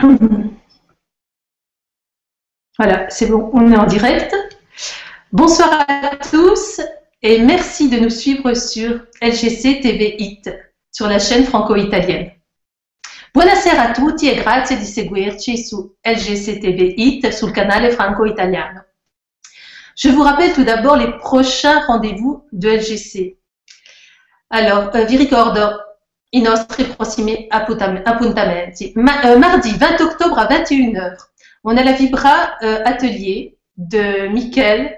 Voilà, c'est bon, on est en direct. Bonsoir à tous et merci de nous suivre sur LGC TV IT, sur la chaîne franco-italienne. Buonasera a tutti e grazie di seguirci su LGC TV IT sul canale franco-italiano. Je vous rappelle tout d'abord les prochains rendez-vous de LGC. Alors, euh, vi ricordo i nostri prossimi appuntamenti. Euh, mardi 20 octobre à 21h, on a la Vibra euh, Atelier de Michael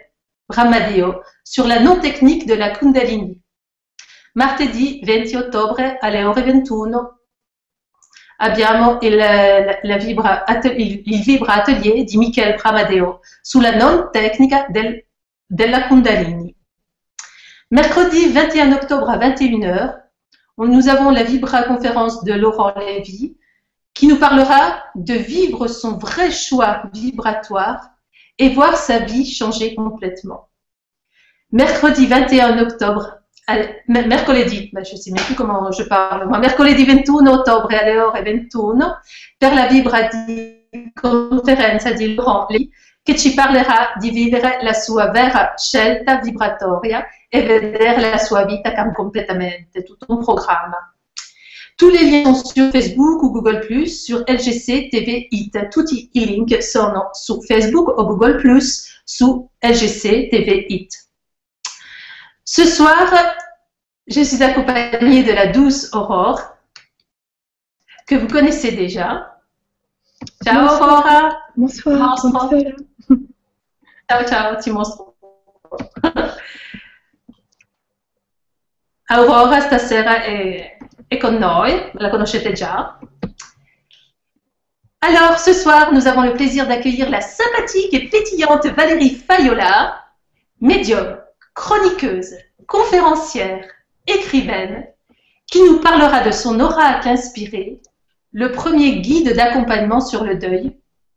Ramadeo sur la non-technique de la Kundalini. Mardi 20 ottobre alle ore 21 abbiamo il, la vibra, il Vibra Atelier di Michel Pramadeo sulla non tecnica del, della Kundalini. Mercredi 21 octobre à 21h, nous avons la Vibra conférence de Laurent Lévy qui nous parlera de vivre son vrai choix vibratoire et voir sa vie changer complètement. Mercredi 21 octobre mercoledì, je je sais même plus comment je parle, moi, mercoledì 21 ottobre alle ore 21 per la vibra di conferenza di Laurent Lee che ci parlerà di vivere la sua vera scelta vibratoria e vedere la sua vita completamente, tout un programme. Tous les liens sont sur Facebook ou Google+, sur LGC TV IT. Tutti i link sono su Facebook ou Google+, su LGC TV IT. Ce soir, je suis accompagnée de la douce Aurore, que vous connaissez déjà. Ciao Aurora. Bonsoir. Ciao ciao, ti mostro. Aurora stasera è, la conoscete déjà. Alors, ce soir, nous avons le plaisir d'accueillir la sympathique et pétillante Valérie Fayola, médium, chroniqueuse, conférencière, écrivaine, qui nous parlera de son oracle inspiré, le premier guide d'accompagnement sur le deuil,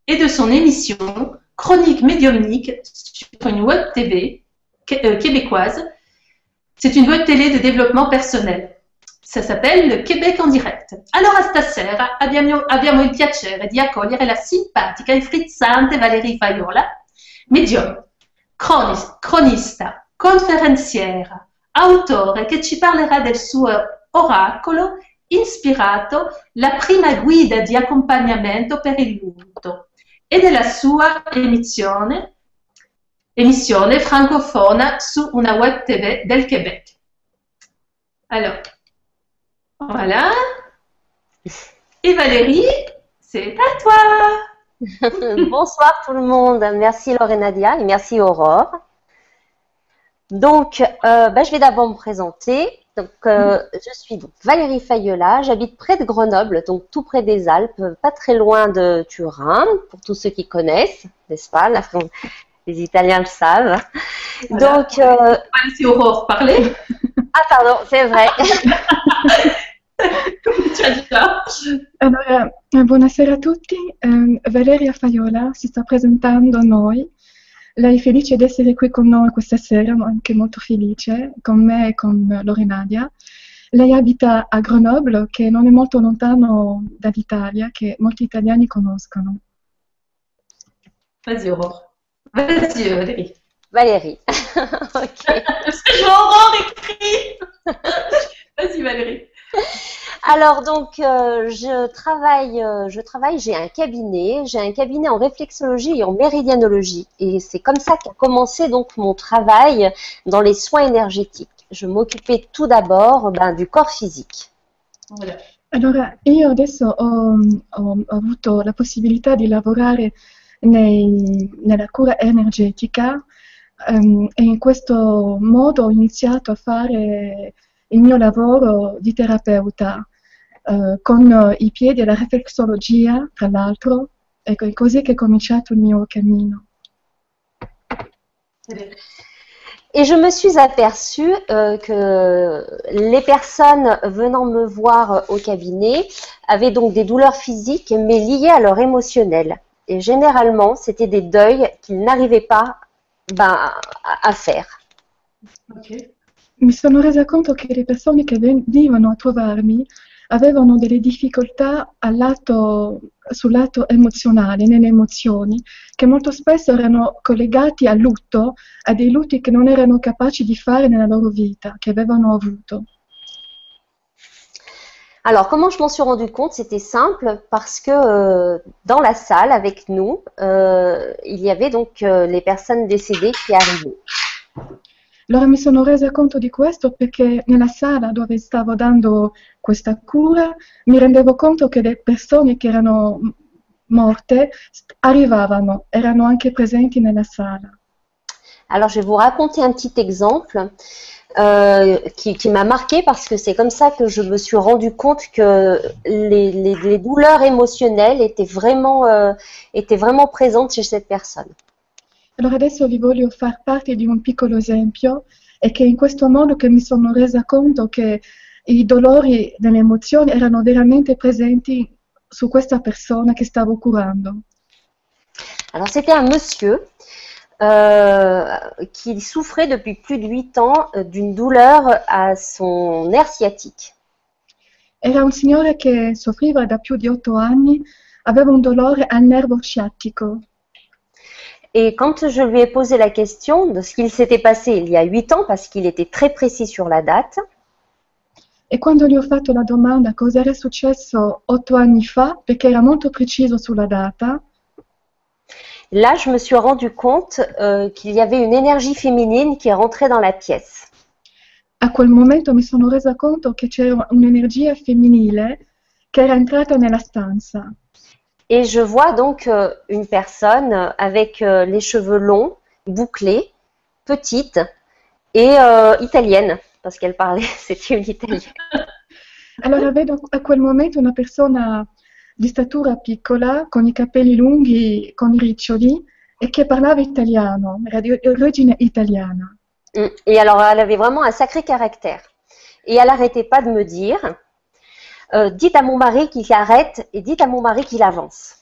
et de son émission Chronique médiumnique sur une web TV euh, québécoise. C'est une web télé de développement personnel. Ça s'appelle le Québec en direct. Allora stasera abbiamo, abbiamo il piacere di accogliere la simpatica e frizzante Valerie Faiola, medium, cronista, conferenziera, autore che ci parlerà del suo oracolo ispirato La prima guida di accompagnamento per il lutto e della sua emissione, emissione francofona su una web TV del Québec. Alors, voilà. Et Valérie, c'est à toi. Bonsoir tout le monde. Merci Nadia et merci Aurore. Donc, euh, bah, je vais d'abord me présenter. Donc, euh, je suis donc Valérie Fayola, j'habite près de Grenoble, donc tout près des Alpes, pas très loin de Turin, pour tous ceux qui connaissent, n'est-ce pas Les Italiens le savent. Donc, euh... si Aurore parlait. Ah pardon, c'est vrai. allora, buonasera a tutti. Um, Valeria Faiola si sta presentando a noi Lei è felice di essere qui con noi questa sera, ma anche molto felice, con me e con Lorenadia. Lei abita a Grenoble, che non è molto lontano dall'Italia, che molti italiani conoscono. Vas-y, Aurore. Vas-y, Valérie. Valérie. ok. Parce que je Aurore écrit. Vas-y, Valérie. Alors donc euh, je travaille, euh, je travaille, j'ai un cabinet, j'ai un cabinet en réflexologie et en méridianologie et c'est comme ça qu'a commencé donc mon travail dans les soins énergétiques. Je m'occupais tout d'abord ben, du corps physique. Voilà. Allora, io adesso ho, ho, avuto la possibilità di lavorare nei, nella cura energetica um, e in questo modo ho iniziato a fare il mio lavoro di terapeuta eh, con i piedi alla riflessologia, tra l'altro, ecco, è così che è cominciato il mio cammino. Et je me suis aperçue euh, que les personnes venant me voir au cabinet avaient donc des douleurs physiques, mais liées à leur émotionnel. Et généralement, c'était des deuils qu'ils n'arrivaient pas ben, à, faire. Mi sono resa conto che le persone che venivano a trovarmi avevano delle difficoltà lato, sul lato emozionale, nelle emozioni, che molto spesso erano collegati al lutto, a dei lutti che non erano capaci di fare nella loro vita, che avevano avuto. Alors, comment je m'en suis rendu compte? C'était simple parce que euh, dans la salle avec nous, euh, il y avait donc euh, les personnes décédées qui arrivaient. Allora mi sono resa conto di questo perché nella sala dove stavo dando questa cura mi rendevo conto che le persone che erano morte arrivavano, erano anche presenti nella sala. Alors je vais vous raconter un petit exemple euh, qui, qui m'a marqué parce que c'est comme ça que je me suis rendu compte que les, les, les douleurs émotionnelles étaient vraiment, euh, étaient vraiment présentes chez cette personne. Allora adesso vi voglio far parte di un piccolo esempio e che in questo modo che mi sono resa conto che i dolori delle emozioni erano veramente presenti su questa persona che stavo curando. Alors c'était un monsieur euh, qui souffrait depuis plus de 8 ans euh, d'une douleur à son nerf sciatique. Era un signore che soffriva da più di otto anni, aveva un dolore al nervo sciatico. Et quand je lui ai posé la question de ce qu'il s'était passé il y a 8 ans, parce qu'il était très précis sur la date, E quando gli ho fatto la domanda cosa era successo otto anni fa, perché era molto preciso sulla data, là je me suis rendu compte euh, qu'il y avait une énergie féminine qui est rentrée dans la pièce. a quel momento mi sono resa conto che c'era un'energia femminile che era entrata nella stanza. Et je vois donc euh, une personne euh, avec euh, les cheveux longs, bouclés, petite et italienne, parce qu'elle parlait, c'était une italienne. Allora vedo a quel momento una persona di statura piccola, con i capelli lunghi, con i riccioli, e che parlava italiano, era di origine italiana. Et alors, elle avait vraiment un sacré caractère. Et elle n'arrêtait pas de me dire, euh, dites à mon mari qu'il arrête et dites à mon mari qu'il avance.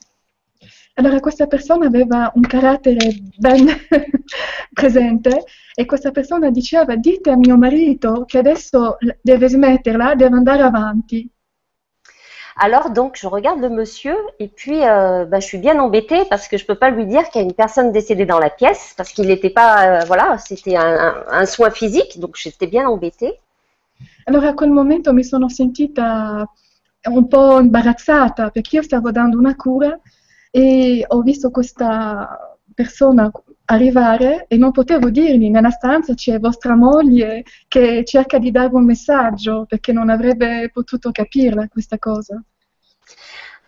Allora questa persona aveva un carattere ben presente e questa persona diceva dite a mio marito che adesso deve smetterla, deve andare avanti. Alors, donc, je regarde le monsieur et puis euh, bah, je suis bien embêtée parce que je peux pas lui dire qu'il y a une personne décédée dans la pièce parce qu'il n'était pas, euh, voilà, c'était un, soin physique, donc j'étais bien embêtée. Allora a quel momento mi sono sentita un po' imbarazzata perché io stavo dando una cura e ho visto questa persona arrivare e non potevo dirgli nella stanza c'è vostra moglie che cerca di darvi un messaggio perché non avrebbe potuto capirla questa cosa.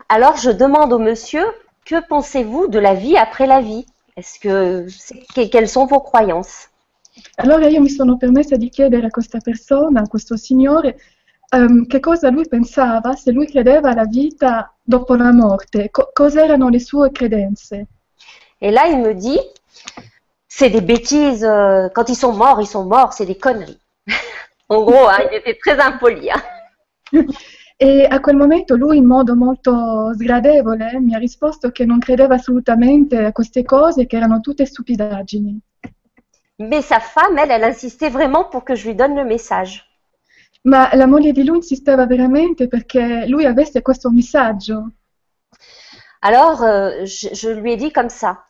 Alors, je demande au monsieur, que pensez-vous de la vie après la vie Est-ce que, que- quelles sont vos croyances Allora io mi sono permessa di chiedere a questa persona, a questo signore, ehm, che cosa lui pensava, se lui credeva alla vita dopo la morte, co- cos'erano le sue credenze. Et là, il me dit, c'est des bêtises, euh, quand ils sont morts, ils sont morts, c'est des conneries. en gros, hein, il était très impoli. hein. E a quel momento lui in modo molto sgradevole mi ha risposto che non credeva assolutamente a queste cose, che erano tutte stupidaggini. Mais sa femme, elle, elle insistait vraiment pour que je lui donne le message. Ma la moglie di lui insisteva veramente perché lui avesse questo messaggio. Alors, euh, je, je lui ai dit comme ça.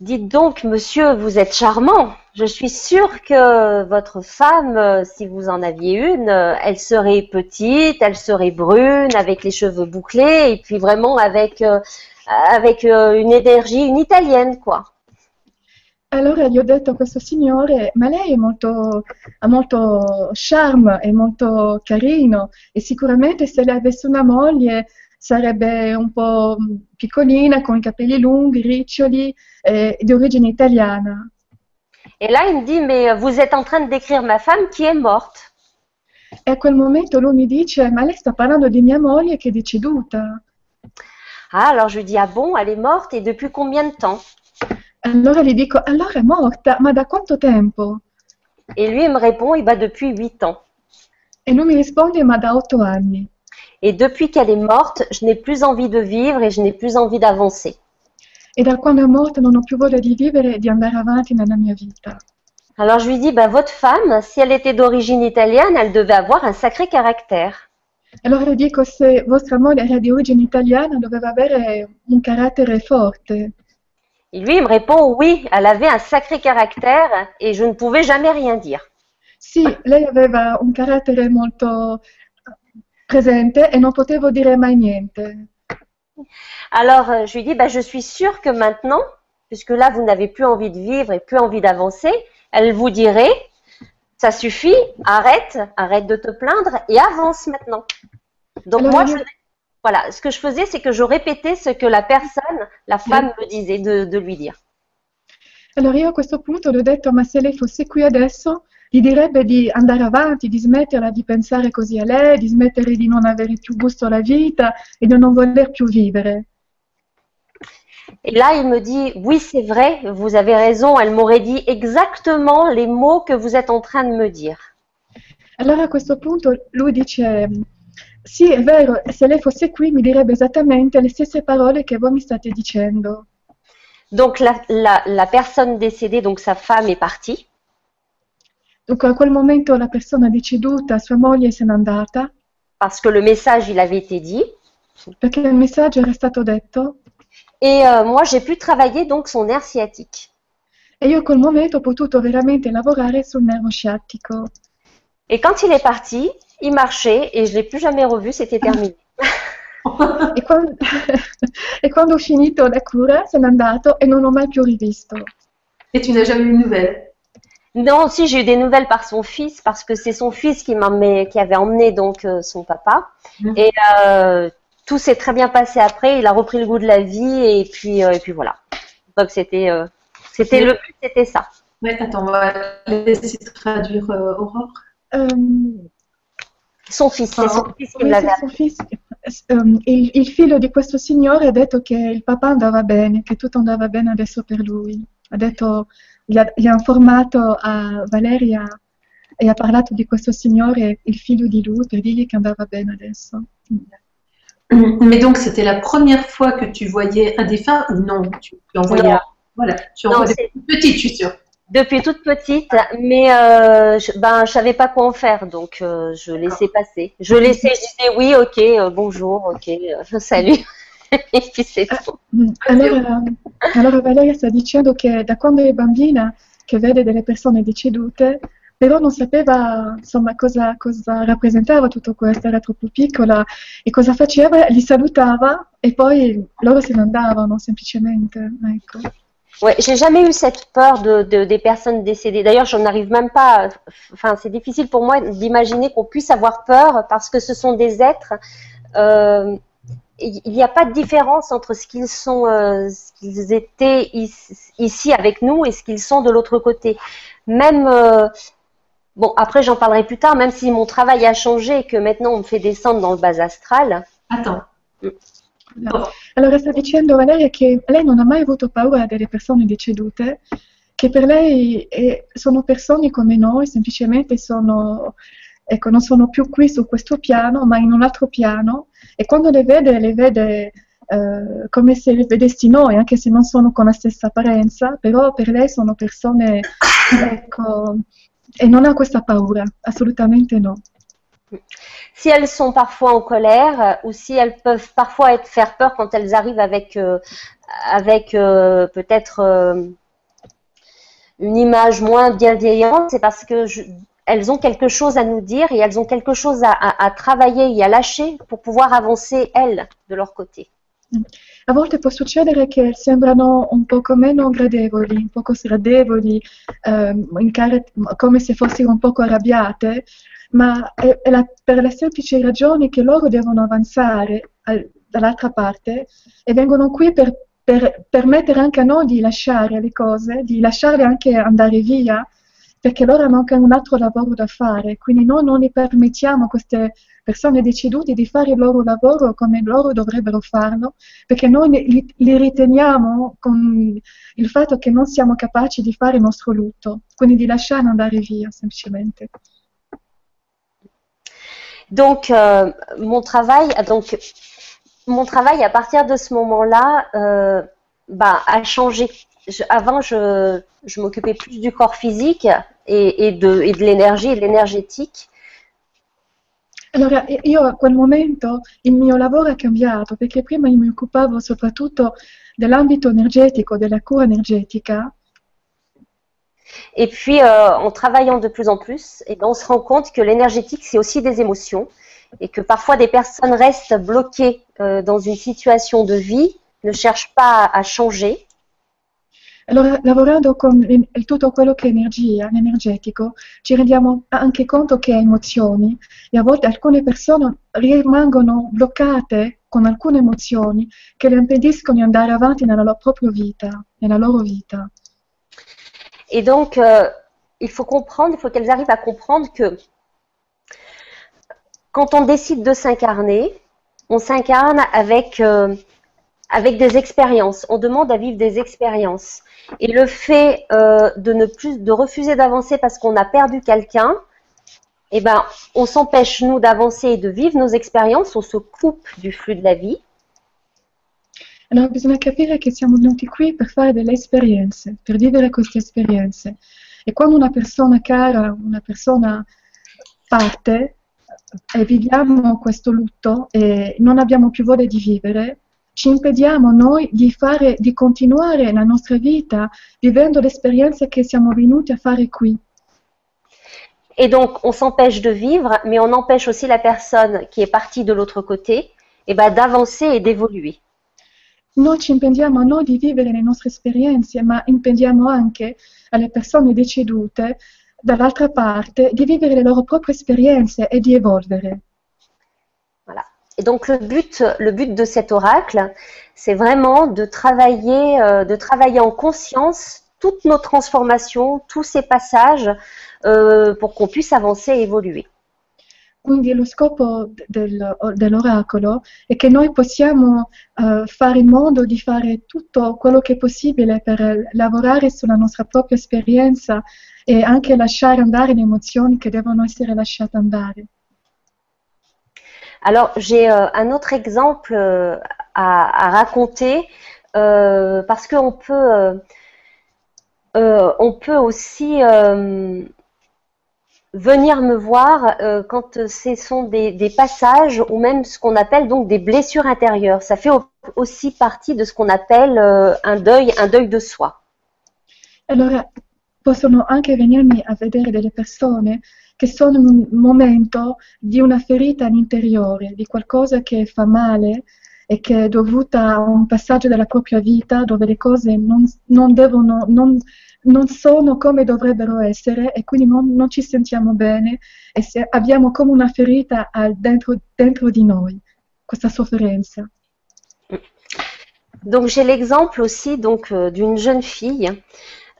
Dites donc, monsieur, vous êtes charmant. Je suis sûre que votre femme, euh, si vous en aviez une, euh, elle serait petite, elle serait brune, avec les cheveux bouclés, et puis vraiment avec, euh, avec une énergie, une italienne, quoi. Allora gli ho detto questo signore, ma lei molto, ha molto charme, è molto carino e sicuramente se lei avesse una moglie sarebbe un po' piccolina, con i capelli lunghi, riccioli, eh, di origine italiana. Et là, il me dit, mais vous êtes en train de décrire ma femme qui est morte. E a quel momento lui mi dice, ma lei sta parlando di mia moglie che è deceduta. Ah, alors je lui dis, ah bon, elle est morte, et depuis combien de temps Allora gli dico, allora è morta, ma da quanto tempo? Et lui, il me répond, eh ben, depuis huit ans. E lui mi risponde, ma da otto anni. Et depuis qu'elle est morte, je n'ai plus envie de vivre et je n'ai plus envie d'avancer. E da quando è morta non ho più voglia di vivere e di andare avanti nella mia vita. Alors je lui dis, bah, votre femme, si elle était d'origine italienne, elle devait avoir un sacré caractère. Allora dico se vostra moglie era di origine italiana doveva avere un carattere forte. Et lui, il me répond oui, elle avait un sacré caractère et je ne pouvais jamais rien dire. Sì, lei aveva un carattere molto presente e non potevo dire mai niente. Alors, euh, je lui dis, bah, je suis sûre que maintenant, puisque là, vous n'avez plus envie de vivre et plus envie d'avancer, elle vous dirait, ça suffit, arrête, arrête de te plaindre et avance maintenant. Donc Alors, moi, je, voilà, ce que je faisais, c'est que je répétais ce que la personne, la femme me disait de, de lui dire. Allora io a questo punto le ho detto, ma se lei fosse qui adesso, gli direbbe di andare avanti, di smetterla di pensare così a lei, di smettere di non avere più gusto alla vita e di non voler più vivere. Et là, il me dit, oui, c'est vrai, vous avez raison, elle m'aurait dit exactement les mots que vous êtes en train de me dire. Allora a questo punto lui dice, sì, è vero, se lei fosse qui mi direbbe esattamente le stesse parole che voi mi state dicendo. Donc la, la, la personne décédée, donc sa femme, est partie. Dunque a quel momento la persona deceduta, sua moglie, se n'è andata? Parce que le message, il avait été dit. perché il messaggio era stato detto? Et euh, moi, j'ai pu travailler donc son nerf sciatique. e io a quel momento ho potuto veramente lavorare sul nervo sciattico. Et quand il est parti, il marchait et je l'ai plus jamais revu, c'était terminé. E quando, e quando ho finito la cura se n'è andato e non l'ho mai più rivisto. Et tu n'as jamais eu de nouvelles? Non, si j'ai eu des nouvelles par son fils parce que c'est son fils qui qui avait emmené donc euh, son papa. Mhm. Et euh, tout s'est très bien passé après. Il a repris le goût de la vie et puis euh, et puis voilà. Donc c'était euh, c'était le but, c'était ça. Ouais, attends, on va laisser traduire euh, Aurore. Son fils, c'est son fils qui l'avait il, il figlio di questo signore ha detto che il papà andava bene, che tutto andava bene adesso per lui. Ha detto, gli ha, informato a Valeria e ha parlato di questo signore, il figlio di lui, per dirgli che andava bene adesso. Mais donc, c'était la première fois que tu voyais un défunt? Ou non Tu, tu en voyais Non. un. Voilà, tu Non, c'est- petite, je suis sûre. Depuis toute petite, mais euh, je, ben je savais pas quoi en faire, donc euh, je laissais passer. Je laissais, je disais oui, ok, euh, bonjour, ok, euh, salut, c'est tout. Mm, Allora, allora Valeria sta dicendo che da quando è bambina che vede delle persone decedute, però non sapeva insomma cosa, cosa rappresentava tutto questo, era troppo piccola e cosa faceva, li salutava e poi loro se ne andavano semplicemente. Ecco. Ouais, j'ai jamais eu cette peur de, de- des personnes décédées. D'ailleurs, j'en arrive même pas. Enfin, c'est difficile pour moi d'imaginer qu'on puisse avoir peur parce que ce sont des êtres. euh, il n'y a pas de différence entre ce qu'ils sont, euh, ce qu'ils étaient ici, avec nous et ce qu'ils sont de l'autre côté. Même euh, bon, après j'en parlerai plus tard. Même si mon travail a changé et que maintenant on me fait descendre dans le bas astral. Attends. Allora sta dicendo Valeria che lei non ha mai avuto paura delle persone decedute, che per lei eh, sono persone come noi, semplicemente sono, ecco, non sono più qui su questo piano, ma in un altro piano, e quando le vede, le vede eh, come se le vedessi noi, anche se non sono con la stessa apparenza, però per lei sono persone, ecco, e non ha questa paura, assolutamente no. si elles sont parfois en colère ou si elles peuvent parfois être, faire peur quand elles arrivent avec, euh, avec euh, peut-être euh, une image moins bienveillante, c'est parce que je- elles ont quelque chose à nous dire et elles ont quelque chose à, à- à travailler et à lâcher pour pouvoir avancer elles de leur côté. A volte può succedere che sembrano un poco meno gradevoli, un poco sgradevoli, ehm, come se fossero un poco arrabbiate, ma è, è la- per la semplice ragione che loro devono avanzare al- dall'altra parte e vengono qui per, per permettere anche a noi di lasciare le cose, di lasciarle anche andare via, perché loro hanno anche un altro lavoro da fare, quindi noi non gli permettiamo a queste persone decedute di fare il loro lavoro come loro dovrebbero farlo, perché noi li, li riteniamo con il fatto che non siamo capaci di fare il nostro lutto, quindi di lasciarli andare via semplicemente. Donc, euh, mon travail, donc, mon travail à partir de ce moment-là, euh, bah, a changé. Je- avant, je, je m'occupais plus du corps physique et, et de, et de l'énergie et de l'énergétique. Allora, io a quel momento il mio lavoro è cambiato perché prima mi occupavo soprattutto dell'ambito energetico, della cura energetica. Et puis, euh, en travaillant de plus en plus, eh ben, on se rend compte que l'énergétique, c'est aussi des émotions et que parfois des personnes restent bloquées euh, dans une situation de vie, ne cherchent pas à changer. Allora, lavorando con tutto quello che è energia, l'energetico, ci rendiamo anche conto che è emozioni e a volte alcune persone rimangono bloccate con alcune emozioni che le impediscono di andare avanti nella loro propria vita, nella loro vita. Et donc, euh, il faut comprendre, il faut qu'elles arrivent à comprendre que quand on décide de s'incarner, on s'incarne avec, euh, avec des expériences. On demande à vivre des expériences. Et le fait euh, de ne plus, de refuser d'avancer parce qu'on a perdu quelqu'un, eh ben, on s'empêche nous d'avancer et de vivre nos expériences. On se coupe du flux de la vie. Allora bisogna capire che siamo venuti qui per fare delle esperienze, per vivere queste esperienze. E quando una persona cara, una persona parte e viviamo questo lutto e non abbiamo più voglia di vivere, ci impediamo noi di, fare, di continuare la nostra vita vivendo le esperienze che siamo venuti a fare qui. Et donc, on s'empêche de vivre, mais on empêche aussi la personne qui est partie de l'autre côté eh ben, d'avancer et d'évoluer. Noi ci impediamo noi di vivere le nostre esperienze, ma impediamo anche alle persone decedute, dall'altra parte, di vivere le loro proprie esperienze e di evolvere. Et donc le but, de cet oracle, c'est vraiment de travailler, euh, de travailler en conscience toutes nos transformations, tous ces passages, euh, pour qu'on puisse avancer et évoluer. Quindi lo scopo del- dell'oracolo è che noi possiamo eh, fare in modo di fare tutto quello che è possibile per lavorare sulla nostra propria esperienza e anche lasciare andare le emozioni che devono essere lasciate andare. Alors j'ai euh, un autre exemple euh, à, raconter euh, parce qu'on peut, on peut aussi venir me voir quand ce sont des, passages ou même ce qu'on appelle donc des blessures intérieures. Ça fait au- aussi partie de ce qu'on appelle un deuil, un deuil de soi. Allora possono anche venirmi a vedere delle che sono un momento di una ferita interiore, di qualcosa che fa male e che è dovuta a un passaggio della propria vita dove le cose non, non devono, non, non sono come dovrebbero essere e quindi non, ci sentiamo bene e se abbiamo come una ferita dentro, dentro di noi, questa sofferenza. Donc j'ai l'exemple aussi donc euh, d'une jeune fille.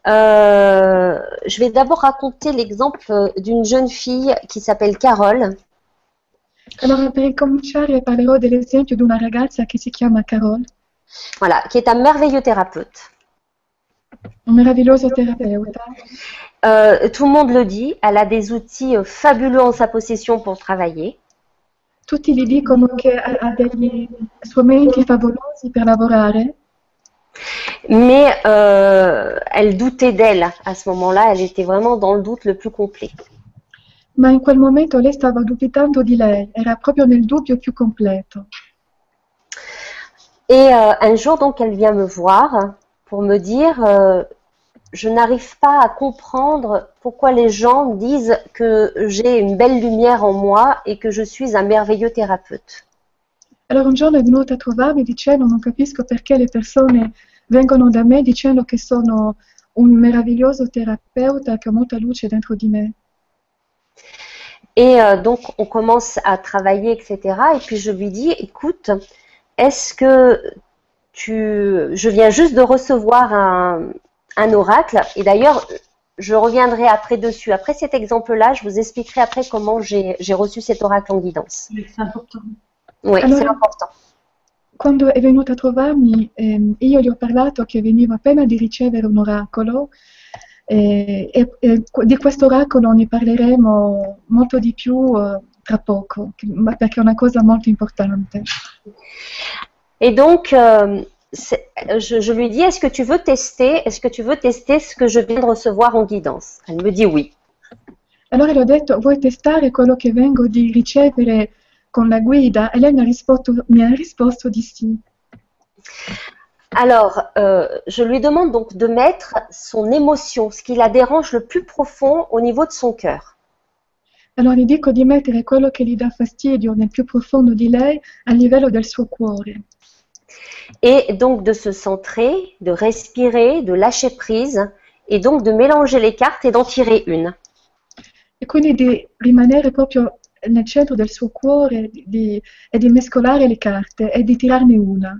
Euh, je vais d'abord raconter l'exemple euh, d'une jeune fille qui s'appelle Carole. Allora per incominciare parlerò dell'esempio di una ragazza che si chiama Carol, Voilà, qui est un merveilleux thérapeute. un meraviglioso terapeuta. Euh, tout le monde le dit, elle a des outils euh, fabuleux en sa possession pour travailler. Tutti gli dicono che ha degli strumenti favolosi per lavorare, Mais euh, elle doutait d'elle à ce moment-là, elle était vraiment dans le doute le plus complet. ma in quel momento lei stava dubitando di lei, era proprio nel dubbio più completo. Et euh, un jour, donc, elle vient me voir pour me dire euh, Je n'arrive pas à comprendre pourquoi les gens disent que j'ai une belle lumière en moi et que je suis un merveilleux thérapeute. Allora un giorno è venuta a trovarmi dicendo non capisco perché le persone vengono da me dicendo che sono un meraviglioso terapeuta che ha molta luce dentro di me. Et euh, donc, on commence à travailler, etc. Et puis, je lui dis Écoute, est-ce que tu. Je viens juste de recevoir un, un oracle. Et d'ailleurs, je reviendrai après dessus. Après cet exemple-là, je vous expliquerai après comment j'ai j'ai reçu cet oracle en guidance. C'est important. Oui, c'est important. Quando è venuta a trovarmi, ehm, io gli ho parlato che venivo appena di ricevere un oracolo e, e- e di questo oracolo ne parleremo molto di più eh, tra poco, perché è una cosa molto importante. Et donc, euh, je, je lui dis Est-ce que tu veux tester Est-ce que tu veux tester ce que je viens de recevoir en guidance Elle me dit oui. Allora le ho detto, vuoi testare quello che vengo di ricevere con la guida? E lei mi ha risposto, mi ha risposto di sì. Alors, euh, je lui demande donc de mettre son émotion, ce qui la dérange le plus profond au niveau de son cœur. Allora gli dico di mettere quello che gli dà fastidio nel più profondo di lei a livello del suo cuore. Et donc de se centrer, de respirer, de lâcher prise, et donc de mélanger les cartes et d'en tirer une. E quindi di rimanere proprio nel centro del suo cuore di- e di mescolare le carte e di tirarne una.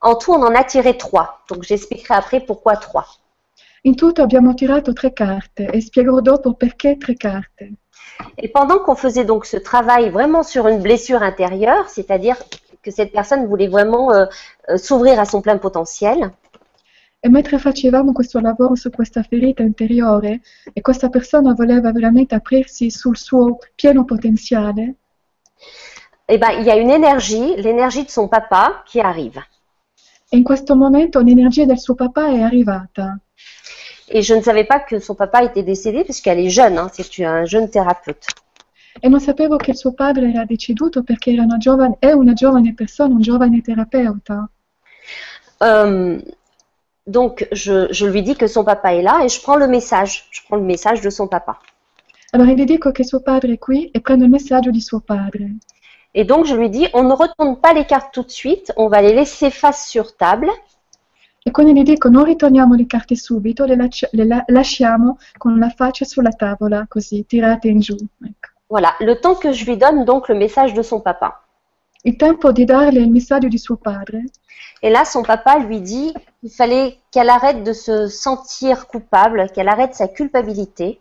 En tout, on en a tiré trois. Donc j'expliquerai après pourquoi trois. In tutto abbiamo tirato tre carte e spiegherò dopo perché tre carte. Et pendant qu'on faisait donc ce travail vraiment sur une blessure intérieure, c'est-à-dire que cette personne voulait vraiment euh, euh, s'ouvrir à son plein potentiel, E mentre facevamo questo lavoro su questa ferita interiore e questa persona voleva veramente aprirsi sul suo pieno potenziale, eh ben, il y a une énergie, l'énergie de son papa qui arrive. e in questo momento l'energia del suo papà è arrivata. Et je ne savais pas que son papa était décédé puisqu'elle est jeune, hein, c'est un jeune thérapeute. E non sapevo che suo padre era deceduto perché era una giovane, è una giovane persona, un giovane terapeuta. Euh, donc je, je lui dis que son papa est là et je prends le message, je prends le message de son papa. Allora gli dico che suo padre è qui e prendo il messaggio di suo padre. Et donc je lui dis, on ne retourne pas les cartes tout de suite, on va les laisser face sur table. E quindi gli dico non ritorniamo le carte subito, le, lasci- le la- lasciamo con la faccia sulla tavola, così, tirate in giù. ecco. Voilà, le temps que je lui donne donc le message de son papa. Il tempo di darle il messaggio di suo padre. Et là, son papa lui dit qu'il fallait qu'elle arrête de se sentir coupable, qu'elle arrête sa culpabilité,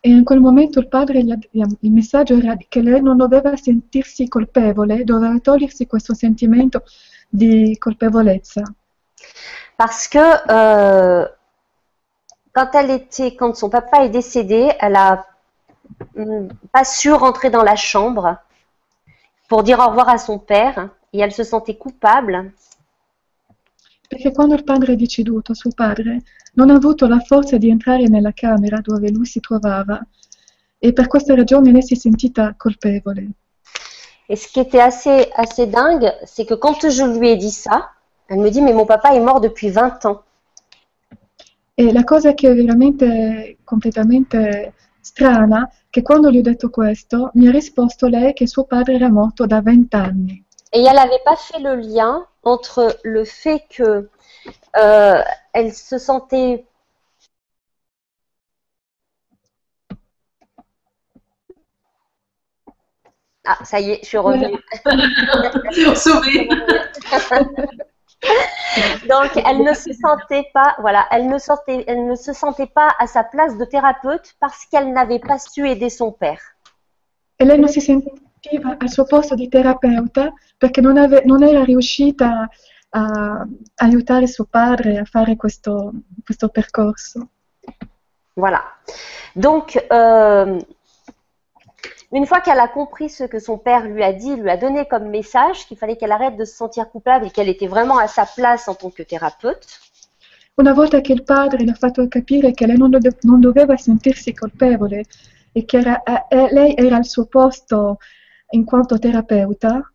E in quel momento il padre, gli ha- il messaggio era che lei non doveva sentirsi colpevole, doveva togliersi questo sentimento di colpevolezza. parce que euh, quand elle était, quand son papa est décédé, elle a hum, pas su rentrer dans la chambre pour dire au revoir à son père et elle se sentait coupable. Perché quando il padre deceduto, suo padre non ha avuto la forza di entrare nella camera dove lui si trovava e per questa ragione lei si è sentita colpevole. Et ce qui était assez, assez dingue, c'est que quand je lui ai dit ça, elle me dit mais mon papa est mort depuis 20 ans. E la cosa che veramente completamente strana, che quando gli ho detto questo, mi ha risposto lei che suo padre era morto da vent'anni. Et elle n'avait pas fait le lien entre le fait que euh, elle se sentait Ah, ça y est, je suis revenue. Sauvé. Donc, elle ne se sentait pas, voilà, elle ne, sentait, elle ne se sentait pas à sa place de thérapeute parce qu'elle n'avait pas su aider son père. Lei non si sentiva al suo posto di terapeuta perché non, ave- non era riuscita a aiutare suo padre a fare questo, questo percorso. Voilà. Donc, euh, une fois qu'elle a compris ce que son père lui a dit, lui a donné comme message qu'il fallait qu'elle arrête de se sentir coupable et qu'elle était vraiment à sa place en tant que thérapeute, Una volta che il padre le ha fatto capire che lei non, dove- non doveva sentirsi colpevole e che era- eh, lei era al suo posto in quanto terapeuta,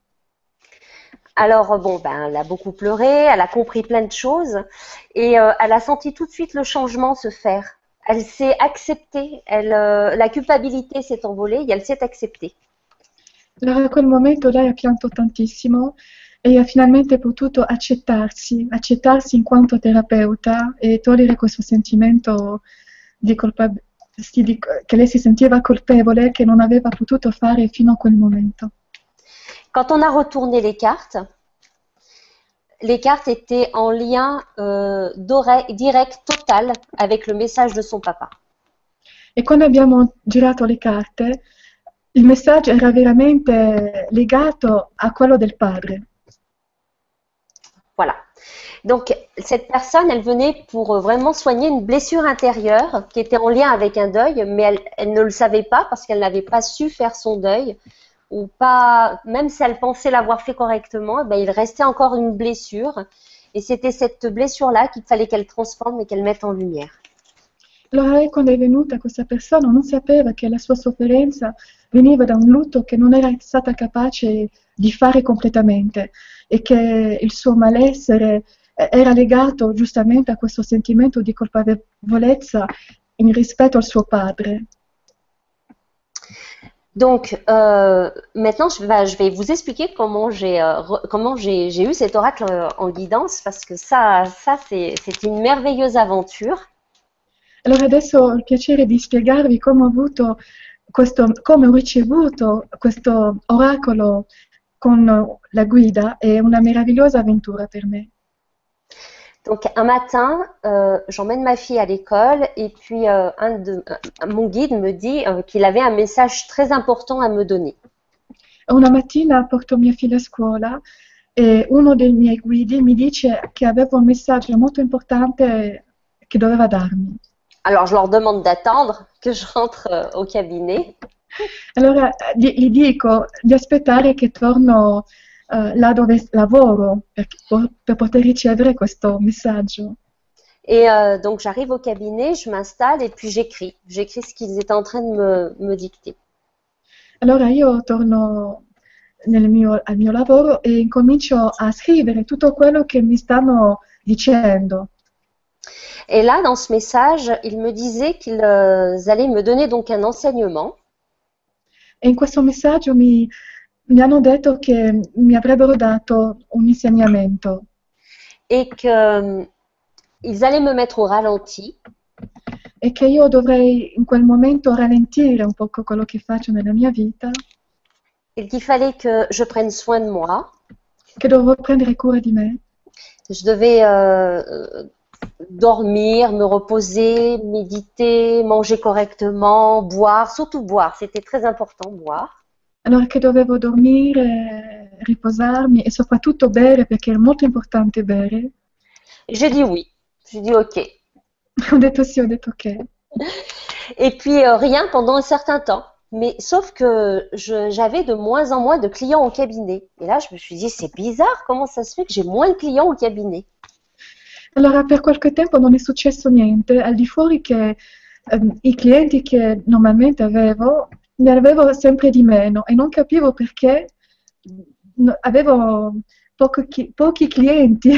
alors bon, ben, elle a beaucoup pleuré, elle a compris plein de choses et euh, elle a senti tout de suite le changement se faire. Elle s'est acceptée, elle, euh, la culpabilité s'est envolée et elle s'est acceptée. allora a quel momento lei ha pianto tantissimo e ha finalmente potuto accettarsi, accettarsi in quanto terapeuta e togliere questo sentimento di colpa- sì, di- che lei si sentiva colpevole che non aveva potuto fare fino a quel momento. Quand on a retourné les cartes, les cartes étaient en lien euh, direct, total, avec le message de son papa. E quando abbiamo girato le carte, il messaggio era veramente legato a quello del padre. Voilà. Donc, cette personne, elle venait pour vraiment soigner une blessure intérieure qui était en lien avec un deuil, mais elle, elle ne le savait pas parce qu'elle n'avait pas su faire son deuil. Ou pas, même si elle pensait l'avoir fait correctement, eh ben, il restait encore une blessure. Et c'était cette blessure-là qu'il fallait qu'elle transforme et qu'elle mette en lumière. allora lei quando è venuta questa persona non sapeva che la sua sofferenza veniva da un lutto che non era stata capace di fare completamente e che il suo malessere eh, era legato giustamente a questo sentimento di colpevolezza in rispetto al suo padre. Donc euh, maintenant, je vais, vous expliquer comment j'ai euh, comment j'ai eu cet oracle euh, en guidance parce que ça, c'est une merveilleuse aventure. Allora adesso il piacere di spiegarvi come ho avuto questo, come ho ricevuto questo oracolo con la guida, è una meravigliosa avventura per me. Donc un matin, euh, j'emmène ma fille à l'école et puis euh, un de, mon guide me dit euh, qu'il avait un message très important à me donner. Una mattina porto mia figlia a scuola e uno dei miei guidi mi dice che aveva un messaggio molto importante che doveva darmi. Alors je leur demande d'attendre que je rentre euh, au cabinet. Allora gli dico di aspettare che torno uh, là dove lavoro per, per poter ricevere questo messaggio. Et euh, donc j'arrive au cabinet, je m'installe et puis j'écris. J'écris ce qu'ils étaient en train de me, me dicter. Allora io torno nel mio, al mio lavoro e incomincio a scrivere tutto quello che mi stanno dicendo. Et là, dans ce message, ils me disaient qu'ils euh, allaient me donner donc un enseignement. E in questo messaggio mi, mi hanno detto che mi avrebbero dato un insegnamento. Et qu'ils mm, allaient me mettre au ralenti. E che io dovrei in quel momento ralentire un po' quello che faccio nella mia vita. Et qu'il fallait que je prenne soin de moi. Che dovevo prendere cura di me. Je devais euh, dormir, me reposer, méditer, manger correctement, boire, surtout boire, c'était très important, boire. Alors che dovevo dormire, riposarmi e soprattutto bere perché è molto importante bere. J'ai dit oui, j'ai dit ok. ho detto sì, ho detto ok. Et puis euh, rien pendant un certain temps. Mais sauf que j'avais de moins en moins de clients au cabinet. Et là, je me suis dit, c'est bizarre, comment ça se fait que j'ai moins de clients au cabinet? Allora per qualche tempo non è successo niente, al di fuori che ehm, i clienti che normalmente avevo ne avevo sempre di meno e non capivo perché avevo pochi, pochi clienti.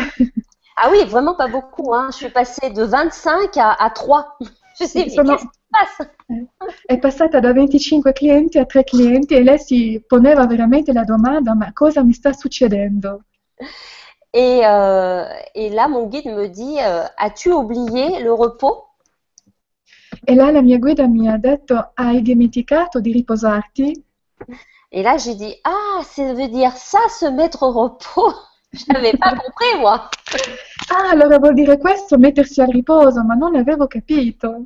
Ah oui, vraiment pas beaucoup. Hein. Je suis passée de 25 à, à 3. Je sais, Sono... passa? È passata da 25 clienti a 3 clienti e lei si poneva veramente la domanda ma cosa mi sta succedendo? Et, euh, et là, mon guide me dit, euh, as-tu oublié le repos? E là la mia guida mi ha detto, hai dimenticato di riposarti? Et là, j'ai dit, ah, ça veut dire ça, se mettre au repos Je n'avais pas compris, moi. Ah, allora vuol dire questo, mettersi al riposo, ma non avevo capito.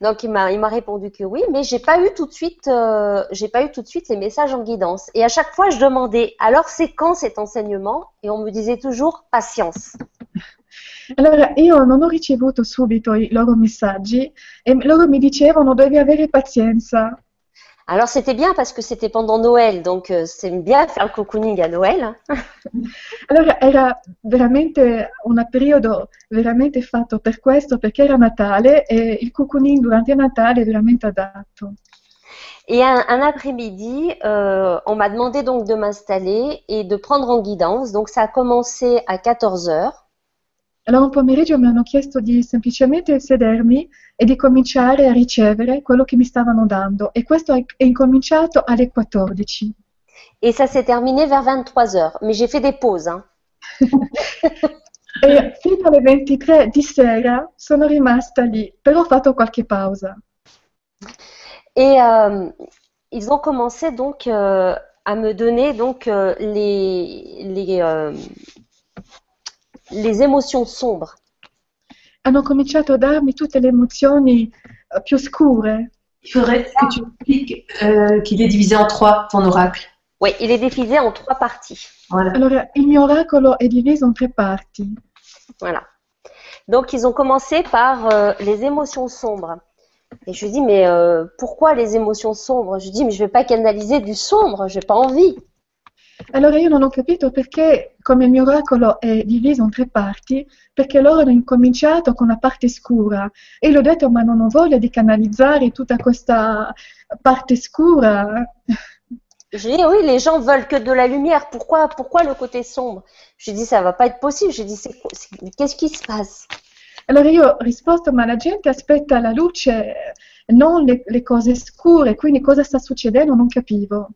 Donc il m'a il m'a répondu que oui, mais j'ai pas eu tout de suite euh, j'ai pas eu tout de suite les messages en guidance. Et à chaque fois je demandais alors c'est quand cet enseignement? Et on me disait toujours patience. Allora io non ho ricevuto subito i loro messaggi e loro mi dicevano devi avere pazienza. Alors c'était bien parce que c'était pendant Noël, donc euh, c'est bien faire le cocooning à Noël. allora era veramente un periodo veramente fatto per questo, perché era Natale e il cocooning durante Natale è veramente adatto. Et un, un après-midi, euh, on m'a demandé donc de m'installer et de prendre en guidance. Donc ça a commencé à 14 heures. Allora un pomeriggio mi hanno chiesto di semplicemente sedermi e di cominciare a ricevere quello che mi stavano dando e questo è, è incominciato alle 14. Et ça s'est terminé vers 23 heures, mais j'ai fait des pauses. Hein. e fino alle 23 di sera sono rimasta lì, però ho fatto qualche pausa. Et euh, ils ont commencé donc euh, à me donner donc euh, les, les euh, les émotions sombres. Hanno cominciato a darmi tutte le emozioni uh, più scure. Il faudrait que tu expliques euh, qu'il est divisé en trois, ton oracle. Oui, il est divisé en trois parties. Voilà. Allora, il mio oracolo è diviso in tre parti. Voilà. Donc, ils ont commencé par euh, les émotions sombres. Et je lui dis, mais euh, pourquoi les émotions sombres? Je lui dis, mais je ne vais pas canaliser du sombre, je n'ai pas envie. Allora io non ho capito perché, come il miracolo è diviso in tre parti, perché loro hanno incominciato con la parte scura. E io ho detto, ma non ho voglia di canalizzare tutta questa parte scura. Je dis oui, les gens veulent que de la lumière. Pourquoi, pourquoi le côté sombre Je dis ça va pas être possible. Quoi- c'est- qu'est-ce qui se passe Allora io ho risposto, ma la gente aspetta la luce, non le, le cose scure, quindi cosa sta succedendo non capivo.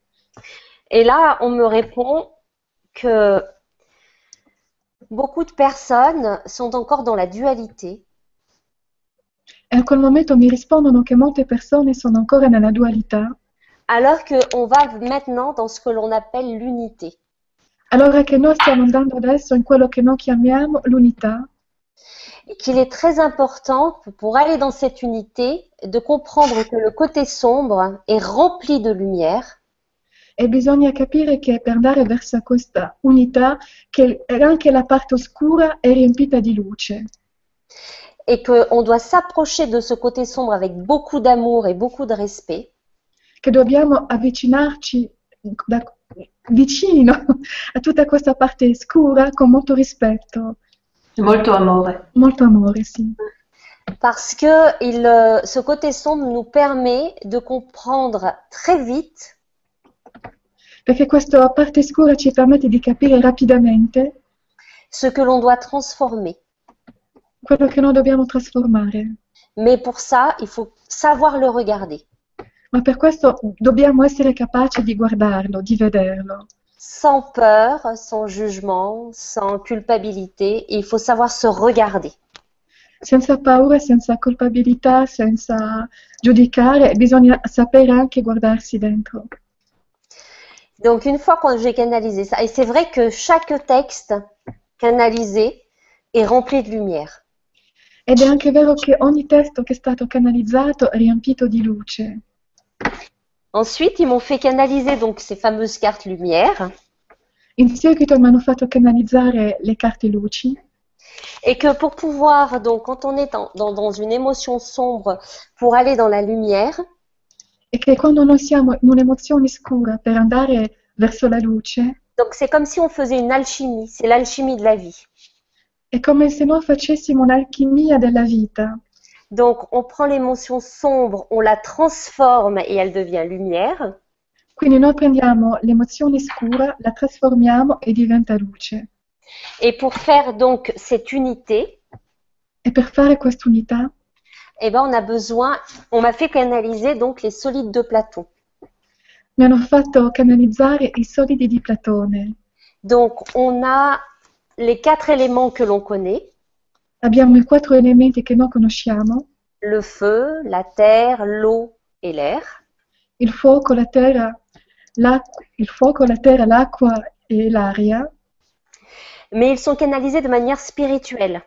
Et là, on me répond que beaucoup de personnes sont encore dans la dualité. A quel momento mi rispondono che molte persone sono ancora nella dualità, alors qu'on va maintenant dans ce que l'on appelle l'unité. allora che noi stiamo andando adesso in quello che noi chiamiamo l'unità, Et qu'il est très important pour aller dans cette unité de comprendre que le côté sombre est rempli de lumière e bisogna capire che per andare verso questa unità, che anche la parte oscura è riempita di luce. et qu'on doit s'approcher de ce côté sombre avec beaucoup d'amour et beaucoup de respect che dobbiamo avvicinarci da- vicino a tutta questa parte scura con molto rispetto, Molto amore. molto amore, sì. parce que il, ce côté sombre nous permet de comprendre très vite Perché questa parte scura ci permette di capire rapidamente ce que l'on doit transformer. quello che noi dobbiamo trasformare. Mais pour ça, il faut savoir le regarder Ma per questo dobbiamo essere capaci di guardarlo, di vederlo, sans peur, sans jugement, sans culpabilité. Il faut savoir se regarder. senza paura, senza colpabilità, senza giudicare, bisogna sapere anche guardarsi dentro. Donc une fois que j'ai canalisé ça, et c'est vrai que chaque texte canalisé est rempli de lumière. Ed è anche vero che ogni testo che è stato canalizzato è riempito di luce. Ensuite, ils m'ont fait canaliser donc ces fameuses cartes lumière In seguito mi hanno fatto canalizzare le carte luci et que pour pouvoir donc quand on est dans, dans, dans une émotion sombre pour aller dans la lumière, e che quando noi siamo in un'emozione scura per andare verso la luce, donc c'est comme si on faisait une alchimie, c'est l'alchimie de la vie. è come se noi facessimo un'alchimia della vita. Donc on prend l'émotion sombre, on la transforme et elle devient lumière. Quindi noi prendiamo l'emozione scura, la trasformiamo e diventa luce. Et pour faire donc cette unité, E per fare quest'unità eh ben on a besoin, on m'a fait canaliser donc les solides de Platon. mi hanno fatto canalizzare i solidi di Platone. Donc on a les quatre éléments que l'on connaît, Abbiamo i quattro elementi che noi conosciamo, le feu, la terre, l'eau et l'air. il fuoco, la terra, l'acqua, il fuoco, la terra, l'acqua e l'aria. Mais ils sont canalisés de manière spirituelle.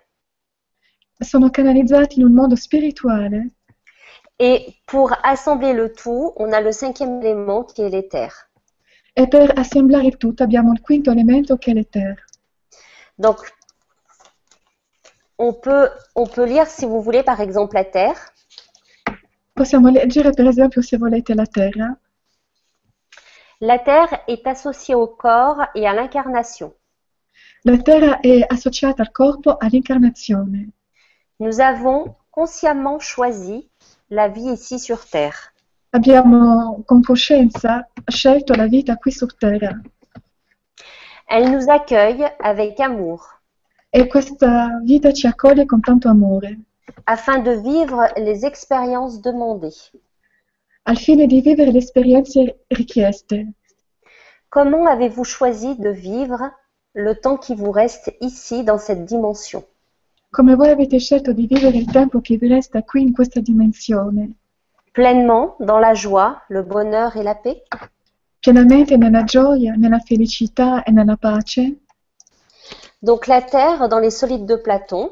Sono canalizzati in un modo spirituale Et pour assembler le tout, on a le cinquième élément qui est l'éther. e per assemblare il tutto abbiamo il quinto elemento che è l'etere. Donc, on peut, on peut lire, si vous voulez, par exemple, la terre. Possiamo leggere per esempio se volete la terra. La terre est associée au corps et à l'incarnation. La terra è associata al corpo, all'incarnazione. Nous avons consciemment choisi la vie ici sur terre. Abbiamo con coscienza scelto la vita qui su terra Elle nous accueille avec amour e questa vita ci accoglie con tanto amore, afin de vivre les expériences demandées. al fine di vivere le esperienze richieste. Comment avez-vous choisi de vivre le temps qui vous reste ici dans cette dimension? Come voi avete scelto di vivere il tempo che vi resta qui in questa dimensione, Pleinement dans la joie, le bonheur et la paix pienamente nella gioia, nella felicità e nella pace. Donc la terre dans les solides de Platon,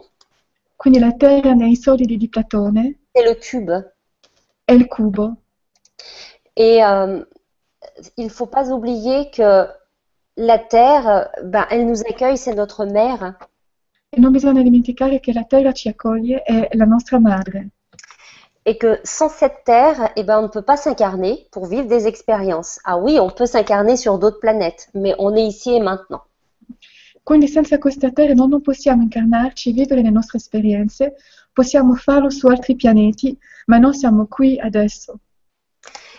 Quindi la terra nei solidi di Platone c'est le cube. è il cubo. Et euh, il ne faut pas oublier que la terre, ben, elle nous accueille, c'est notre mère. Non bisogna dimenticare che la terra ci accoglie, è la nostra madre. et que sans cette terre, eh ben, on ne peut pas s'incarner pour vivre des expériences. Ah oui, on peut s'incarner sur d'autres planètes, mais on est ici et maintenant. Quindi senza questa terra non possiamo incarnarci e vivere le nostre esperienze, possiamo farlo su altri pianeti, ma non siamo qui adesso.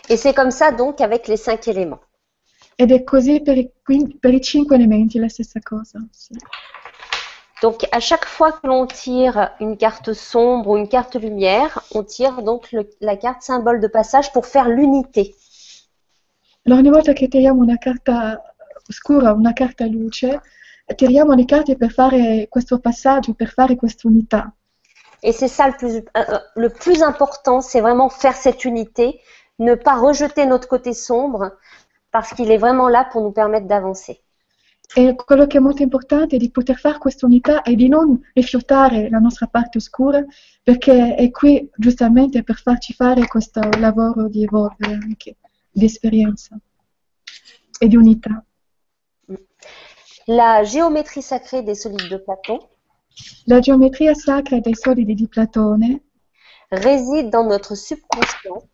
Et c'est comme ça donc avec les cinq éléments. Ed è così per i, per i cinque elementi la stessa cosa. Sì. Donc à chaque fois que l'on tire une carte sombre ou une carte lumière, on tire donc le, la carte symbole de passage pour faire l'unité. Alors ogni volta che tiriamo una carta scura, una carta luce, tiriamo le carte per fare questo passaggio, per fare questa unità. Et c'est ça le plus, euh, le plus important, c'est vraiment faire cette unité, ne pas rejeter notre côté sombre, parce qu'il est vraiment là pour nous permettre d'avancer. E quello che è molto importante è di poter fare questa unità e di non rifiutare la nostra parte oscura, perché è qui giustamente per farci fare questo lavoro di evolvere anche, di esperienza e di unità. La géométrie sacrée des solides de Platon La geometria sacra dei solidi di Platone réside dans notre subconscient.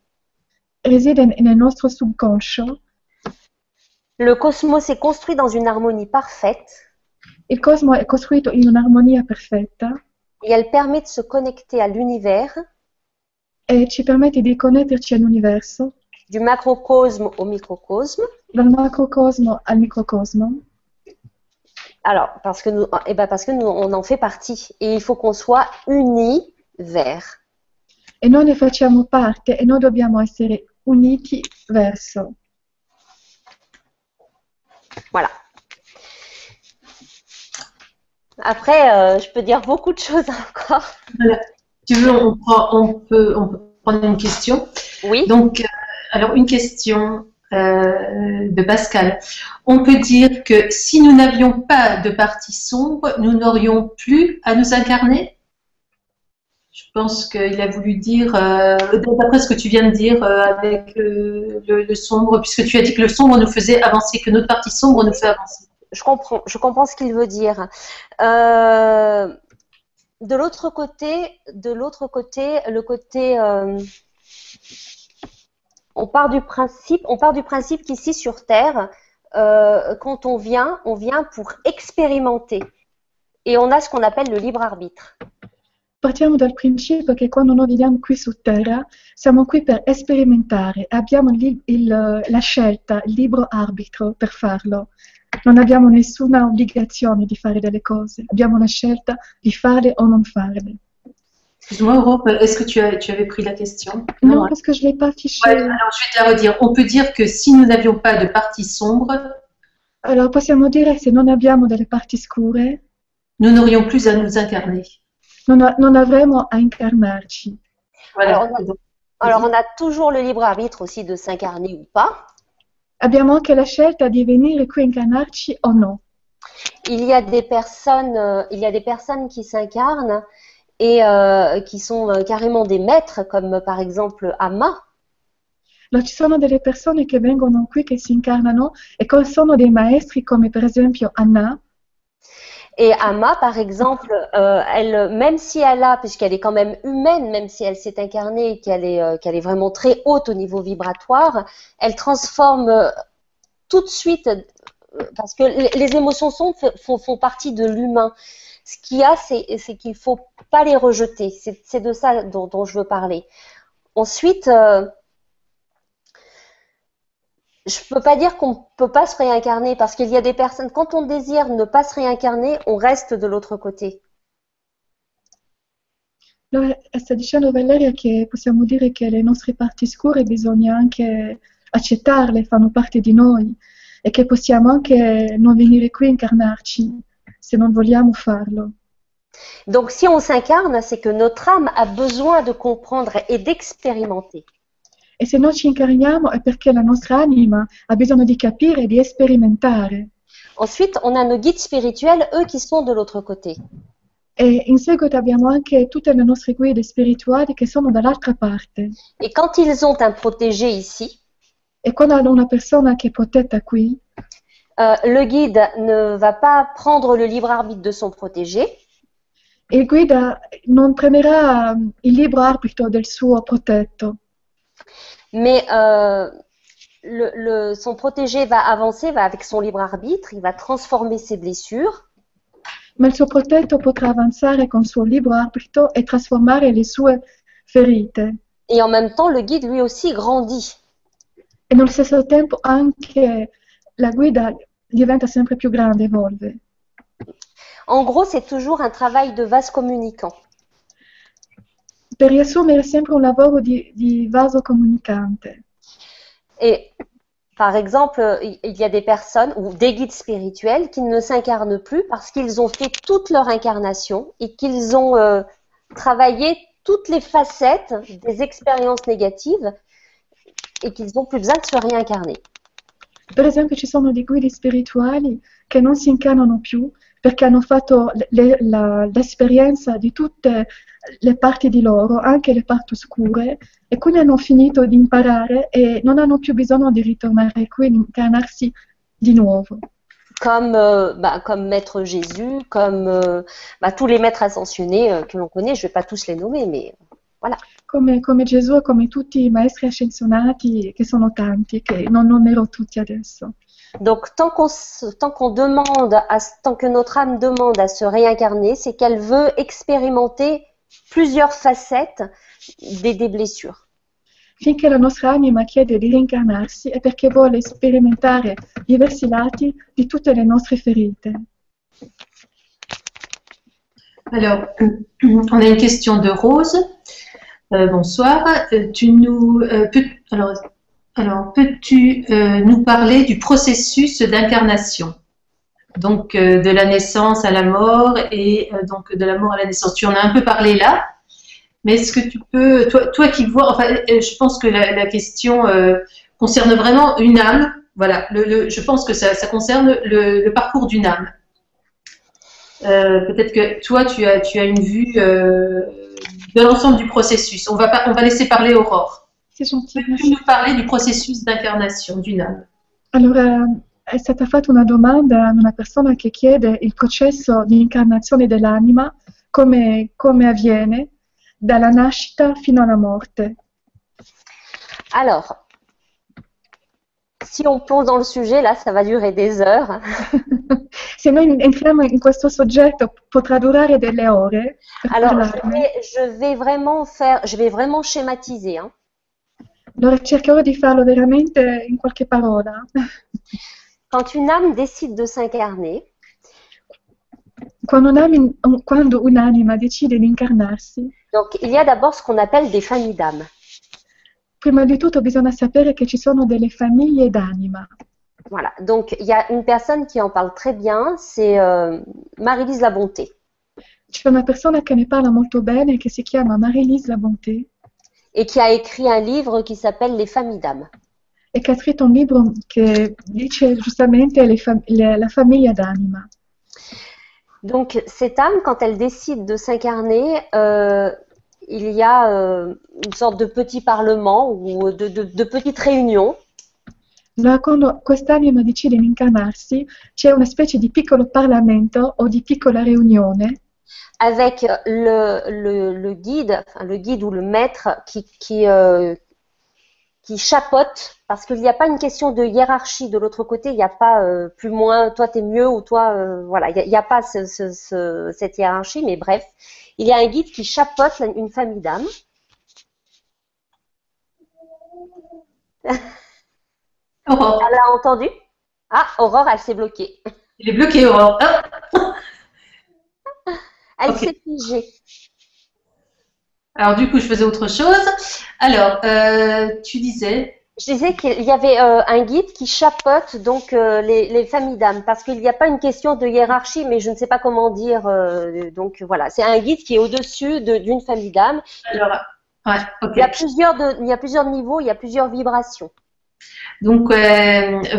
réside nel nostro subconscio. Le cosmos est construit dans une harmonie parfaite Il cosmo è costruito in un'armonia perfetta et elle permet de se connecter à l'univers, e ci permette di connetterci all'universo, du macrocosme au microcosme. dal macrocosmo al microcosmo, Alors, parce que nous, eh ben parce que nous, on en fait partie et il faut qu'on soit unis vers. e noi ne facciamo parte e noi dobbiamo essere uniti verso. Voilà. Après, euh, je peux dire beaucoup de choses encore. Voilà. Tu veux, on, prend- on peut, on peut prendre une question. Oui. Donc, euh, alors une question euh, de Pascal. On peut dire que si nous n'avions pas de partie sombre, nous n'aurions plus à nous incarner? Je pense qu'il a voulu dire, euh, d'après ce que tu viens de dire euh, avec le, le sombre, puisque tu as dit que le sombre nous faisait avancer, que notre partie sombre nous fait avancer. je comprends, je comprends ce qu'il veut dire. Euh, de l'autre côté, de l'autre côté, le côté, on part du principe, on part du principe qu'ici sur Terre, quand on vient, on vient pour expérimenter, et on a ce qu'on appelle le libre arbitre. Partiamo dal principio che quando noi viviamo qui su Terra siamo qui per sperimentare, abbiamo il- il- la scelta, il libero arbitro per farlo. Non abbiamo nessuna obbligazione di fare delle cose, abbiamo la scelta di farle o non farle. Excuse-moi, Europe, est-ce que tu, as, tu avais pris la question? Non, parce que je ne l'ai pas affiché. Ouais, alors je vais te la redire. On peut dire que si nous n'avions pas de partie sombre, Allora possiamo dire se non abbiamo delle parti scure, nous n'aurions plus à nous incarner. Non, a- non avremo a incarnarci. Voilà. Alors, on a- Alors on a toujours le libre arbitre aussi de s'incarner ou pas. Abbiamo anche la scelta di venire qui a incarnarci o no. Il y a des personnes, euh, il y a des personnes qui s'incarnent et euh, qui sont euh, carrément des maîtres, comme par exemple Amma. Allora, ci sono delle persone che vengono qui, che si incarnano e sono dei maestri come per esempio Anna. Et Amma, par exemple, euh, elle, même si elle a, puisqu'elle est quand même humaine, même si elle s'est incarnée qu'elle est, euh, qu'elle est vraiment très haute au niveau vibratoire, elle transforme euh, tout de suite, parce que les, émotions f- font, partie de l'humain. Ce qu'il y a, c'est, qu'il faut pas les rejeter. C'est, de ça dont, je veux parler. Ensuite, je peux pas dire qu'on peut pas se réincarner parce qu'il y a des personnes, quand on désire ne pas se réincarner, on reste de l'autre côté. Allora, sta dicendo Valeria che possiamo dire che le nostre parti scure bisogna anche accettarle, fanno parte di noi e che possiamo anche non venire qui a incarnarci se non vogliamo farlo. Donc si on s'incarne, c'est que notre âme a besoin de comprendre et d'expérimenter. E se non ci incarniamo è perché la nostra anima ha bisogno di capire e di sperimentare. Ensuite, on a nos guides spirituels, eux qui sont de l'autre côté. E in seguito abbiamo anche tutte le nostre guide spirituali che sono dall'altra parte. Et quand ils ont un protégé ici, E quando hanno una persona che è protetta qui, euh, le guide ne va pas prendre le libre arbitre de son protégé, il guida non prenderà um, il libero arbitro del suo protetto, Mais euh, le, le- son protégé va avancer, va avec son libre arbitre, il va transformer ses blessures ma il suo protetto potrà avanzare con suo libero arbitro e trasformare le sue ferite. et en même temps le guide lui aussi grandit. E nello stesso tempo anche la guida diventa sempre più grande, evolve. En gros, c'est toujours un travail de vase communicant. Per riassumere, sempre un lavoro di, di vaso comunicante. Et par exemple, il il y a des personnes ou des guides spirituels qui ne s'incarnent plus parce qu'ils ont fait toute leur incarnation et qu'ils ont euh, travaillé toutes les facettes des expériences négatives et qu'ils n'ont plus besoin de se réincarner. Per esempio, ci sono dei guidi spirituali che non si incarnano più perché hanno fatto le- la- l'esperienza di tutte le parti di loro, anche le parti oscure, e quindi hanno finito di imparare e non hanno più bisogno di ritornare qui, di incarnarsi di nuovo. Comme, euh, bah, comme Maître Jésus, comme euh, bah, tous les maîtres ascensionnés euh, que l'on connaît, je ne vais pas tous les nommer, mais Come, come Gesù e come tutti i maestri ascensionati, che sono tanti, che non nomero tutti adesso. Donc, tant qu'on tant qu'on demande, à, tant que notre âme demande à se réincarner, c'est qu'elle veut expérimenter plusieurs facettes des, des blessures. Finché la nostra anima chiede di reincarnarsi è perché vuole sperimentare diversi lati di tutte le nostre ferite. Alors, on a une question de Rose. Euh, bonsoir. Euh, tu nous, euh, peux, alors, alors, peux-tu euh, nous parler du processus d'incarnation? Donc, euh, de la naissance à la mort et euh, donc de la mort à la naissance. Tu en as un peu parlé là, mais est-ce que tu peux, toi, toi qui vois, enfin, je pense que la, question concerne vraiment une âme. Voilà, je pense que ça, concerne le, parcours d'une âme. Peut-être que toi, tu as, tu as une vue de l'ensemble du processus. On va laisser parler Aurore. Sì, gentil, Peux-tu nous parler du processus d'incarnation d'une âme Allora, è stata fatta una domanda a una persona che chiede il processo di incarnazione dell'anima, come, come avviene dalla nascita fino alla morte. Alors, si on plonge dans le sujet, là, ça va durer des heures. Se noi entriamo in questo soggetto potrà durare delle ore Alors, je vais, je vais vraiment faire, je vais vraiment schématiser. hein. Allora cercherò di farlo veramente in qualche parola. Quand une âme décide de s'incarner, Quando, un'ami- quando un'anima decide di incarnarsi, donc il y a d'abord ce qu'on appelle des familles d'âmes. prima di tutto bisogna sapere che ci sono delle famiglie d'anima. Voilà, donc il y a une personne qui en parle très bien, c'est euh, Marie-Lise La Bonté. C'è una persona che ne parla molto bene che si chiama Marie-Lise La Bonté et qui a écrit un livre qui s'appelle Les familles d'âmes. e che ha scritto un libro che dice giustamente le fam- le- la famiglia d'anima. Donc cette âme, quand elle décide de s'incarner, euh, il y a euh, une sorte de petit parlement ou de, de, de petite réunion Allora, quando quest'anima decide di incarnarsi, c'è una specie di piccolo Parlamento o di piccola riunione avec le, le, le guide, enfin, le guide ou le maître qui, qui, euh, qui chapeaute, parce qu'il n'y a pas une question de hiérarchie de l'autre côté, il n'y a pas euh, plus moins, toi t'es mieux ou toi, euh, voilà, il n'y a, pas ce- ce- ce- cette hiérarchie, mais bref, il y a un guide qui chapeaute la- une famille d'âmes. Aurore, Elle a entendu? Ah, Aurore, elle s'est bloquée. il est bloqué, Aurore. Ah Elle s'est figée. Alors, du coup, je faisais autre chose. Alors, euh, tu disais, Je disais qu'il y avait euh, un guide qui chapeaute donc euh, les, les familles d'âmes parce qu'il n'y a pas une question de hiérarchie, mais je ne sais pas comment dire. euh, donc voilà, c'est un guide qui est au-dessus de- d'une famille d'âmes. alors, ouais, ok. Il y a plusieurs de, il y a plusieurs niveaux, il y a plusieurs vibrations.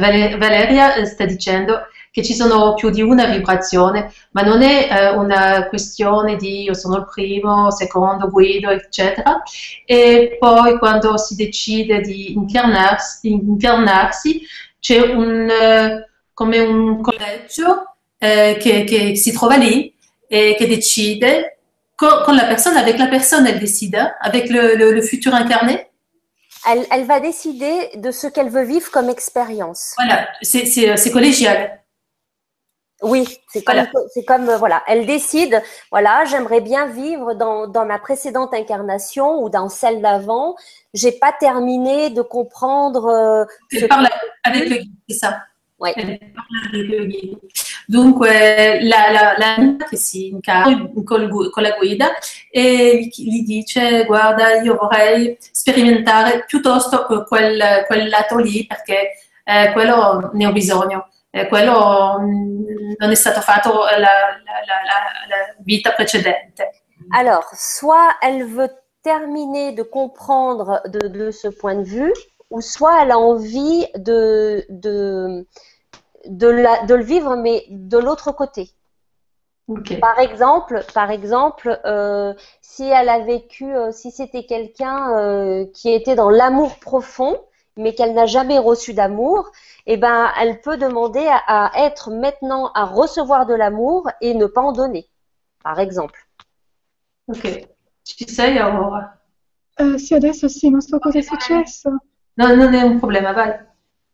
Vale- Valeria sta dicendo che ci sono più di una vibrazione, ma non è eh, una questione di io sono il primo, secondo, guido, eccetera. E poi quando si decide di incarnarsi, incarnarsi, c'è un, eh, come un collegio eh, che, che si trova lì e che decide quand, la personne, avec la personne, elle décide, avec le, futur incarné elle, elle, va décider de ce qu'elle veut vivre comme expérience. Voilà, c'est collégial. Oui, c'est comme, c'est comme euh, voilà, elle décide, voilà, j'aimerais bien vivre dans, dans ma précédente incarnation ou dans celle d'avant. J'ai pas terminé de comprendre. Euh, elle parle avec le guide, c'est ça? Oui. Elle parle avec le guide. Dunque la, la, la che si incarna con, con la guida e gli, gli, dice guarda io vorrei sperimentare piuttosto quel, quel lato lì perché eh, quello ne ho bisogno. Eh, quello mm, non è stato fatto la, la, la, vita precedente. Alors, soit elle veut terminer de comprendre de, de, ce point de vue, ou soit elle a envie de, de, de, la, de le vivre, mais de l'autre côté. Par exemple, par exemple euh, si elle a vécu, euh, si c'était quelqu'un euh, qui était dans l'amour profond, mais qu'elle n'a jamais reçu d'amour, eh ben, elle peut demander à, être maintenant à recevoir de l'amour et ne pas en donner, par exemple. Ok. Ci sei, Aurora? Eh, sì, adesso sì, non so cosa è successo. No, non è un problema, vai.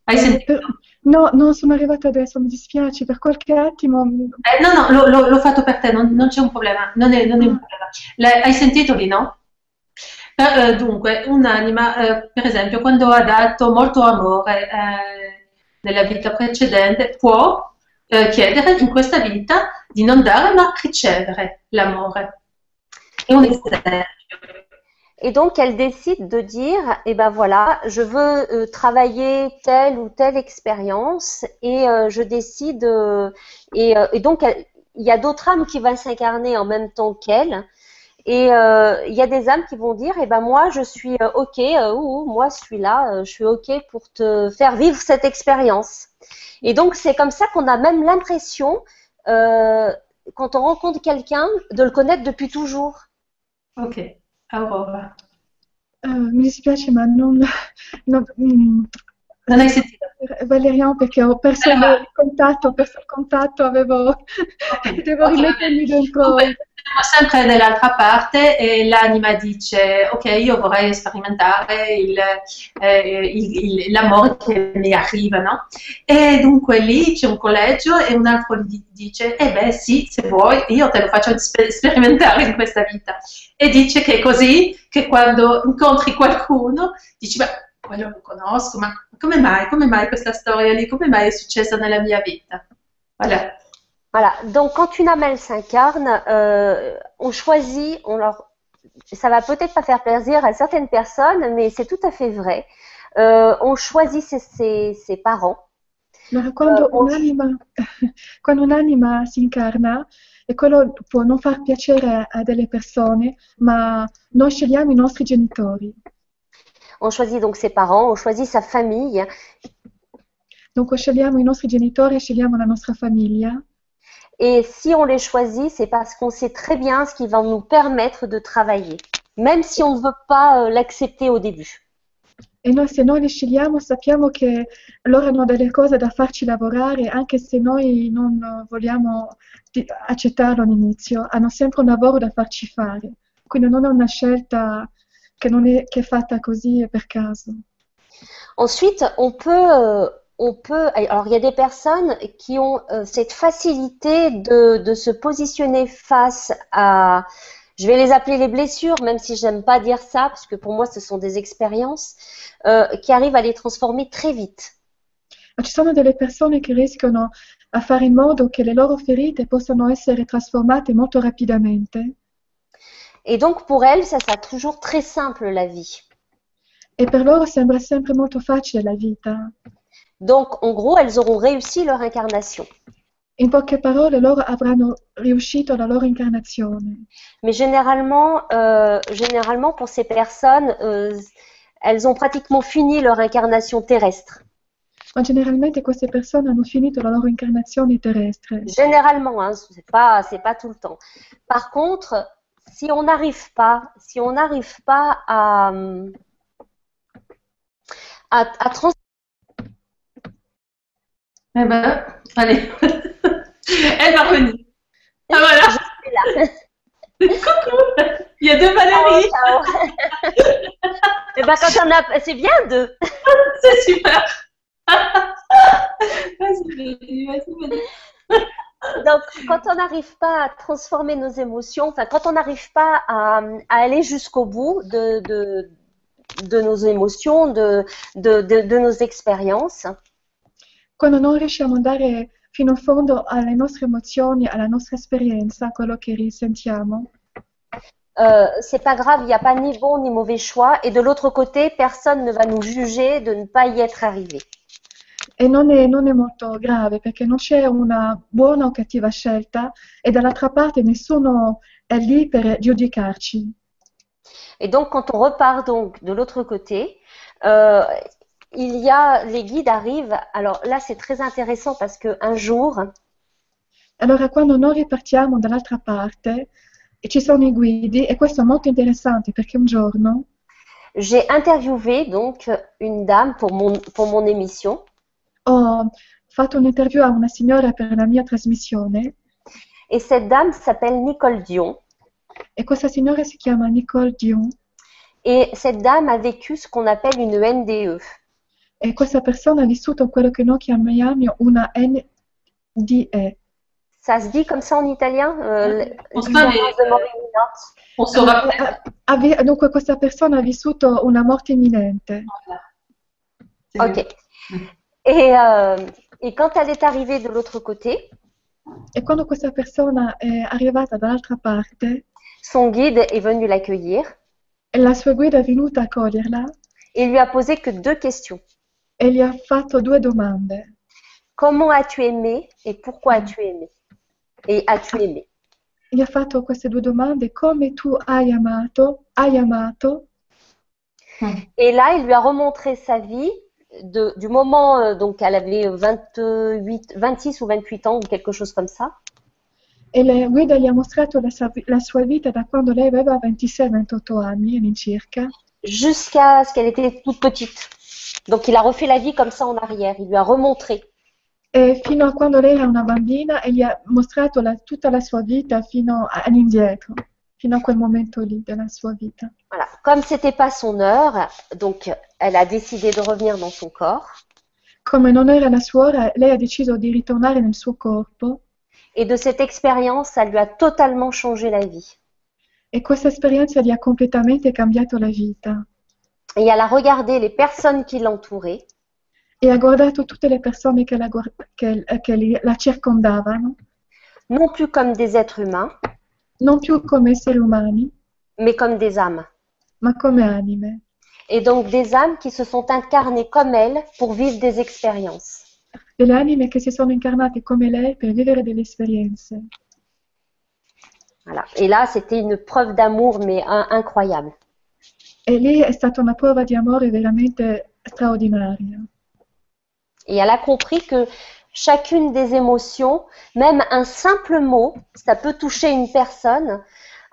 Hai sentito? Eh, no, non sono arrivata adesso, mi dispiace, per qualche attimo... Eh, no, no, l'ho fatto per te, non, non c'è un problema, non è, non è un problema. Le, hai sentito lì, no? Eh, dunque, un'anima, eh, per esempio, quando ha dato molto amore eh, nella vita precedente, può eh, chiedere in questa vita di non dare ma ricevere l'amore. È un. Et donc, elle décide de dire, eh ben voilà, je veux euh, travailler telle ou telle expérience et euh, je décide, euh, et, donc il y a d'autres âmes qui vont s'incarner en même temps qu'elle et euh, il y a des âmes qui vont dire, eh ben moi je suis euh, ok, euh, ou moi je suis là, je suis ok pour te faire vivre cette expérience. Et donc c'est comme ça qu'on a même l'impression, quand on rencontre quelqu'un, de le connaître depuis toujours. Ok, Aurora. mi dispiace ma non, hai sentito? Valerian perché ho perso il contatto, ho perso il contatto, avevo, devo rimettermi dentro. siamo sempre nell'altra parte e l'anima dice ok io vorrei sperimentare il, eh, il, il, l'amore che mi arriva no? e dunque lì c'è un collegio e un altro gli dice eh beh sì se vuoi io te lo faccio sperimentare in questa vita e dice che è così che quando incontri qualcuno dici beh quello lo conosco ma come mai come mai questa storia lì come mai è successa nella mia vita voilà Voilà, donc quand une âme s'incarne, euh, on choisit, on leur, ça va peut-être pas faire plaisir à certaines personnes, mais c'est tout à fait vrai. Euh, on choisit ses, ses, ses parents. Ma quando, uh, un'anima, quando un'anima si incarna, e quello può non far piacere a delle persone, ma noi scegliamo i nostri genitori. On choisit donc ses parents, on choisit sa famille. Donc scegliamo i nostri genitori, scegliamo la nostra famiglia. Et si on les choisit, c'est parce qu'on sait très bien ce qui va nous permettre de travailler, même si on ne veut pas euh, l'accepter au début. E noi se noi li scegliamo sappiamo che loro hanno delle cose da farci lavorare anche se noi non vogliamo accettarlo all'inizio, hanno sempre un lavoro da farci fare. Quindi non è una scelta che non è, che è fatta così per caso. Ensuite, on peut euh, on peut. Alors, il y a des personnes qui ont euh, cette facilité de, de, se positionner face à. Je vais les appeler les blessures, même si je n'aime pas dire ça, parce que pour moi, ce sont des expériences euh, qui arrivent à les transformer très vite. Ci sono delle persone che riescono a fare in modo che le loro ferite possano essere trasformate molto rapidamente. Et donc, pour elles, ça sera toujours très simple la vie. E per loro sembra sempre molto facile la vita. Donc, en gros, elles auront réussi leur incarnation. In poche parole, loro avranno riuscito la loro incarnazione. Mais généralement, euh, généralement pour ces personnes, euh, elles ont pratiquement fini leur incarnation terrestre. Ma generalmente queste persone hanno finito la loro incarnazione terrestre. Généralement, hein, c'est pas, c'est pas tout le temps. Par contre, si on n'arrive pas, si on n'arrive pas à, à, à trans Eh ben, allez. Elle va revenir. Ah voilà. Coucou. Il y a deux Valérie. Eh ben, quand on a... C'est bien deux. C'est super. Vas-y, vas-y, Donc, quand on n'arrive pas à transformer nos émotions, enfin, quand on n'arrive pas à, à aller jusqu'au bout de, de, de, nos émotions, de, nos expériences, Quando non riusciamo ad andare fino in fondo alle nostre emozioni, alla nostra esperienza, quello che risentiamo, euh, c'est pas grave, il n'y a pas ni bon ni mauvais choix. Et de l'autre côté, personne ne va nous juger de ne pas y être arrivé. E non è, non è molto grave perché non c'è una buona o cattiva scelta e dall'altra parte nessuno è lì per giudicarci. Et donc, quand on repart donc de l'autre côté, euh, il y a les guides arrivent. Alors là, c'est très intéressant parce que un jour, Allora quando noi ripartiamo dall'altra parte e ci sono i guidi e questo è molto interessante perché un giorno j'ai interviewé donc une dame pour mon pour mon émission ho fatto un'interview a una signora per la mia trasmissione et cette dame s'appelle Nicole Dion. e questa signora si chiama Nicole Dion Et cette dame a vécu ce qu'on appelle une E. NDE. e questa persona ha vissuto quello che noi chiamiamo una NDE. Ça se dit comme ça en italien euh, On se vi- dunque questa persona ha vissuto una morte imminente mieux. Ok. Et, euh, et quand elle est arrivée de l'autre côté, e quando questa persona è arrivata dall'altra parte son guide est venu l'accueillir. e la sua guida è venuta a coglierla et lui a posé que deux questions. e gli ha fatto due domande. Comment as-tu aimé et pourquoi as-tu aimé? Et as-tu aimé? Gli ha fatto queste due domande, come tu hai amato, hai amato, Et là, il lui a remontré sa vie de, du moment, euh, donc elle avait 28, 26 ou 28 ans ou quelque chose comme ça, e guida gli ha mostrato la la sua vita da quando lei aveva 26-28 anni all'incirca, jusqu'à ce qu'elle était toute petite. Donc il a refait la vie comme ça en arrière, il lui a remontré. e fino a quando lei era una bambina e gli ha mostrato la- tutta la sua vita fino all'indietro, fino a quel momento lì della sua vita. Voilà. Comme c'était pas son heure, donc elle a décidé de revenir dans son corps. Come non era la sua ora, lei ha deciso di ritornare nel suo corpo Et de cette expérience, ça lui a totalement changé la vie. e questa esperienza gli ha completamente cambiato la vita. Et elle a regardé les personnes qui l'entouraient E ha guardato tutte le persone che la, che- che la circondavano, non? Plus comme des êtres humains, non più come esseri umani, mais comme des âmes. ma come anime. Et donc des âmes qui se sont incarnées comme elle pour vivre des expériences. Delle anime che si sono incarnate come lei per vivere delle esperienze. Voilà. Et là, c'était une preuve d'amour, mais un- incroyable. E lì è stata una prova di amore veramente straordinaria. Et elle a compris que chacune des émotions, même un simple mot, ça peut toucher une personne.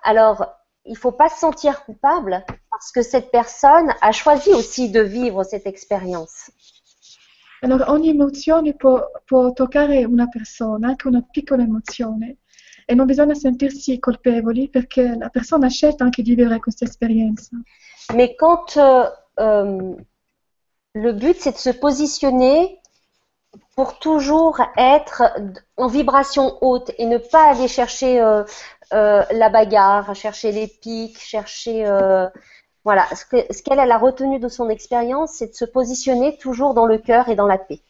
Alors, il ne faut pas se sentir coupable parce que cette personne a choisi aussi de vivre cette expérience. Allora, ogni emozione può, può toccare una persona, anche una piccola emozione, e non bisogna sentirsi colpevoli perché la persona ha scelto anche di vivere questa esperienza. Mais quand euh, euh, le but, c'est de se positionner pour toujours être en vibration haute et ne pas aller chercher euh, euh, la bagarre, chercher les pics, chercher... voilà, ce que- ce qu'elle elle a retenu de son expérience, c'est de se positionner toujours dans le cœur et dans la paix.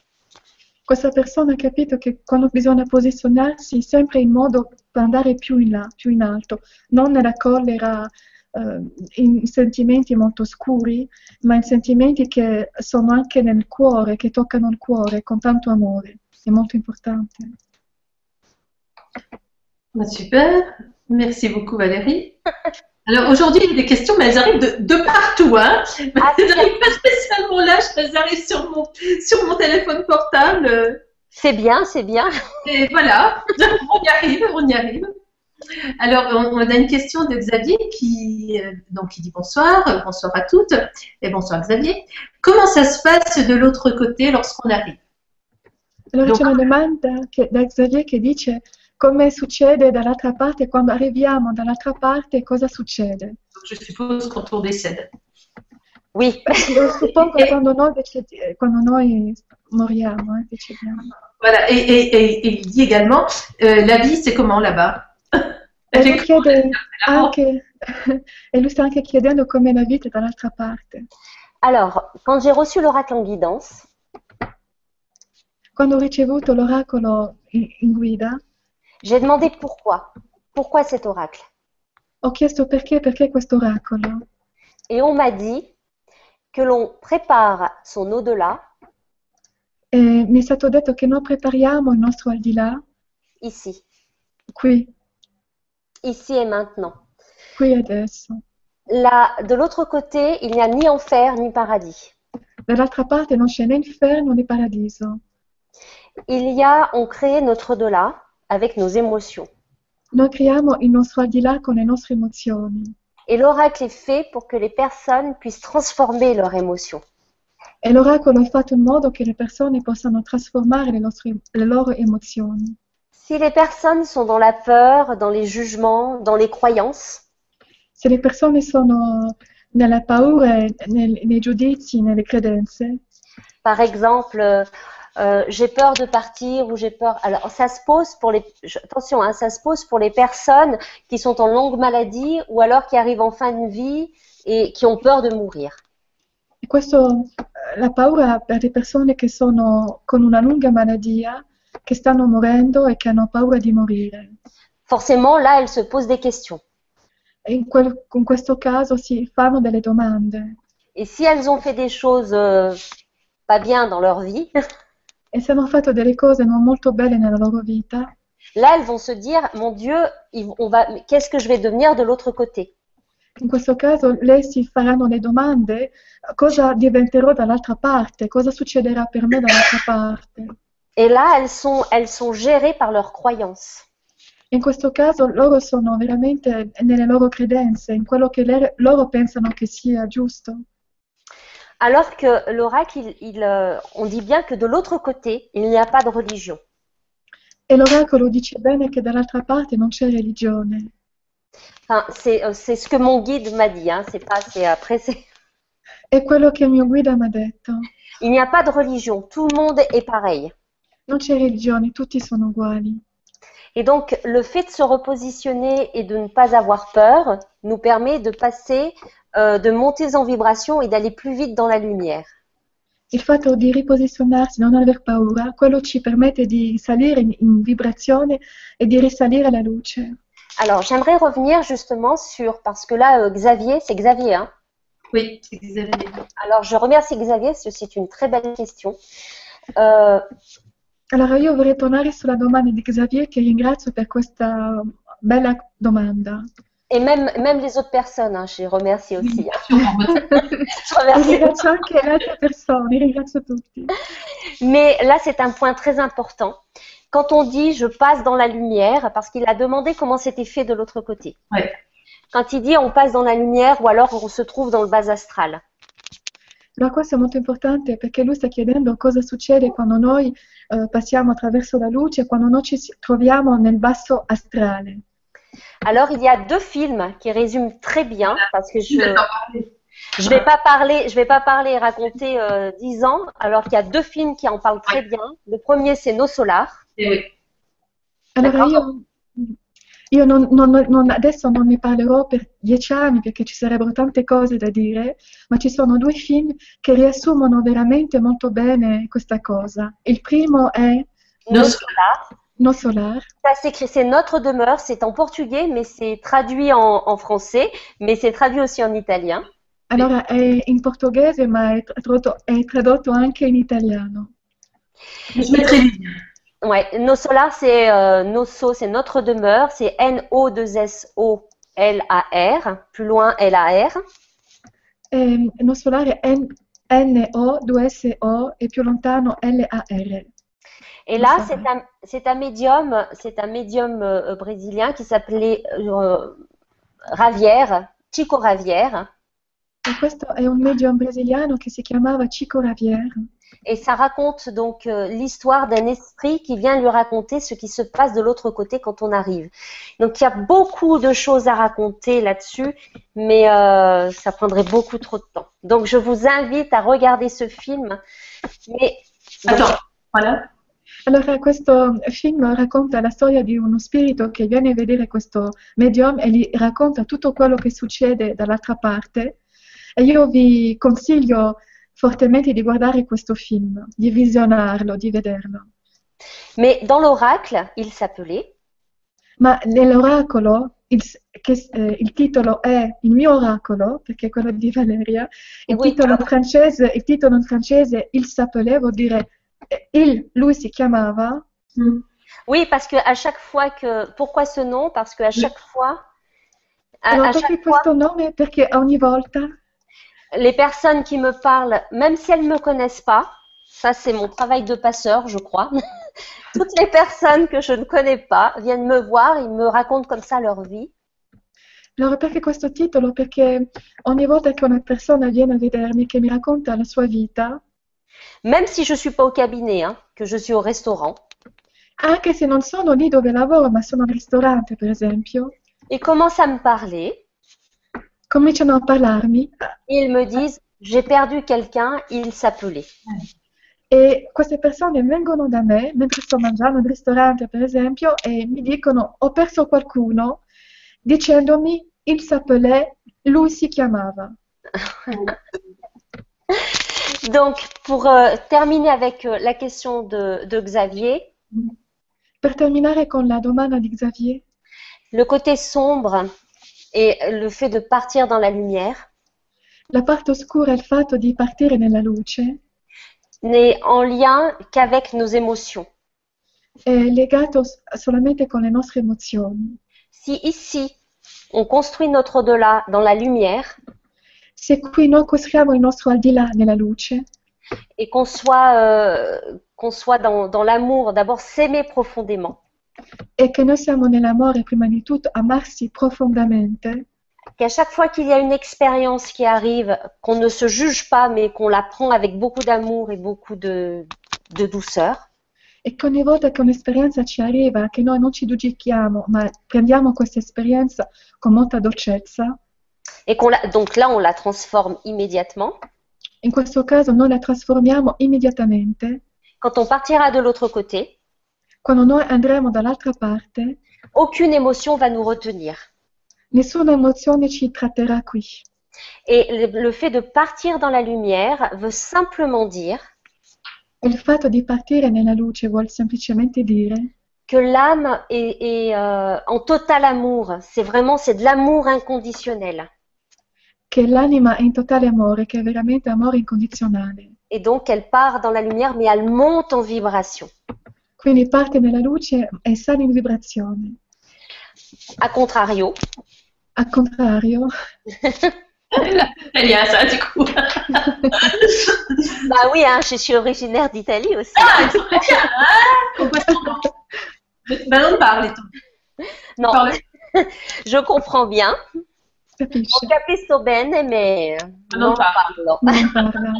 Questa persona ha capito che quando bisogna posizionarsi sempre in modo per andare più in là, più in alto, non nella collera, eh, in sentimenti molto scuri, ma in sentimenti che sono anche nel cuore, che toccano il cuore con tanto amore. È molto importante. Super, merci beaucoup Valérie. Alors aujourd'hui, il y a des questions, mais elles arrivent de, de partout. Hein. Ah, elles n'arrivent pas spécialement là, elles arrivent sur mon, sur mon téléphone portable. C'est bien, c'est bien. Et voilà, on y arrive, on y arrive. Alors, on, on a une question de Xavier qui, euh, donc, qui dit bonsoir, euh, bonsoir à toutes, et bonsoir Xavier. Comment ça se passe de l'autre côté lorsqu'on arrive? Allora Donc- c'è una domanda che- da Xavier che dice come succede dall'altra parte, quando arriviamo dall'altra parte, cosa succede? Je suppose quand on décède. Oui. Io suppongo quando noi, decedi- quando noi moriamo, eh, decediamo. Voilà, et, et- et- et il dit également, euh, la vie, c'est comment là-bas? E lui chiede anche, e lui sta anche chiedendo com'è la vita dall'altra parte. Alors, quand j'ai reçu l'oracle en guidance, Quando ho ricevuto l'oracolo in, in guida, j'ai demandé pourquoi. Pourquoi cet oracle? Ho chiesto perché, perché questo oracolo. Et on m'a dit que l'on prépare son au-delà E mi è stato detto che noi prepariamo il nostro al di là, ici, qui, ici et maintenant. qui adesso. Là, de l'autre côté, il n'y a ni enfer ni paradis. Dall'altra parte non c'è né inferno né paradiso. Il y a, on crée notre au-delà avec nos émotions. Noi creiamo il nostro al di là con le nostre emozioni. Et l'oracle est fait pour que les personnes puissent transformer leurs émotions. E l'oracolo è fatto in modo che le persone possano trasformare le, nostre- le loro emozioni. Si les personnes sont dans la peur, dans les jugements, dans les croyances, Se le persone sono nella paura, e nel- nei giudizi, nelle credenze, par exemple, euh, euh, j'ai peur de partir ou j'ai peur. Alors, ça se pose pour les. Attention, hein, ça se pose pour les personnes qui sont en longue maladie ou alors qui arrivent en fin de vie et qui ont peur de mourir. E questo, eh, la paura per le persone che sono con una lunga malattia, che stanno morendo e che hanno paura di morire? Forcément, là, elles se posent des questions. E in, quel- in questo caso si fanno delle domande. Et si elles ont fait des choses euh, pas bien dans leur vie, E hanno fatto delle cose non molto belle nella loro vita, là, elles vont se dire, mon Dieu, on va, qu'est-ce que je vais devenir de l'autre côté? In questo caso lei si faranno le domande cosa diventerò dall'altra parte, cosa succederà per me dall'altra parte? Et là, elles sont, elles sont gérées par leurs croyances. In questo caso loro sono veramente nelle loro credenze, in quello che loro pensano che sia giusto. Alors que l'oracle, il- il, euh, on dit bien que de l'autre côté, il n'y a pas de religion. E l'oracolo dice bene che dall'altra parte non c'è religione. Enfin, c'est euh, c'est ce que mon guide m'a dit. Hein. C'est pas, c'est après, c'est. È quello che il mio guida mi ha detto. Il n'y a pas de religion. Tout le monde est pareil. Non c'è religione, tutti sono uguali. Et donc, le fait de se repositionner et de ne pas avoir peur nous permet de passer, euh, de monter en vibration et d'aller plus vite dans la lumière. Il fatto di riposizionarsi, non aver paura, quello ci permette di salire in, in vibrazione e di risalire alla luce. Alors, j'aimerais revenir justement sur, parce que là, euh, Xavier, c'est Xavier, hein. Oui, c'est Xavier. Alors, je remercie Xavier, parce que c'est une très belle question. Euh, Allora io vorrei tornare sulla domanda di Xavier che ringrazio per questa bella domanda. Et même, même les autres personnes, hein, je les remercie aussi. hein. Je remercie. Mais là, c'est un point très important. Quand on dit je passe dans la lumière, parce qu'il a demandé comment c'était fait de l'autre côté. Ouais. Quand il dit on passe dans la lumière ou alors on se trouve dans le bas astral. Ma questo è molto importante perché lui sta chiedendo cosa succede quando noi eh, passiamo attraverso la luce, quando noi ci troviamo nel basso astrale. Alors, il y a deux films qui résument très bien, parce que je je vais pas parler, je vais pas parler et raconter euh, dix ans, alors qu'il y a deux films qui en parlent très bien. Le premier, c'est Nos Solars. Eh oui. Allora io, io non- non- non- adesso non ne parlerò per dieci anni perché ci sarebbero tante cose da dire, ma ci sono due film che riassumono veramente molto bene questa cosa. Il primo è Nos Nos- Solars. No Solar, Ça s'écrit, c'est Notre demeure, c'est en portugais, mais c'est traduit en, en français, mais c'est traduit aussi en italien. allora è in portoghese ma è tradotto, è tradotto anche in italiano. Je mettrai les liens. Ouais, Nos Solars, c'est euh, Nosso, c'est notre demeure, c'est N-O-2-S-O-L-A-R, plus loin L-A-R. E No Solar è N- N-O, 2-S-O e più lontano L-A-R. Et là, c'est un, c'est un médium, c'est un médium euh, brésilien qui s'appelait euh, Ravière, Chico Ravière. E questo è un medium brasiliano che si chiamava Chico Ravier. Et ça raconte donc euh, l'histoire d'un esprit qui vient lui raconter ce qui se passe de l'autre côté quand on arrive. Donc il y a beaucoup de choses à raconter là-dessus, mais euh, ça prendrait beaucoup trop de temps. Donc je vous invite à regarder ce film. Mais Attends, voilà. Allora, questo film racconta la storia di uno spirito che viene a vedere questo medium e gli racconta tutto quello che succede dall'altra parte. E io vi consiglio fortemente di guardare questo film, di visionarlo, di vederlo. Mais dans l'oracle, il s'appelait Ma nell'oracolo, il, che, eh, il titolo è Il mio oracolo, perché è quello di Valeria, il Oui. titolo in francese, il titolo in francese Il s'appelait vuol dire il, lui si chiamava, Hmm. Oui, parce que à chaque fois que pourquoi ce nom? Parce que à chaque fois, à, à chaque fois? Perché ogni volta les personnes qui me parlent, même si elles ne me connaissent pas, ça c'est mon travail de passeur, je crois. Toutes les personnes que je ne connais pas viennent me voir, ils me racontent comme ça leur vie. Allora, perché questo titolo? Perché ogni volta che una persona viene a vedermi, che mi racconta la sua vita, Même si je ne suis pas au cabinet, hein, que je suis au restaurant, anche se non sono lì dove lavoro, ma sono al ristorante, per esempio, ils commencent à me parler cominciano a parlarmi ils me disent j'ai perdu quelqu'un, il s'appelait. e queste persone vengono da me mentre sto mangiando al ristorante, per esempio, e mi dicono ho perso qualcuno, dicendomi il s'appelait, lui si chiamava. Donc, pour euh, terminer avec euh, la question de, de Xavier, Per terminare con la domanda di Xavier, le côté sombre et le fait de partir dans la lumière la parte oscura è il fatto di partire nella luce, n'est en lien qu'avec nos émotions. è legato solamente con le nostre emozioni. Si ici, on construit notre au-delà dans la lumière Se qui noi costruiamo il nostro al di là nella luce. Et qu'on soit, euh, qu'on soit dans, dans l'amour, d'abord s'aimer profondément, e che noi siamo nell'amore, prima di tutto, amarsi profondamente, qu'à chaque fois qu'il y a une expérience qui arrive, qu'on ne se juge pas, mais qu'on la prend avec beaucoup d'amour et beaucoup de, de douceur, e che ogni volta che un'esperienza ci arriva, che noi non ci giudichiamo, ma prendiamo questa esperienza con molta dolcezza, et qu'on la, donc là on la transforme immédiatement. in questo caso noi la trasformiamo immediatamente. Quand on partira de l'autre côté, Quando noi andremo dall'altra parte, aucune émotion va nous retenir. nessuna emozione ci tratterà qui. Et le, le fait de partir dans la lumière veut simplement dire E il fatto di partire nella luce vuol semplicemente dire que l'âme est, est, euh, en total amour. C'est vraiment, c'est de l'amour inconditionnel. Che l'anima è in totale amore, che è veramente amore incondizionale. Et donc elle part dans la lumière, mais elle monte en vibration. Quindi parte nella luce e sale in vibrazione. A contrario, Al contrario, Elle y a ça, du coup. bah oui, hein, je suis originaire d'Italie aussi. Ah, très bien. Ah, complètement. Ben, non, parle, Non, je comprends bien. Capisce? Ho capisco bene, mais Non non parlo. parlo. Non parla.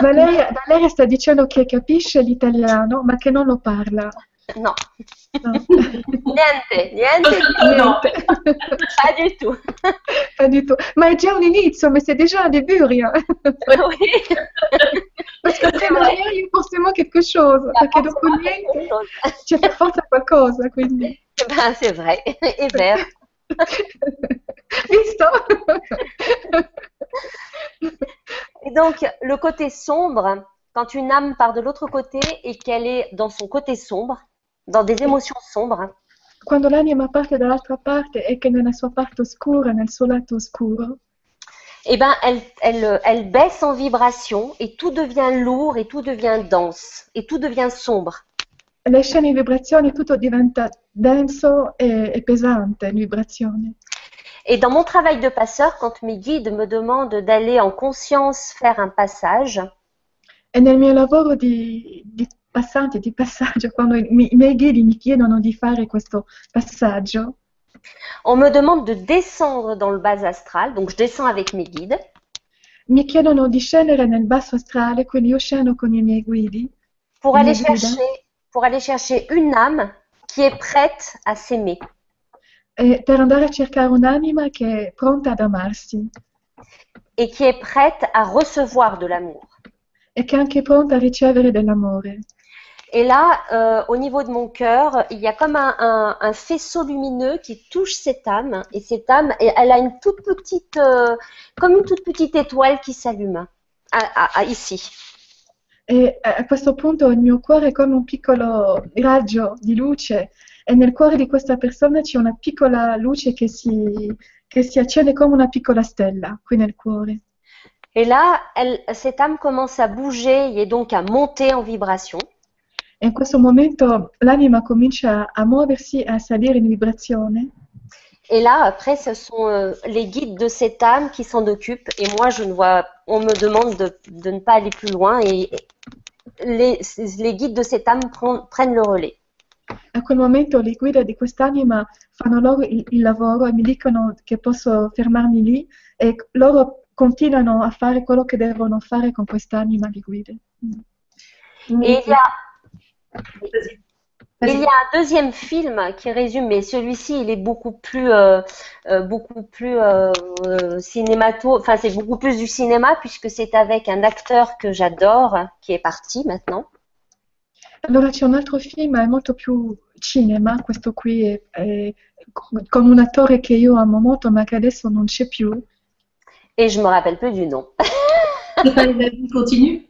Valeria, Valeria sta dicendo che capisce l'italiano, ma che non lo parla. Non, No. niente, niente, Non. pas du tout. Pas du tout. Ma è già un inizio, ma c'est déjà un début, rien. Oui, Parce que prima vrai. ieri forcément quelque chose, perché dopo niente c'è per forza qualcosa, quindi. Ben, c'est vrai, et vert. Visto? Et donc, le côté sombre, quand une âme part de l'autre côté et qu'elle est dans son côté sombre, dans des émotions sombres, Quando l'anima parte dall'altra parte e che nella sua parte oscura, nel suo lato oscuro, eh ben, elle, elle, elle baisse en vibration et tout devient lourd et tout devient dense et tout devient sombre. Le scene in vibrazione tutto diventa denso e, e pesante vibrazione. Et dans mon travail de passeur, quand mes guides me demandent d'aller en conscience faire un passage, E nel mio lavoro di, di passante, di passaggio, quando i, mi- i miei guidi mi chiedono di fare questo passaggio, on me demande de descendre dans le bas astral, donc je descends avec mes guides, mi chiedono di scendere nel basso astrale, quindi io scendo con i miei guidi, pour aller chercher, pour aller chercher une âme qui est prête à s'aimer e per andare a cercare un'anima che è pronta ad amarsi et qui est prête à recevoir de l'amour. e che è anche pronta a ricevere dell'amore. Et là, euh, au niveau de mon cœur, il y a comme un, un- un faisceau lumineux qui touche cette âme. Et cette âme, elle a une toute petite, euh, comme une toute petite étoile qui s'allume à- ici. E a questo punto il mio cuore è come un piccolo raggio di luce e nel cuore di questa persona c'è una piccola luce che si, che si accende come una piccola stella qui nel cuore. Et là, elle, cette âme commence à bouger et donc à monter en vibration. E in questo momento l'anima comincia a muoversi e a salire in vibrazione. Et là, après, ce sont euh, les guides de cette âme qui s'en occupent. Et moi, je ne vois, on me demande de, de ne pas aller plus loin. Et les, les guides de cette âme prend- prennent le relais. A quel momento le guide di quest'anima fanno loro il, il lavoro e mi dicono che posso fermarmi lì e loro continuano a fare quello che devono fare con quest'anima di guide. Et il y a Vas-y. Il y a un deuxième film qui résume, mais celui-ci, il est beaucoup plus, euh, euh, beaucoup plus euh, euh, cinémato, enfin c'est beaucoup plus du cinéma puisque c'est avec un acteur que j'adore qui est parti maintenant. Allora c'è un altro film, è molto più cinema, questo qui è, è con un attore che io amo molto ma che adesso non c'è più. Et je me rappelle plus du nom. C'est pas La vie continue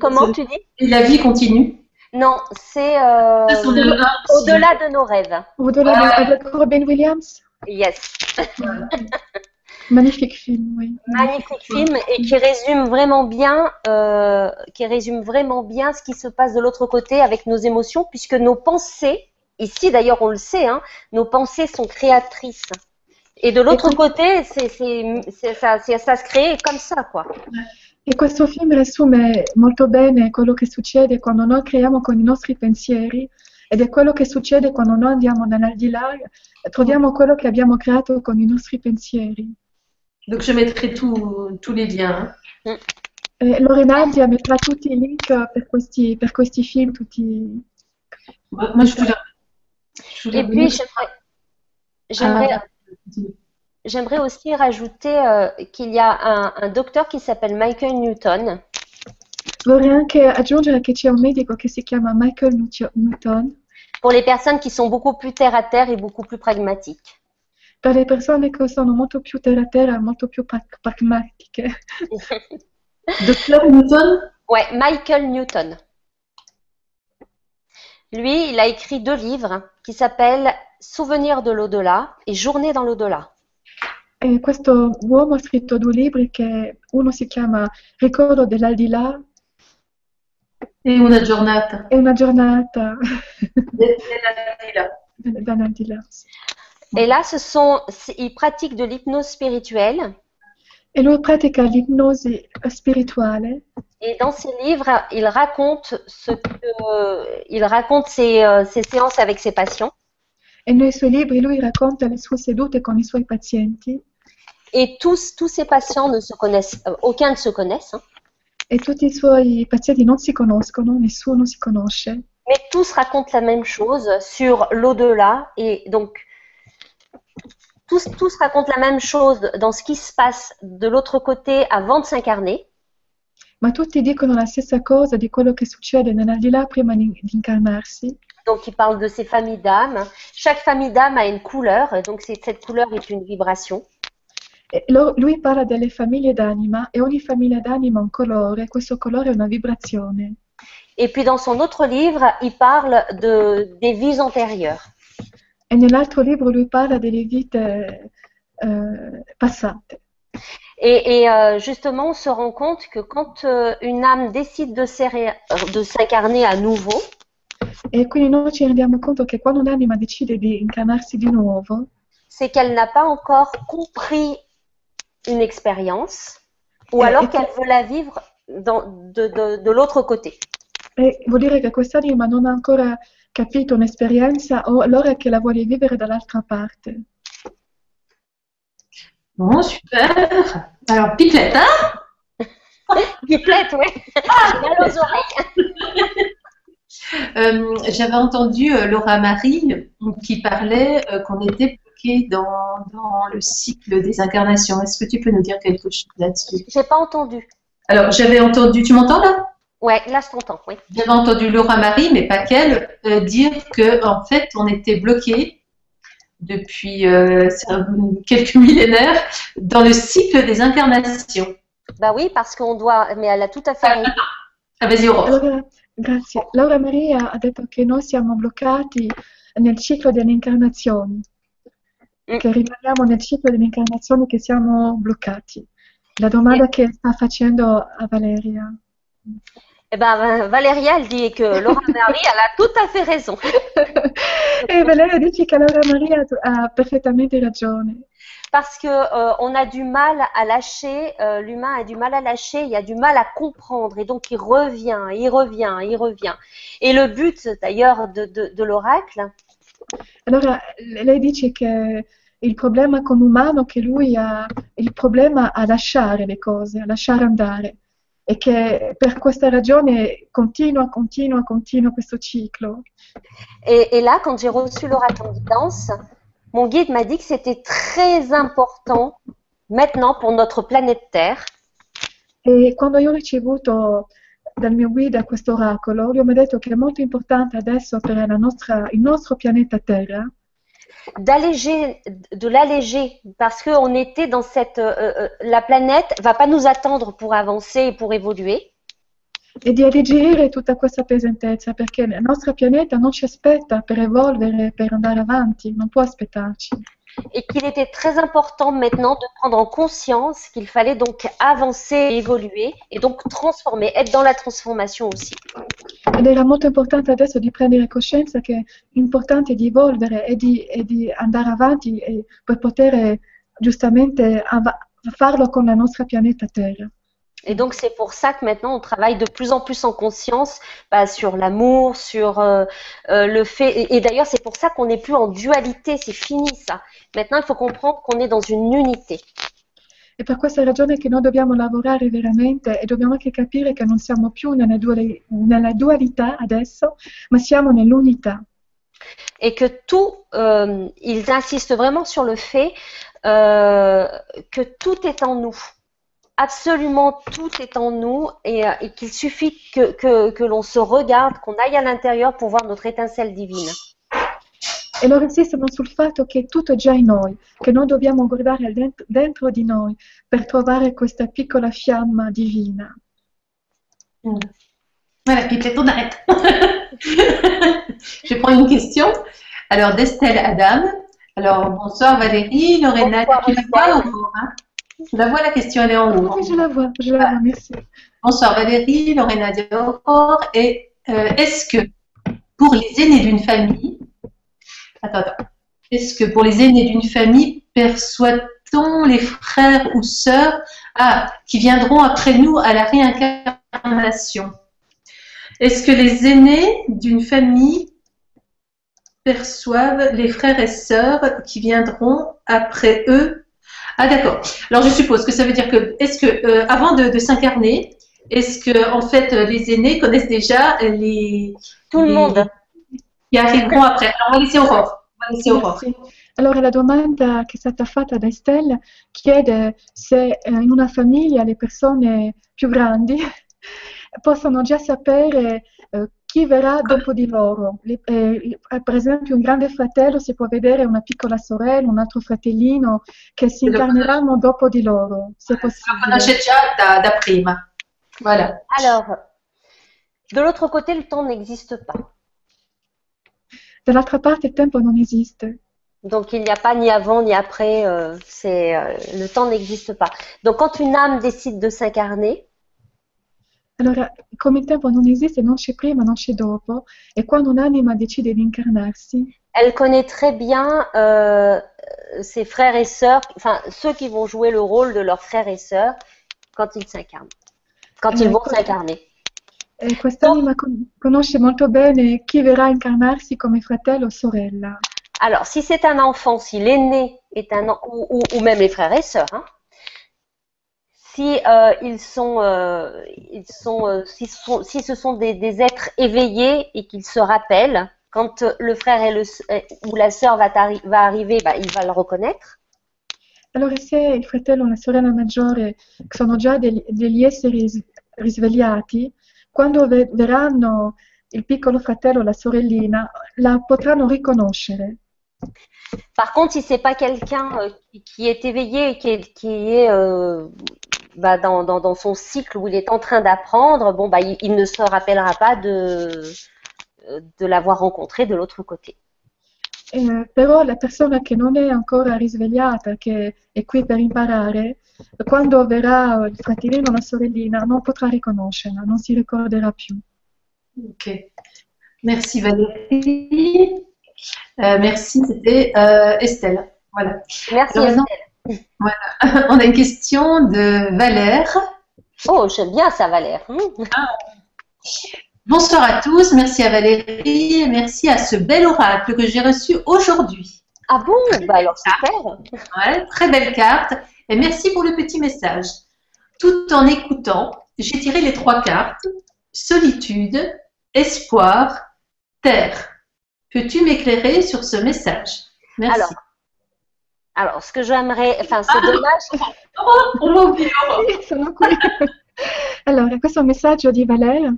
Comment tu dis? Et la vie continue. Non, c'est euh, au-delà de nos rêves. Au-delà Ah. de- avec Robin Williams, Yes, magnifique film, oui. magnifique film et qui résume vraiment bien, euh, qui résume vraiment bien ce qui se passe de l'autre côté avec nos émotions, puisque nos pensées, ici d'ailleurs on le sait, hein, nos pensées sont créatrices. Et de l'autre côté, c'est, ça, c'est- ça se crée comme ça, quoi. E questo film riassume molto bene quello che succede quando noi creiamo con i nostri pensieri ed è quello che succede quando noi andiamo nell'aldilà, troviamo quello che abbiamo creato con i nostri pensieri. Donc je mettrai tous tous les liens. hein. E Lorenazia metterà tutti i link per questi, per questi film, tutti... Moi, moi, je voulais. je voulais Et puis, j'aimerais, j'aimerais, aussi rajouter euh, qu'il y a un, un docteur qui s'appelle Michael Newton, Vorrei anche aggiungere che c'è un medico che si chiama Michael Newton, pour les personnes qui sont beaucoup plus terre à terre et beaucoup plus pragmatiques. per le persone che sono molto più terra a terra, molto più pra- pragmatiche. Docteur Newton? Ouais, Michael Newton. Lui, il a écrit deux livres qui s'appellent Souvenirs de l'au-delà et Journée dans l'au-delà. E questo uomo ha scritto due libri che uno si chiama Ricordo dell'aldilà et una giornata. e una giornata Là. dall'aldilà. Et là, ce sont, c'est- il pratique de l'hypnose spirituelle. E lui pratica l'ipnosi spirituale Et dans ses livres, il raconte ce que, il raconte ses, euh, ses séances avec ses patients. e nei suoi libri lui racconta le sue sedute con i suoi pazienti Et tous, tous ces patients ne se connaissent, euh, aucun ne se connaissent, hein, e tutti i suoi pazienti non si conoscono, nessuno si conosce, mais tous racontent la même chose sur l'au-delà. Et donc, tous, tous racontent la même chose dans ce qui se passe de l'autre côté avant de s'incarner. ma tutti dicono la stessa cosa di quello che succede nell'aldilà prima di, di incarnarsi. Donc, il parle de ces familles d'âmes. Chaque famille d'âmes a une couleur, donc cette couleur est une vibration. E lui parla delle famiglie d'anima e ogni famiglia d'anima ha un colore, questo colore è una vibrazione. Et puis, dans son autre livre, il parle de, des vies antérieures. E nell'altro libro lui parla delle vite eh, passate. Et, et, euh, justement, on se rend compte que quand euh, une âme décide de s'incarner à nouveau, E quindi noi ci rendiamo conto che quando un'anima decide di incarnarsi di nuovo, c'est qu'elle n'a pas encore compris une expérience, ou Et- alors qu'elle veut la vivre dans- de, de- de l'autre côté. e vuol dire che quest'anima non ha ancora capito un'esperienza o allora che la vuole vivere dall'altra parte. Bon, super. Alors, Picletta, Pipelette, oui. Mal aux oreilles. Euh, J'avais entendu euh, Laura Marie qui parlait euh, qu'on était dans, dans, le cycle des incarnations. Est-ce que tu peux nous dire quelque chose là-dessus? J'ai pas entendu. Alors, j'avais entendu, tu m'entends là? Ouais, là je t'entends, oui. J'avais entendu Laura Marie, mais pas qu'elle, euh, dire que en fait, on était bloqué depuis euh, quelques millénaires dans le cycle des incarnations. Bah oui, parce qu'on doit, mais elle a tout à fait raison. Ah, vas-y, Aurore. Grazie. Laura Maria ha detto che noi siamo bloccati nel ciclo delle incarnazioni. Che rimaniamo nel ciclo delle incarnazioni che siamo bloccati. La domanda che sta facendo a Valeria. Eh ben, Valéria, elle dit que Laura Marie, elle a tout à fait raison. e Valeria dice che Laura Maria ha perfettamente ragione. Parce que euh, on a du mal à lâcher, euh, l'humain a du mal à lâcher, il a du mal à comprendre, et donc il revient, il revient, il revient. Et le but d'ailleurs de, de, de l'oracle, Allora, lei dice che il problema con l'umano è che lui ha il problema a lasciare le cose, a lasciare andare e che per questa ragione continua, continua, continua questo ciclo. et, et là, quand j'ai reçu en guidance, mon guide m'a dit que c'était très important maintenant pour notre planète Terre E quando io ho ricevuto dal mio guida questo oracolo, lui mi ha detto che è molto importante adesso per la nostra- il nostro pianeta Terra d'alléger, de l'alléger, parce qu'on était dans cette, euh, euh, la planète va pas nous attendre pour avancer et pour évoluer. e di alleggerire tutta questa pesantezza perché il nostro pianeta non ci aspetta per evolvere, per andare avanti, non può aspettarci. Et qu'il était très important maintenant de prendre en conscience qu'il fallait donc avancer évoluer et donc transformer, être dans la transformation aussi. Ed era molto importante adesso di prendere coscienza che è importante di evolvere e di, e di andare avanti per poter eh, giustamente av- farlo con la nostra pianeta Terra. Et donc c'est pour ça que maintenant on travaille de plus en plus en conscience bah, sur l'amour, sur euh, euh, le fait. Et, et d'ailleurs c'est pour ça qu'on n'est plus en dualité, c'est fini ça. Maintenant il faut comprendre qu'on est dans une unité. E per questa ragione che noi dobbiamo lavorare veramente e dobbiamo anche capire che non siamo più nella, duali- nella dualità adesso, ma siamo nell'unità. et que tout, euh, ils insistent vraiment sur le fait que tout est en nous. Absolument tout est en nous et, euh, et qu'il suffit que, que, que l'on se regarde, qu'on aille à l'intérieur pour voir notre étincelle divine. E loro insistono sul fatto che tutto è già in noi, che noi dobbiamo guardare dentro, dentro di noi per trovare questa piccola fiamma divina. Voilà, puis peut-être on arrête. Je prends une question. Alors, d'Estelle Adam. Alors, bonsoir Valérie, Lorena, Bonsoir, tu la Estelle. vois en haut, hein Tu la vois, la question, elle est en haut. Oui, je la vois, je la vois, merci. Bonsoir Valérie, Lorena Aurore. Et euh, est-ce que pour les aînés d'une famille, attends, attends, est-ce que pour les aînés d'une famille, perçoit-on les frères ou sœurs ah, qui viendront après nous à la réincarnation? Est-ce que les aînés d'une famille perçoivent les frères et sœurs qui viendront après eux Ah d'accord. Alors je suppose que ça veut dire que est-ce que euh, avant de, de s'incarner, est-ce que en fait les aînés connaissent déjà les Tout le les- monde. qui arriveront après Alors on va laisser Aurore. On va laisser Aurore. Sì. Allora la domanda che è stata fatta da Estelle chiede se eh, in una famiglia le persone più grandi possono già sapere eh, chi verrà dopo di loro? Le- eh, per esempio un grande fratello si può vedere una piccola sorella, un altro fratellino che si incarneranno dopo di loro, se Lo possibile. conosce già da, da prima. Voilà. Alors, de l'autre côté, le temps n'existe pas. Dall'altra parte il tempo non esiste. Donc il n'y a pas ni avant ni après, euh, c'est, euh, le temps n'existe pas. Donc quand une âme décide de s'incarner, Allora, come il tempo non esiste, non c'è prima, non c'è dopo, e quando un'anima decide di incarnarsi, elle connaît très bien euh, ses frères et sœurs, enfin ceux qui vont jouer le rôle de leurs frères et sœurs quand ils s'incarnent, quand ils vont Ecco. s'incarner. E quest'anima con- conosce molto bene chi verrà a incarnarsi come fratello o sorella. Alors si c'est un enfant, si l'aîné est un ou, ou- ou même les frères et sœurs, hein, si euh, ils sont, euh, ils sont, euh, si, ce sont, si ce sont des, des êtres éveillés et qu'ils se rappellent, quand le frère et le, ou la sœur va, va arriver, bah, il va le reconnaître. Allora se il fratello o la sorella maggiore sono già degli, degli esseri risvegliati, quando verranno il piccolo fratello o la sorellina, la potranno riconoscere. Par contre, si c'est pas quelqu'un euh, qui est éveillé, qui est, qui est euh, bah, dans, dans, dans, son cycle où il est en train d'apprendre, bon, bah, il, il, ne se rappellera pas de, de l'avoir rencontré de l'autre côté. Eh, però la persona che non è ancora risvegliata, che è qui per imparare, quando verrà il fratellino o la sorellina, non potrà riconoscerla, non si ricorderà più. Ok. Merci Valérie. Euh, merci, c'était euh, Estelle. Voilà. Merci Estelle. Voilà. On a une question de Valère. Oh, j'aime bien ça, Valère. Mmh. Ah. Bonsoir à tous, merci à Valérie et merci à ce bel oracle que j'ai reçu aujourd'hui. Ah bon? Bah alors super ouais, Très belle carte et merci pour le petit message. Tout en écoutant, j'ai tiré les trois cartes solitude, espoir, terre. Peux-tu m'éclairer sur ce message? Merci. Alors, alors ce que j'aimerais, enfin c'est ah. dommage. oh, allora, questo messaggio di Valeria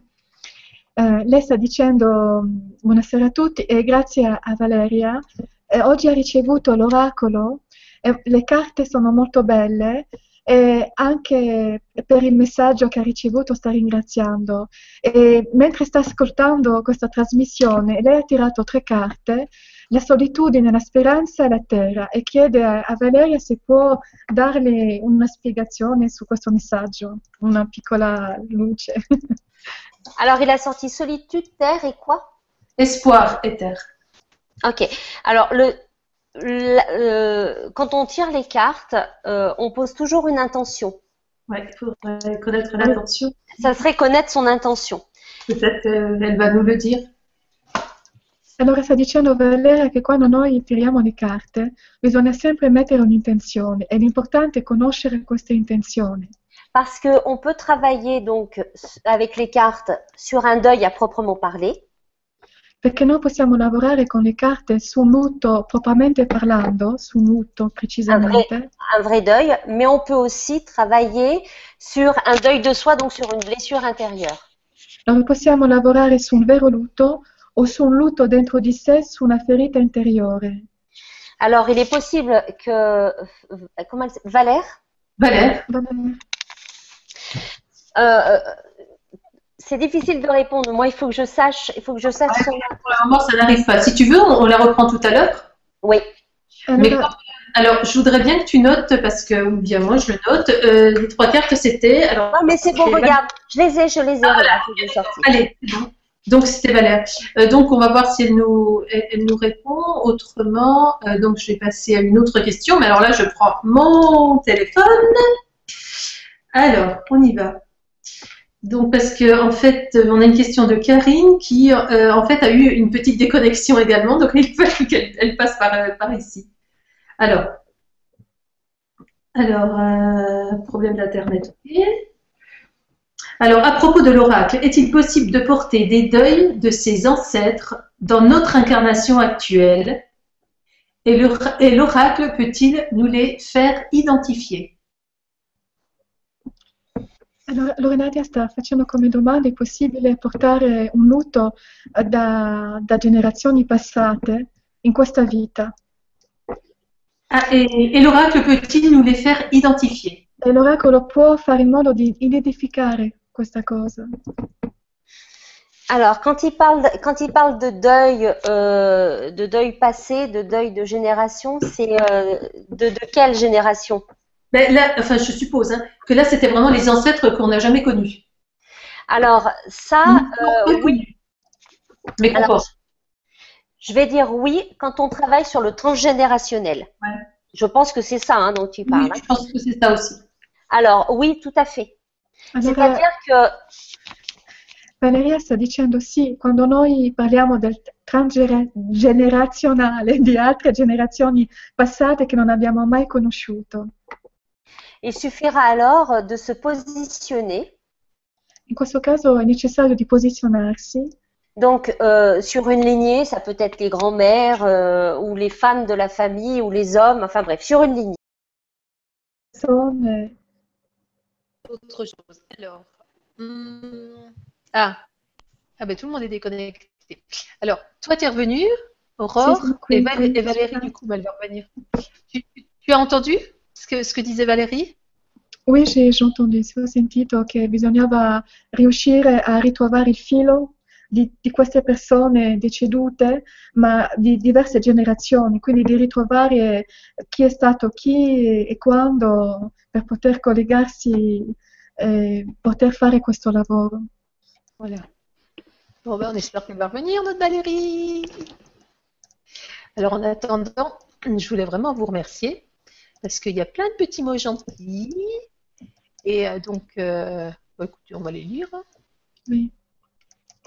Eh, lei sta dicendo buonasera a tutti e grazie a, Valeria. Eh, oggi ha ricevuto l'oracolo, e le carte sono molto belle e anche per il messaggio che ha ricevuto sta ringraziando. E mentre sta ascoltando questa trasmissione, lei ha tirato tre carte, la solitudine, la speranza e la terra, e chiede a, a Valeria se può darle una spiegazione su questo messaggio, una piccola luce. Alors, il a sorti solitude, terre et quoi? Espoir et terre. Ok. Alors, le, quand on tire les cartes, euh, on pose toujours une intention. Oui, faut connaître l'intention. Ça serait connaître son intention. Peut-être qu'elle va nous le dire. Allora sta dicendo Valeria che quando noi tiriamo le carte bisogna sempre mettere un'intenzione e l'importante è conoscere questa intenzione. parce qu'on peut travailler donc avec les cartes sur un deuil à proprement parler. Perché noi possiamo lavorare con le carte su un lutto propriamente parlando, su un lutto precisamente. Un vrai, un vrai deuil, mais on peut aussi travailler sur un deuil de soi, donc sur une blessure intérieure. Allora possiamo lavorare su un vero lutto o su un lutto dentro di sé, su una ferita interiore. Alors, il est possible que... Comment elle Valère? Valère. Valère. Euh, euh, c'est difficile de répondre. Moi, il faut que je sache. Il faut que je sache. Pour le moment, ça n'arrive pas. Si tu veux, on, la reprend tout à l'heure. Oui. Mais alors, je voudrais bien que tu notes parce que, ou bien moi, je le note. Euh, les trois cartes, c'était. Alors. Non, mais c'est bon. Regarde, je les ai, je les ai. Ah, Allez, Donc c'était Valère. donc on va voir si elle nous, elle, nous répond. Autrement, donc je vais passer à une autre question. Mais alors là, je prends mon téléphone. Alors, on y va. Donc, parce que en fait, on a une question de Karine qui, euh, en fait, a eu une petite déconnexion également. Donc, il faut qu'elle passe euh, par, ici. Alors, alors euh, problème d'internet. Alors, à propos de l'oracle, est-il possible de porter des deuils de ses ancêtres dans notre incarnation actuelle? Et l'oracle peut-il nous les faire identifier? Allora, Lorenadia sta facendo come domanda, è possibile portare un lutto da, da generazioni passate in questa vita? Ah, et, et l'oracle peut-il nous les faire identifier? E l'oracolo può fare in modo di identificare questa cosa? Alors, quand il parle, quand il parle de deuil, euh, de deuil passé, de deuil de génération, c'est euh, de, de quelle génération? Ben là, enfin, je suppose hein, que là, c'était vraiment les ancêtres qu'on n'a jamais connus. Alors, ça, euh, oui. Mais Alors, Je vais dire oui quand on travaille sur le transgénérationnel. Ouais. Je pense que c'est ça hein, dont tu parles. Oui, je pense que c'est ça aussi. Alors, oui, tout à fait. C'est-à-dire que Valeria sta dicendo sì, quando noi parliamo del transgenerazionale di altre generazioni passate che non abbiamo mai conosciuto. Il suffira alors de se positionner. In questo caso è necessario di posizionarsi. Donc, euh, sur une lignée, ça peut être les grands-mères euh, ou les femmes de la famille ou les hommes, enfin bref, sur une lignée. Persone. Autre chose. Alors, hum, ah, ah ben tout le monde est déconnecté. Alors, toi, tu es revenue, Aurore, et, Val- et Valérie, du coup, elle va revenir. Tu, tu as entendu ce que, ce que disait Valérie? Oui, j'ai j'ai entendu, sì, ho sentito che bisognava riuscire a ritrovare il filo di, di queste persone decedute, ma di diverse generazioni, quindi di ritrovare chi è stato chi e quando per poter collegarsi e poter fare questo lavoro. Voilà. Bon, ben, on espère qu'elle va revenir, notre Valérie. Alors, en attendant, je voulais vraiment vous remercier parce qu'il y a plein de petits mots gentils. Et euh, donc, euh, bah, écoutez, on va les lire. Oui.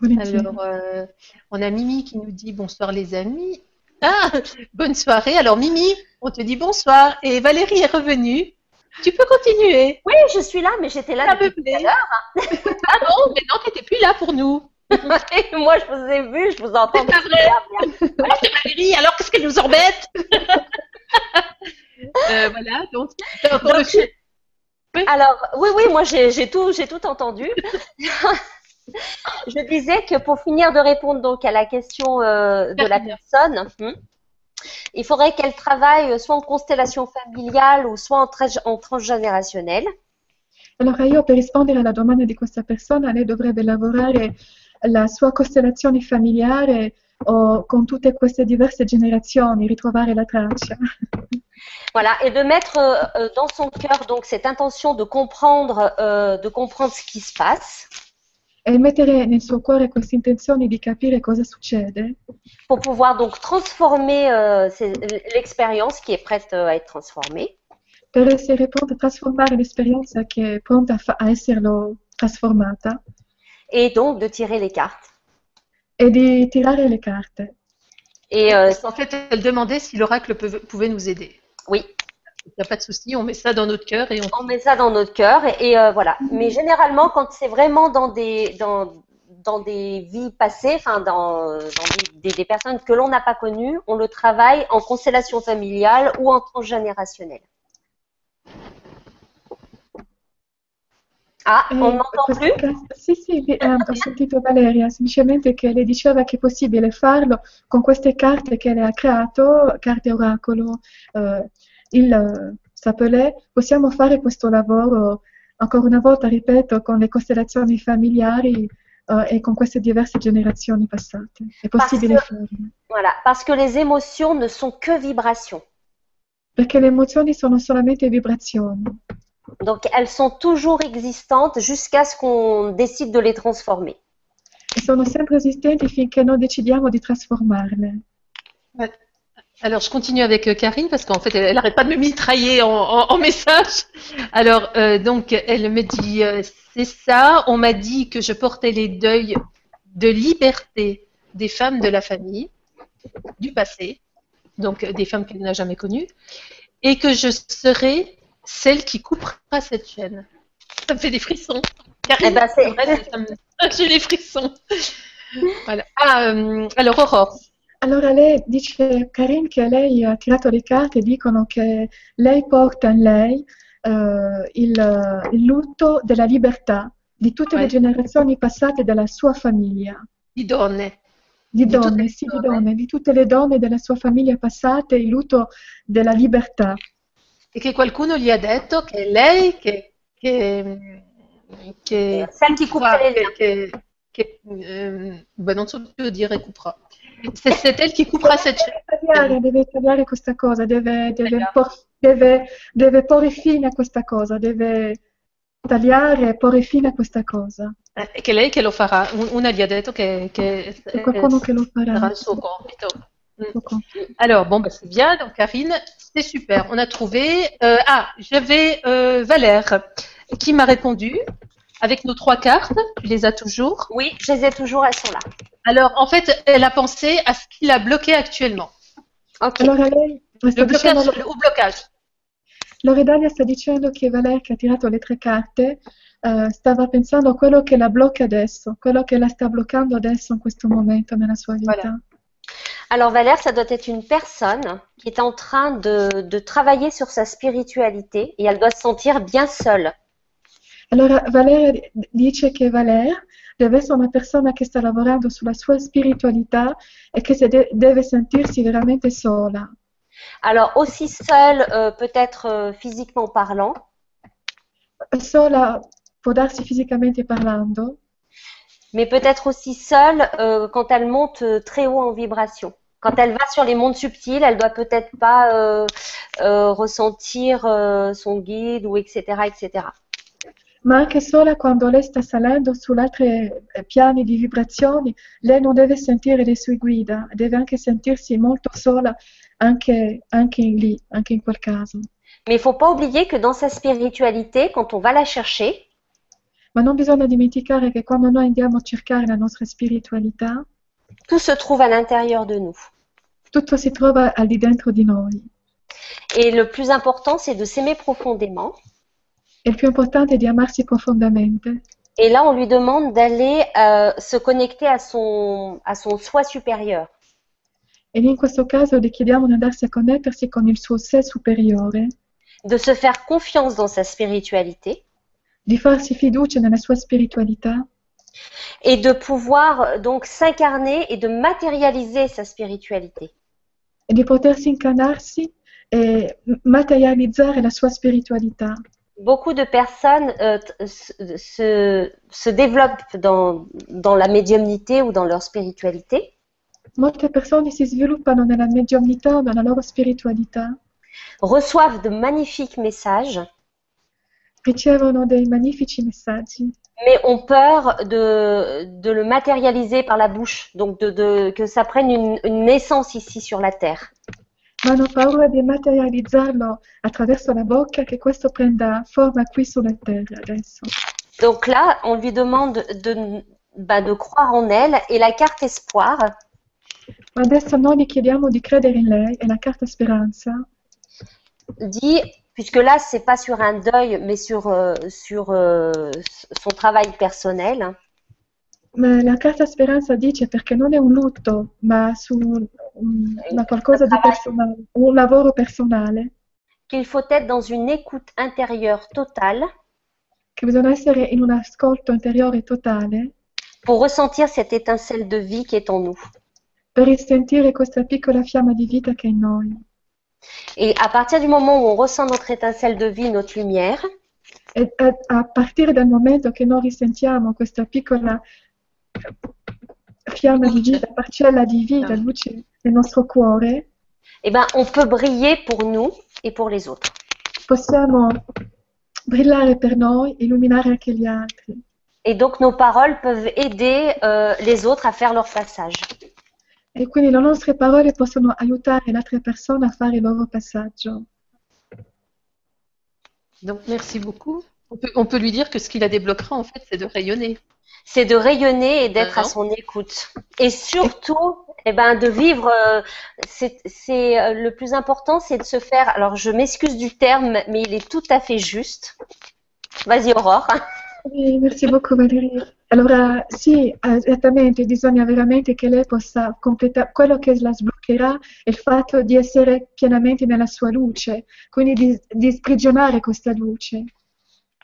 Alors, euh, on a Mimi qui nous dit bonsoir les amis. Ah, bonne soirée. Alors, Mimi, on te dit bonsoir. Et Valérie est revenue. Tu peux continuer. Oui, je suis là, mais j'étais là depuis tout à l'heure. Ah bon, mais non, tu n'étais plus là pour nous. Moi, je vous ai vu, je vous entends. C'est vrai. C'est Valérie, alors qu'est-ce qu'elle nous embête Euh, Voilà, donc, le Alors, oui, oui, moi j'ai tout, j'ai tout entendu. Je disais que pour finir de répondre donc à la question euh, de la personne, hmm, il faudrait qu'elle travaille soit en constellation familiale ou soit en, tra- en transgénérationnel. Allora io per rispondere alla domanda di questa persona, lei dovrebbe lavorare la sua costellazione familiare o con tutte queste diverse generazioni, ritrovare la traccia. Voilà, et de mettre euh, euh, dans son cœur donc cette intention de comprendre, euh, de comprendre ce qui se passe E mettere nel suo cuore questa intenzione di capire cosa succede pour pouvoir donc transformer euh, l'expérience qui est prête à être transformée. per essere pronta a trasformare l'esperienza che è pronta a, esserlo trasformata et donc de tirer les cartes. e di tirare le carte. Et euh, En fait, elle demandait si l'oracle pouvait nous aider. oui, Il n'y a pas de souci, on met ça dans notre cœur et on. on met ça dans notre cœur et, et, euh, voilà. Mais généralement, quand c'est vraiment dans des dans, dans des vies passées, enfin dans, dans des, des- des personnes que l'on n'a pas connues, on le travaille en constellation familiale ou en transgénérationnel. Ah, on in n'entend questo plus? caso- sì, sì, ho sentito Valeria, semplicemente che lei diceva che è possibile farlo con queste carte che lei ha creato, carte oracolo, eh, il eh, Sapelet, possiamo fare questo lavoro, ancora una volta, ripeto, con le costellazioni familiari eh, e con queste diverse generazioni passate. È possibile Parce farlo. Voilà, parce que les émotions ne sont que vibrations. Perché le emozioni sono solamente vibrazioni. Donc elles sont toujours existantes jusqu'à ce qu'on décide de les transformer. E sono sempre esistenti finché non decidiamo di trasformarle. Alors, je continue avec euh, Karine parce qu'en fait, elle n'arrête pas de me mitrailler en, en, en message. Alors, euh, donc, elle me dit, euh, c'est ça, on m'a dit que je portais les deuils de liberté des femmes de la famille, du passé, donc des femmes qu'elle n'a jamais connues, et que je serai celle qui coupera cette chaîne. Ça me fait des frissons. Karine, Eh ben, vrai, ça me- j'ai des frissons. Voilà. Ah, euh, alors, Aurore. Allora lei dice, Karin, che lei ha tirato le carte e dicono che lei porta in lei eh, il, il lutto della libertà di tutte le generazioni passate della sua famiglia, di donne. di Di tutte donne, le sì, di donne. donne, di tutte le donne della sua famiglia passate, il lutto della libertà. e che qualcuno gli ha detto che è lei che, che, che fa- les liens. che- che- ehm, beh, non so più dire coupera. C'est, elle qui coupera cette chaîne. Deve tagliare questa cosa, deve, deve, por- deve- deve porre fine a questa cosa, deve tagliare e porre fine a questa cosa. E che lei che lo farà. Un- Una gli ha detto che, che C'è qualcuno che lo sarà farà. il suo compito. Alors, bon, bah, c'est bien. Donc, Karine, c'est super. On a trouvé. euh, ah, j'avais euh, Valère qui m'a répondu avec nos trois cartes. Tu les as toujours. Oui, je les ai toujours, elles sont là. Alors, en fait, elle a pensé à ce qui l'a bloqué actuellement. Ok. Allora lei Le blocage, dicendo, le- au blocage. Loredania sta dicendo che Valeria che ha tirato le tre carte eh, stava pensando a quello che la blocca adesso, quello che la sta bloccando adesso in questo momento nella sua vita. Voilà. Alors Valère, ça doit être une personne qui est en train de, de travailler sur sa spiritualité et elle doit se sentir bien seule. Allora Valeria dice che Valeria deve essere una persona che sta lavorando sulla sua spiritualità e che se de- deve sentirsi veramente sola. Alors aussi seule, euh, peut-être euh, physiquement parlant, Sola può darsi fisicamente parlando, mais peut-être aussi seule euh, quand elle monte euh, très haut en vibration. Quand elle va sur les mondes subtils, elle doit peut-être pas euh, euh, ressentir euh, son guide ou etc. etc. ma anche sola quando lei sta salendo sull'altri eh, piani di vibrazioni, lei non deve sentire le sue guida, deve anche sentirsi molto sola anche, anche lì, anche in quel caso. Mais il faut pas oublier que dans sa spiritualité, quand on va la chercher, Ma non bisogna dimenticare che quando noi andiamo a cercare la nostra spiritualità, tout se trouve à l'intérieur de nous. tutto si trova al di dentro di noi. Et le plus important, c'est de s'aimer profondément. Il più importante è di amarsi profondamente. Et là, on lui demande d'aller euh, se connecter à son, à son soi supérieur. E in questo caso le chiediamo di andarsi a connettersi con il suo sé superiore, de se faire confiance dans sa spiritualité di farsi fiducia nella sua spiritualità et de pouvoir euh, donc s'incarner et de matérialiser sa spiritualité. e di potersi incarnarsi e materializzare la sua spiritualità. Beaucoup de personnes euh, se, se- se développent dans, dans la médiumnité ou dans leur spiritualité. Molte persone si sviluppano nella mediumnità o nella loro spiritualità, reçoivent de magnifiques messages, ricevono dei magnifici messaggi, mais ont peur de, de le matérialiser par la bouche, donc de, de- que ça prenne une, une naissance ici sur la Terre. Ma hanno paura di materializzarlo attraverso la bocca che questo prenda forma qui sulla terra adesso. Donc là, on lui demande de, bah, de croire en elle et la carte espoir. Adesso noi gli chiediamo di credere in lei e la carta speranza. Dit, puisque là, c'est pas sur un deuil, mais sur, euh, sur euh, son travail personnel, Ma la carta speranza dice perché non è un lutto, ma su una qualcosa di personale, un lavoro personale, qu'il faut être dans une écoute intérieure totale che bisogna essere in un ascolto interiore totale pour ressentir cette étincelle de vie qui est en nous. per risentire questa piccola fiamma di vita che è in noi. Et à partir du moment où on ressent notre étincelle de vie, notre lumière, E a, a partire dal momento che noi risentiamo questa piccola fiamma di vita, parcella di vita, luce nel nostro cuore, eh ben, on peut briller pour nous et pour les autres. possiamo brillare per noi, illuminare anche gli altri. Et donc, nos paroles peuvent aider euh, les autres à faire leur passage. E quindi le nostre parole possono aiutare l'altra persona a fare il loro passaggio. Donc, merci beaucoup. On peut, on peut lui dire que ce qui la débloquera, en fait, c'est de rayonner. C'est de rayonner et d'être à Mhm. son écoute. Et surtout, eh ben, de vivre. euh, c'est, c'est, euh, le plus important, c'est de se faire. Alors, je m'excuse du terme, mais il est tout à fait juste. Vas-y, Aurore. Merci beaucoup Valeria. Allora, sì, esattamente, bisogna veramente che lei possa completare quello che la sbloccherà è il fatto di essere pienamente nella sua luce, quindi di, di sprigionare questa luce,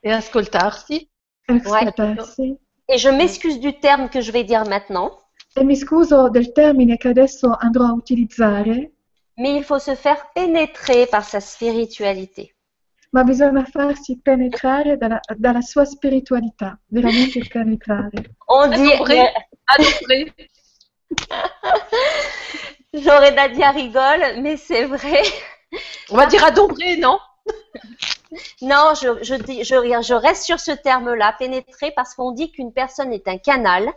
Et ascoltarsi. ascoltarsi. Et je m'excuse du terme que je vais dire maintenant, E mi scuso del termine che adesso andrò a utilizzare, mais il faut se faire pénétrer par sa spiritualité. ma bisogna farsi penetrare dalla, dalla sua spiritualità, veramente penetrare. On dit. Adorer. Adorer. Loredadia rigole, mais c'est vrai. On va dire adorer, non? Non, je, je, dis, je, je reste sur ce terme-là, pénétrer, parce qu'on dit qu'une personne est un canal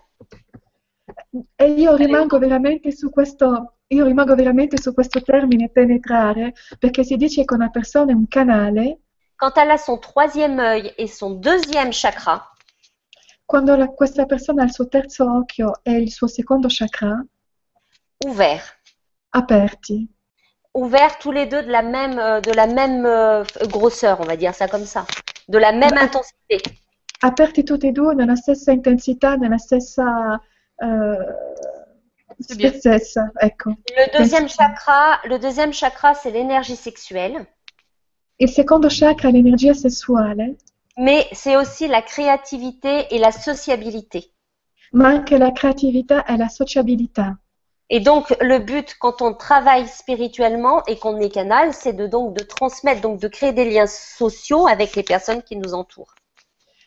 E io rimango veramente su questo, io rimango veramente su questo termine penetrare, perché si dice che una persona è un canale quand elle a son troisième œil et son deuxième chakra. quando la- questa persona ha il suo terzo occhio e il suo secondo chakra ouvert. aperti. Ouverts tous les deux de la même, euh, de la même euh, grosseur, on va dire ça comme ça, de la même intensité. Aperti tutti e due nella stessa intensità, nella stessa C'est bien. spezzezza, ecco. Le deuxième chakra, le deuxième chakra, c'est l'énergie sexuelle, Il secondo chakra è l'energia sessuale, mais c'est aussi la créativité et la sociabilité. ma anche la creatività e la sociabilità. Et donc, le but quand on travaille spirituellement et qu'on est canal, c'est de donc de transmettre, donc de créer des liens sociaux avec les personnes qui nous entourent.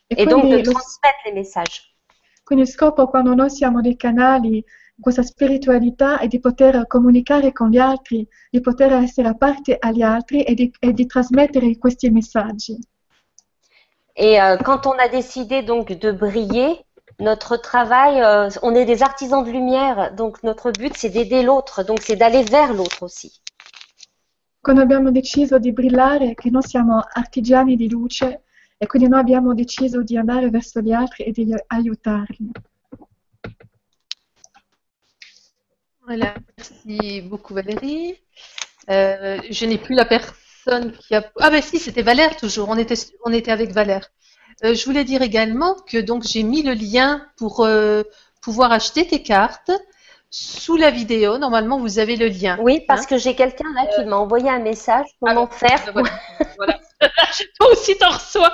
E Et donc lo- transmettre les messages. quindi il scopo quando noi siamo dei canali, questa spiritualità è di poter comunicare con gli altri, di poter essere a parte agli altri e di, e di trasmettere questi messaggi. Et euh, quand on a décidé donc de briller, notre travail, euh, on est des artisans de lumière, donc notre but c'est d'aider l'autre, donc c'est d'aller vers l'autre aussi. Quando abbiamo deciso di brillare, che noi siamo artigiani di luce e quindi noi abbiamo deciso di andare verso gli altri e di aiutarli. Voilà, merci beaucoup Valérie. Euh, je n'ai plus la personne qui a... Ah ben si, c'était Valère toujours, on était, on était avec Valère. Euh, je voulais dire également que donc j'ai mis le lien pour euh, pouvoir acheter tes cartes sous la vidéo. Normalement, vous avez le lien. Oui, parce Hein que j'ai quelqu'un là qui m'a envoyé un message. Comment faire Ah, Voilà. voilà. Toi aussi, t'en reçois.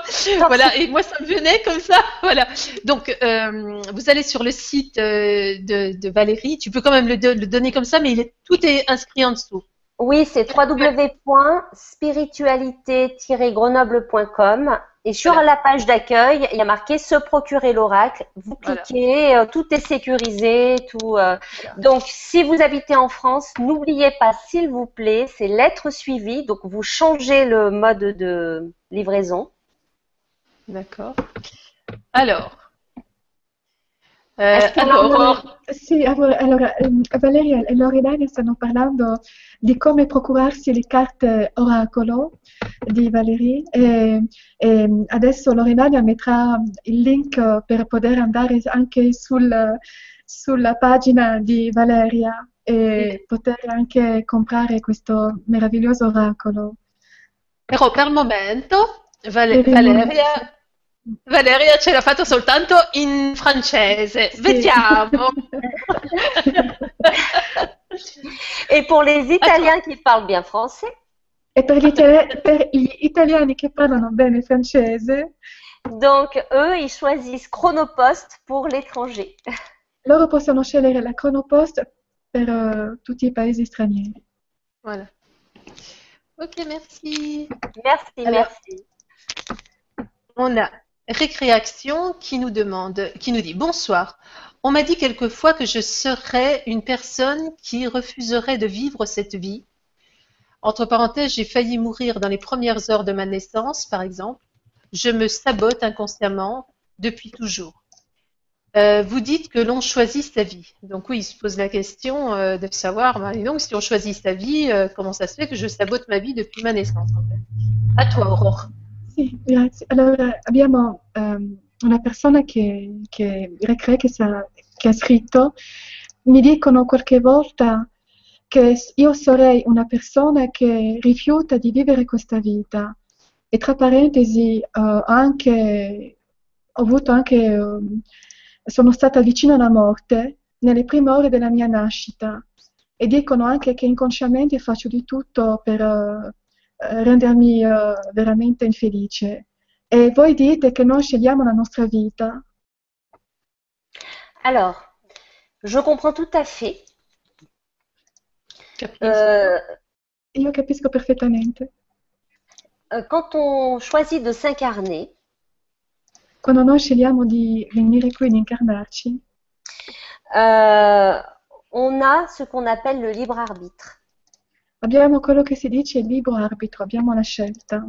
Voilà, et moi, ça me venait comme ça. Voilà. Donc, euh, vous allez sur le site euh, de, de Valérie. Tu peux quand même le, do- le donner comme ça, mais il est, tout est inscrit en dessous. Oui, c'est www.spiritualité-grenoble.com et sur Voilà. la page d'accueil, il y a marqué se procurer l'oracle. Vous Voilà. cliquez, euh, tout est sécurisé, tout. euh. Donc, si vous habitez en France, n'oubliez pas, s'il vous plaît, c'est lettre suivie. Donc, vous changez le mode de livraison. D'accord. Alors. Que alors, Allora, sì, allora, ehm, Valeria e Loredana stanno parlando di come procurarsi le carte oracolo di Valerie e, e adesso Loredana metterà il link per poter andare anche sul- sulla pagina di Valeria e poter anche comprare questo meraviglioso oracolo. però per il momento Vale- Valeria, Valeria ce l'ha fatto soltanto in francese. Sì. Vediamo. Et pour les Italiens qui parlent bien français, E per gli, itali- per gli italiani che parlano bene francese, donc eux, ils choisissent Chronopost pour l'étranger. loro possono scegliere la Chronopost per eh, tutti i paesi stranieri. Voilà. Ok, merci. Merci, Alors- merci. On a Récréation qui nous demande, qui nous dit Bonsoir. On m'a dit quelquefois que je serais une personne qui refuserait de vivre cette vie. Entre parenthèses, j'ai failli mourir dans les premières heures de ma naissance, par exemple. Je me sabote inconsciemment depuis toujours. Euh, vous dites que l'on choisit sa vie. Donc oui, il se pose la question euh, de savoir, bah, si on choisit sa vie, euh, comment ça se fait que je sabote ma vie depuis ma naissance en fait? À toi, Aurore. Sì, grazie. Allora, abbiamo ehm, una persona che, che che, sa- che ha scritto, mi dicono qualche volta che io sarei una persona che rifiuta di vivere questa vita. E tra parentesi, ho anche, ho avuto anche, ehm, sono stata vicino alla morte nelle prime ore della mia nascita. E dicono anche che inconsciamente faccio di tutto per eh, rendermi eh, veramente infelice. E voi dite che noi scegliamo la nostra vita. Alors, je comprends tout à fait. Capisco. Euh, Io capisco perfettamente. euh, quand on choisit de s'incarner, Quando noi scegliamo di venire qui, di incarnarci, euh, on a ce qu'on appelle le libre arbitre. Abbiamo quello che si dice libero arbitro, abbiamo la scelta.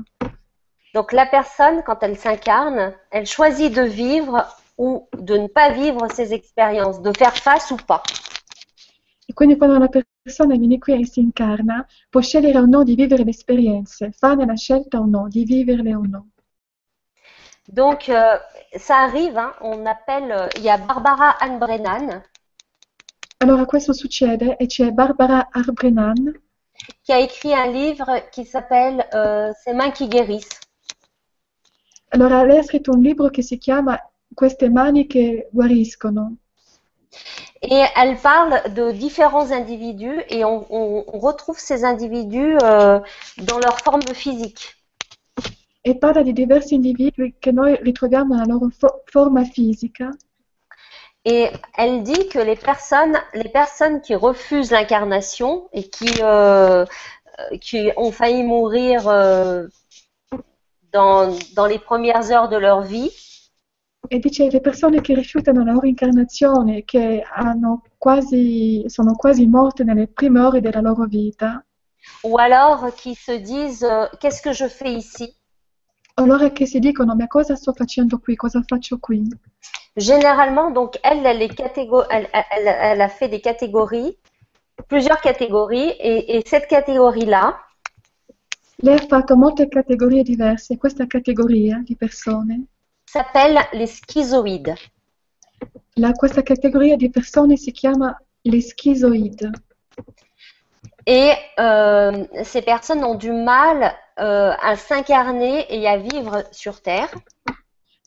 Donc la personne, quand elle s'incarne, elle choisit de vivre ou de ne pas vivre ses expériences, de faire face ou pas. E quindi quando una persona viene qui e si incarna, può scegliere o no di vivere le esperienze, fare la scelta o no, di viverle o no. Donc euh, ça arrive, hein, on appelle, euh, il y a Barbara Ann Brennan Allora questo succede e c'è Barbara Arbrenan qui a écrit un livre qui s'appelle euh, Ces mains qui guérissent. Allora, lei ha scritto un libro che si chiama Queste mani che guariscono. Et elle parle de différents individus et on, on- on retrouve ces individus euh, dans leur forme physique. E parla di diversi individui che noi ritroviamo nella loro fo- forma fisica. Et elle dit que les personnes, les personnes qui refusent l'incarnation et qui, euh, euh, qui ont failli mourir euh, dans, dans les premières heures de leur vie, E dice le persone che rifiutano la loro incarnazione, che quasi, sono quasi morte nelle prime ore della loro vita, ou alors qui se disent euh, qu'est-ce que je fais ici? Allora che si dicono ma cosa sto facendo qui, cosa faccio qui? Généralement, donc elle, elle, est elle, elle- elle a fait des catégories, plusieurs catégories, et, et cette catégorie-là, Lei ha fatto molte categorie diverse, questa categoria di persone, s'appelle les schizoïdes. la- questa categoria di persone si chiama le schizoidi. Et euh, ces personnes ont du mal euh, à s'incarner et à vivre sur Terre.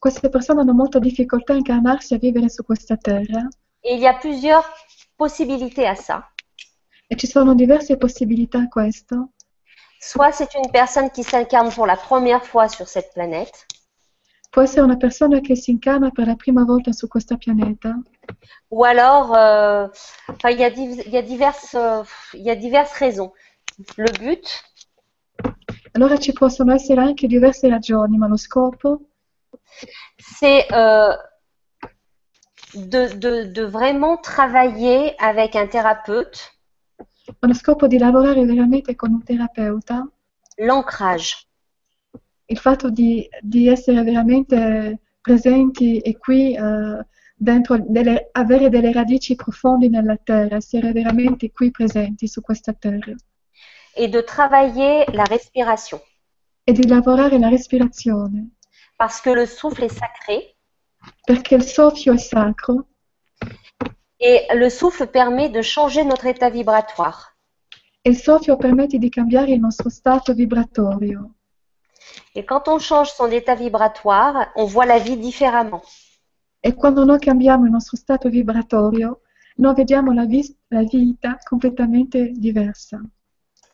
Queste persone hanno molta difficoltà a incarnarsi e a vivere su questa terra Et il y a plusieurs possibilités à ça. e ci sono diverse possibilità a questo. Soit c'est une personne qui s'incarne pour la première fois sur cette planète, Può essere una persona che si incarna per la prima volta su questo pianeta, ou alors, euh, il y a, div- y a diverses, euh, il y a diverses raisons. Le but, allora ci possono essere anche diverse ragioni, ma lo scopo? C'est euh, de, de, de vraiment travailler avec un thérapeute. Lo scopo di lavorare veramente con un terapeuta, l'ancrage. Il fatto di, di essere veramente presenti e qui eh, dentro, delle- avere delle radici profonde nella terra, essere veramente qui presenti su questa terra et de travailler la respiration. e di lavorare la respirazione, que le souffle est sacré perché il soffio è sacro et le souffle permet de changer notre état vibratoire. e il soffio permette di cambiare il nostro stato vibratorio. Et quand on change son état vibratoire, on voit la vie différemment. E quando noi cambiamo il nostro stato vibratorio, noi vediamo la, vis- la vita completamente diversa.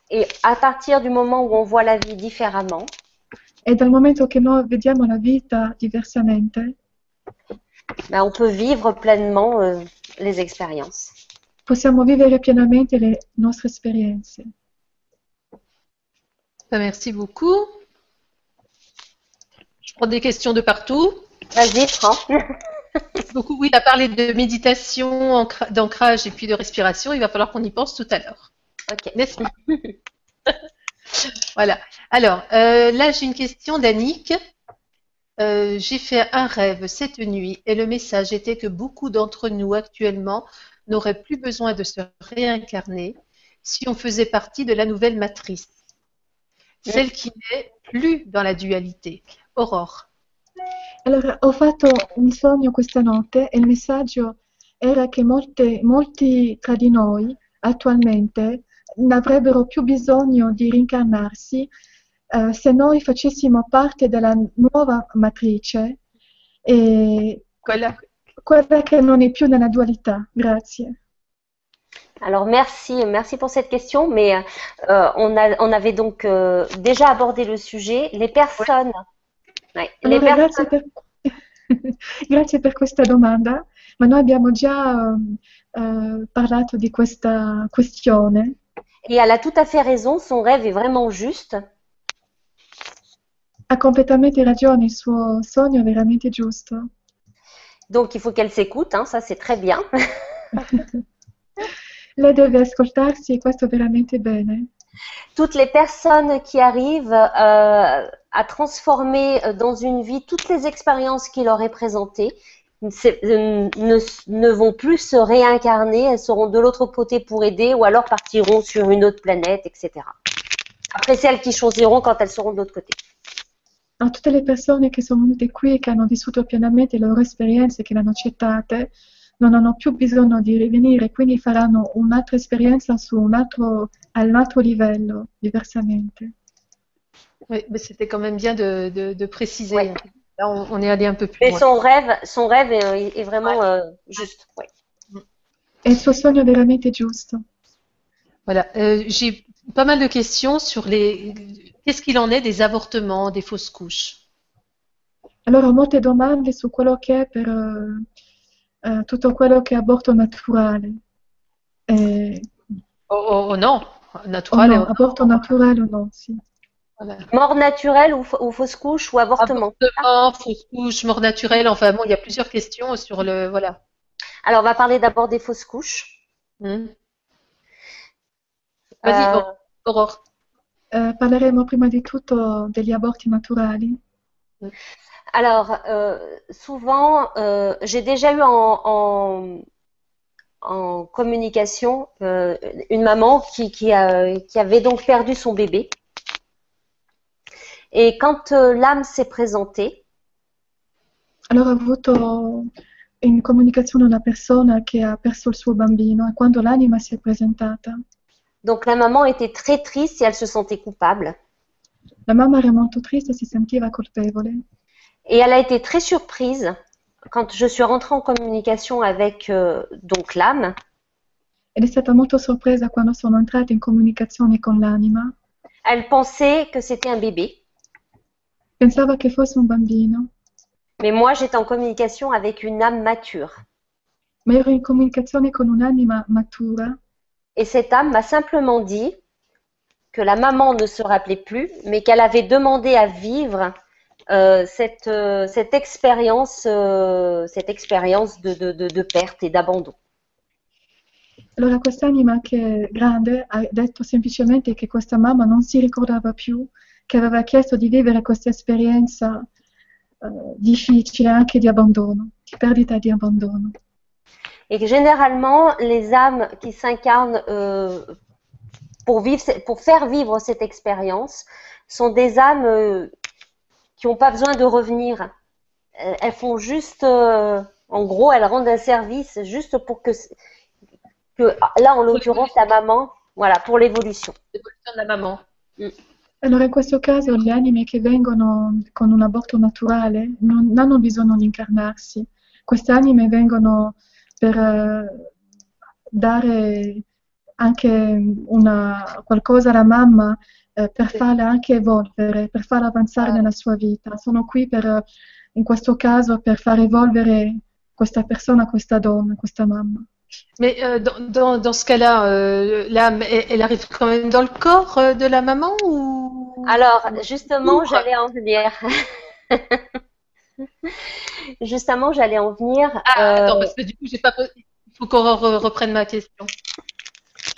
Et à partir du moment où on voit la vie différemment, E dal momento che noi vediamo la vita diversamente, ben, on peut vivre pleinement euh, les expériences. possiamo vivere pienamente le nostre esperienze. Ben, Merci beaucoup. Je prends des questions de partout. Vas-y. Merci beaucoup. Oui, il a parlé de méditation, ancra- d'ancrage et puis de respiration. Il va falloir qu'on y pense tout à l'heure. Ok. N'est-ce pas? Voilà. Alors, euh, là, j'ai une question d'Annick. Euh, j'ai fait un rêve cette nuit et le message était que beaucoup d'entre nous actuellement n'auraient plus besoin de se réincarner si on faisait partie de la nouvelle matrice, celle qui n'est plus dans la dualité. Aurore. Allora, ho fatto un sogno questa notte e il messaggio era che molte- molti tra di noi attualmente avrebbero più bisogno di rincarnarsi eh, se noi facessimo parte della nuova matrice, e Voilà. quella che non è più nella dualità. Grazie. Alors merci, merci pour cette question, mais euh, on, a, on avait donc euh, déjà abordé le sujet. Les personnes, Allora, grazie per, grazie per questa domanda, ma noi abbiamo già eh, parlato di questa questione Et elle a tout à fait raison, son rêve est vraiment juste. ha completamente ragione, il suo sogno è veramente giusto. Donc il faut qu'elle s'écoute, hein, ça c'est très bien. Lei deve ascoltarsi e questo è veramente bene. Toutes les personnes qui arrivent euh, à transformer euh, dans une vie toutes les expériences qui leur est présentées euh, ne, vont plus se réincarner, elles seront de l'autre côté pour aider ou alors partiront sur une autre planète, etc. Après, c'est elles qui choisiront quand elles seront de l'autre côté. A tutte le persone che sono venute qui e che hanno vissuto pienamente le loro esperienze, che le hanno accettate, non hanno più bisogno di rivenire, quindi faranno un'altra esperienza su un altro, à un altro livello, diversamente. Oui, mais c'était quand même bien de, de, de préciser. Ouais. Là, on, on est allé un peu plus Mais loin. son rêve, son rêve est, est vraiment euh, juste. ouais. È il suo sogno veramente giusto. Voilà. Euh, J'ai pas mal de questions sur les. Qu'est-ce qu'il en est des avortements, des fausses couches? Allora ho molte domande su quello che è per eh, tutto quello che è aborto naturale. Eh, Oh, oh, oh non, o naturel. no, aborto naturale o no, sì. Voilà. Mort naturelle ou, ou fausse couche ou avortement. Avortement, fausse couche, mort naturelle. Enfin bon, il y a plusieurs questions sur le. Voilà. Alors, on va parler d'abord des fausses couches. Hmm. Vas-y, Euh, Aurore. Aurore. Eh, parleremo prima di tutto degli aborti naturali. Alors, euh, souvent, euh, j'ai déjà eu en, en, en communication euh, une maman qui, qui, a- qui avait donc perdu son bébé. Et quand l'âme s'est présentée, Allora ho avuto in comunicazione una persona che ha perso il suo bambino e quando l'anima si è presentata, donc la maman était très triste et elle se sentait coupable. La mamma era molto triste si sentiva colpevole. Et elle a été très surprise quand je suis rentrée en communication avec euh, donc l'âme. Ed è stata molto sorpresa quando sono entrata in comunicazione con l'anima. Elle pensait que c'était un bébé, Pensava che fosse un bambino, mais moi j'étais en communication avec une âme mature. ma ero in comunicazione con un'anima matura Et cette âme m'a simplement dit que la maman ne se rappelait plus, mais qu'elle avait demandé à vivre euh, cette, euh, cette expérience, euh, cette expérience de, de, de, de perte et d'abandon. Allora quest'anima che grande ha detto semplicemente che questa mamma non si ricordava più, che aveva chiesto di vivere questa esperienza eh, difficile anche di abbandono, di perdita e di abbandono. Et que généralement, les âmes qui s'incarnent pour, vivre, pour faire vivre cette expérience sont des âmes euh, qui n'ont pas besoin de revenir. Euh, Elles font juste, euh, en gros, elles rendent un service juste pour que, que là, en l'occurrence, la maman, voilà, pour l'évolution. L'évolution de la maman. Allora in questo caso le anime che vengono con un aborto naturale non hanno bisogno di incarnarsi, queste anime vengono per eh, dare anche una, qualcosa alla mamma eh, per Sì. farla anche evolvere, per farla avanzare Ah. nella sua vita. Sono qui per, in questo caso per far evolvere questa persona, questa donna, questa mamma. Mais euh, dans, dans, dans ce cas-là, euh, l'âme, elle, elle arrive quand même dans le corps euh, de la maman ou? Alors, justement, j'allais en venir. Justement, j'allais en venir. Ah, euh, attends, parce que du coup, j'ai pas. po- Il faut qu'on re- reprenne ma question.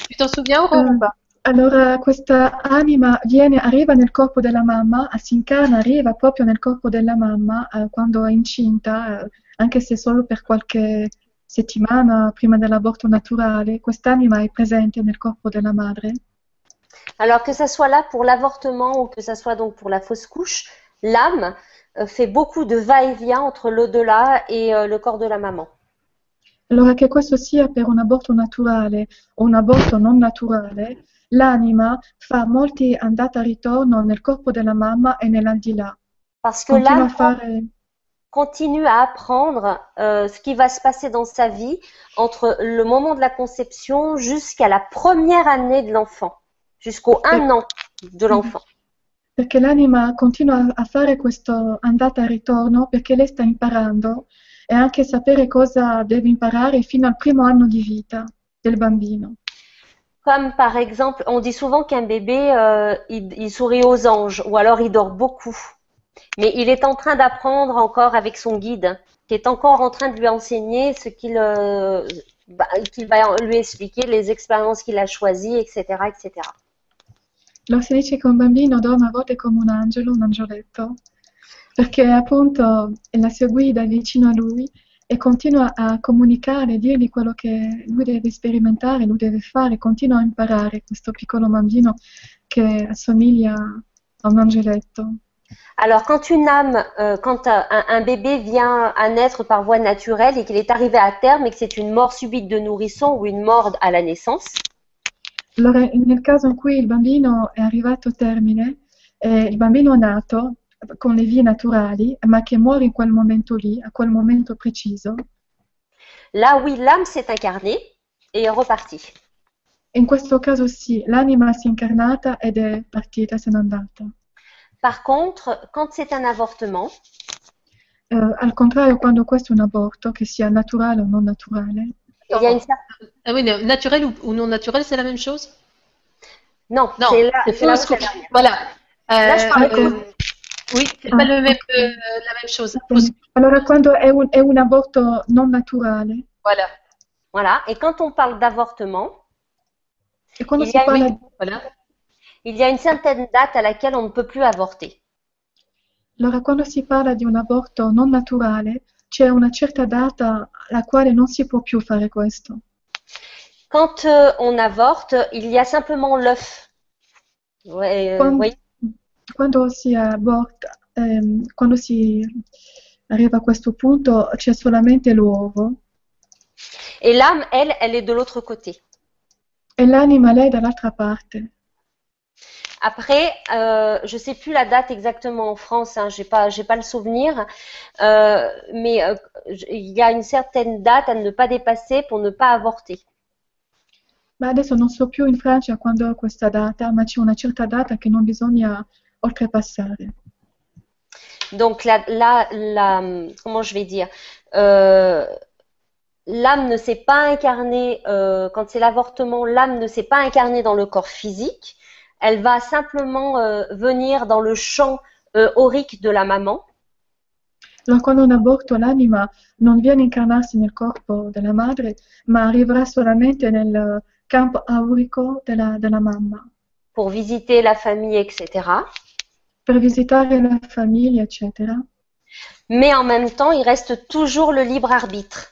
Tu t'en souviens, pas Allora questa anima viene, arriva nel corpo della mamma, si incarna, arriva proprio nel corpo della mamma eh, quando è incinta, eh, anche se solo per qualche settimana prima dell'aborto naturale, quest'anima è presente nel corpo della madre. Alors que ça soit là pour l'avortement ou que ça soit donc pour la fausse couche, l'âme euh, fait beaucoup de va-et-vient entre l'au-delà et euh, le corps de la maman. Allora che questo sia per un aborto naturale o un aborto non naturale, l'anima fa molti andata e ritorno nel corpo della mamma e nell'aldilà. Parce que fare continue à apprendre euh, ce qui va se passer dans sa vie entre le moment de la conception jusqu'à la première année de l'enfant, jusqu'au un an de l'enfant. perché l'anima continua a fare questo andata e ritorno perché lei sta imparando e anche sapere cosa deve imparare fino al primo anno di vita del bambino. Comme par exemple, on dit souvent qu'un bébé, euh, il, il sourit aux anges ou alors il dort beaucoup. Mais il est en train d'apprendre encore avec son guide, qui est encore en train de lui enseigner ce qu'il euh, bah, va lui expliquer, les expériences qu'il a choisies, etc., etc. Allora si dice che un bambino dorme a volte come un angelo, un angioletto, perché appunto è la sua guida è vicino a lui e continua a comunicare, dirgli quello che lui deve sperimentare, lui deve fare, continua a imparare questo piccolo bambino che assomiglia a un angioletto. Alors, quand une âme, euh, quand un, un bébé vient à naître par voie naturelle et qu'il est arrivé à terme et que c'est une mort subite de nourrisson ou une mort à la naissance, Allora, nel caso in cui il bambino è arrivato a termine, eh, il bambino è nato con le vie naturali, ma che muore in quel momento lì, a quel momento preciso, là oui, l'âme s'est incarnée et est repartie. in questo caso sì, l'anima si è incarnata ed è partita, se n'è andata. Par contre, quand c'est un avortement, Eh, al contrario, quando questo è un aborto, che sia naturale o non naturale, il y a une cer- Ah oui, naturel ou, ou non naturel, c'est la même chose? Non, Non, c'est c'est couche. la- Voilà. Là, je parle Euh, oui, c'est Ah, pas le même, ok. euh, la même chose. Allora, quando è un, è un aborto non naturale, Voilà. Voilà. Et quand on parle d'avortement, Il si y a une- Voilà. il y a une certaine date à laquelle on ne peut plus avorter. Allora, quando si parla di un aborto non naturale, c'è una certa data alla quale non si può più fare questo. Quand euh, on avorte, il y a simplement l'œuf. Ouais, euh, Quando, oui. Quando si aborta, ehm, quando si arriva a questo punto, c'è solamente l'uovo Et l'âme, elle, elle est de l'autre côté. e l'anima lei dall'altra parte. Après, euh, je sais plus la date exactement en France, hein, j'ai pas, j'ai pas le souvenir, euh, mais euh, il y a une certaine date à ne pas dépasser pour ne pas avorter. Ma adesso non so più in Francia quando è questa data, ma c'è una certa data che non bisogna oltrepassare. Donc là, là, là, comment je vais dire, euh, l'âme ne s'est pas incarnée euh, quand c'est l'avortement, l'âme ne s'est pas incarnée dans le corps physique. Elle va simplement euh, venir dans le champ euh, aurique de la maman. Allora, quando è un aborto l'anima non viene incarnarsi nel corpo della madre, ma arriverà solamente nel campo aurico della, della mamma, pour visiter la famille, etc. per visitare la famiglia, eccetera. Mais en même temps, il reste toujours le libre arbitre.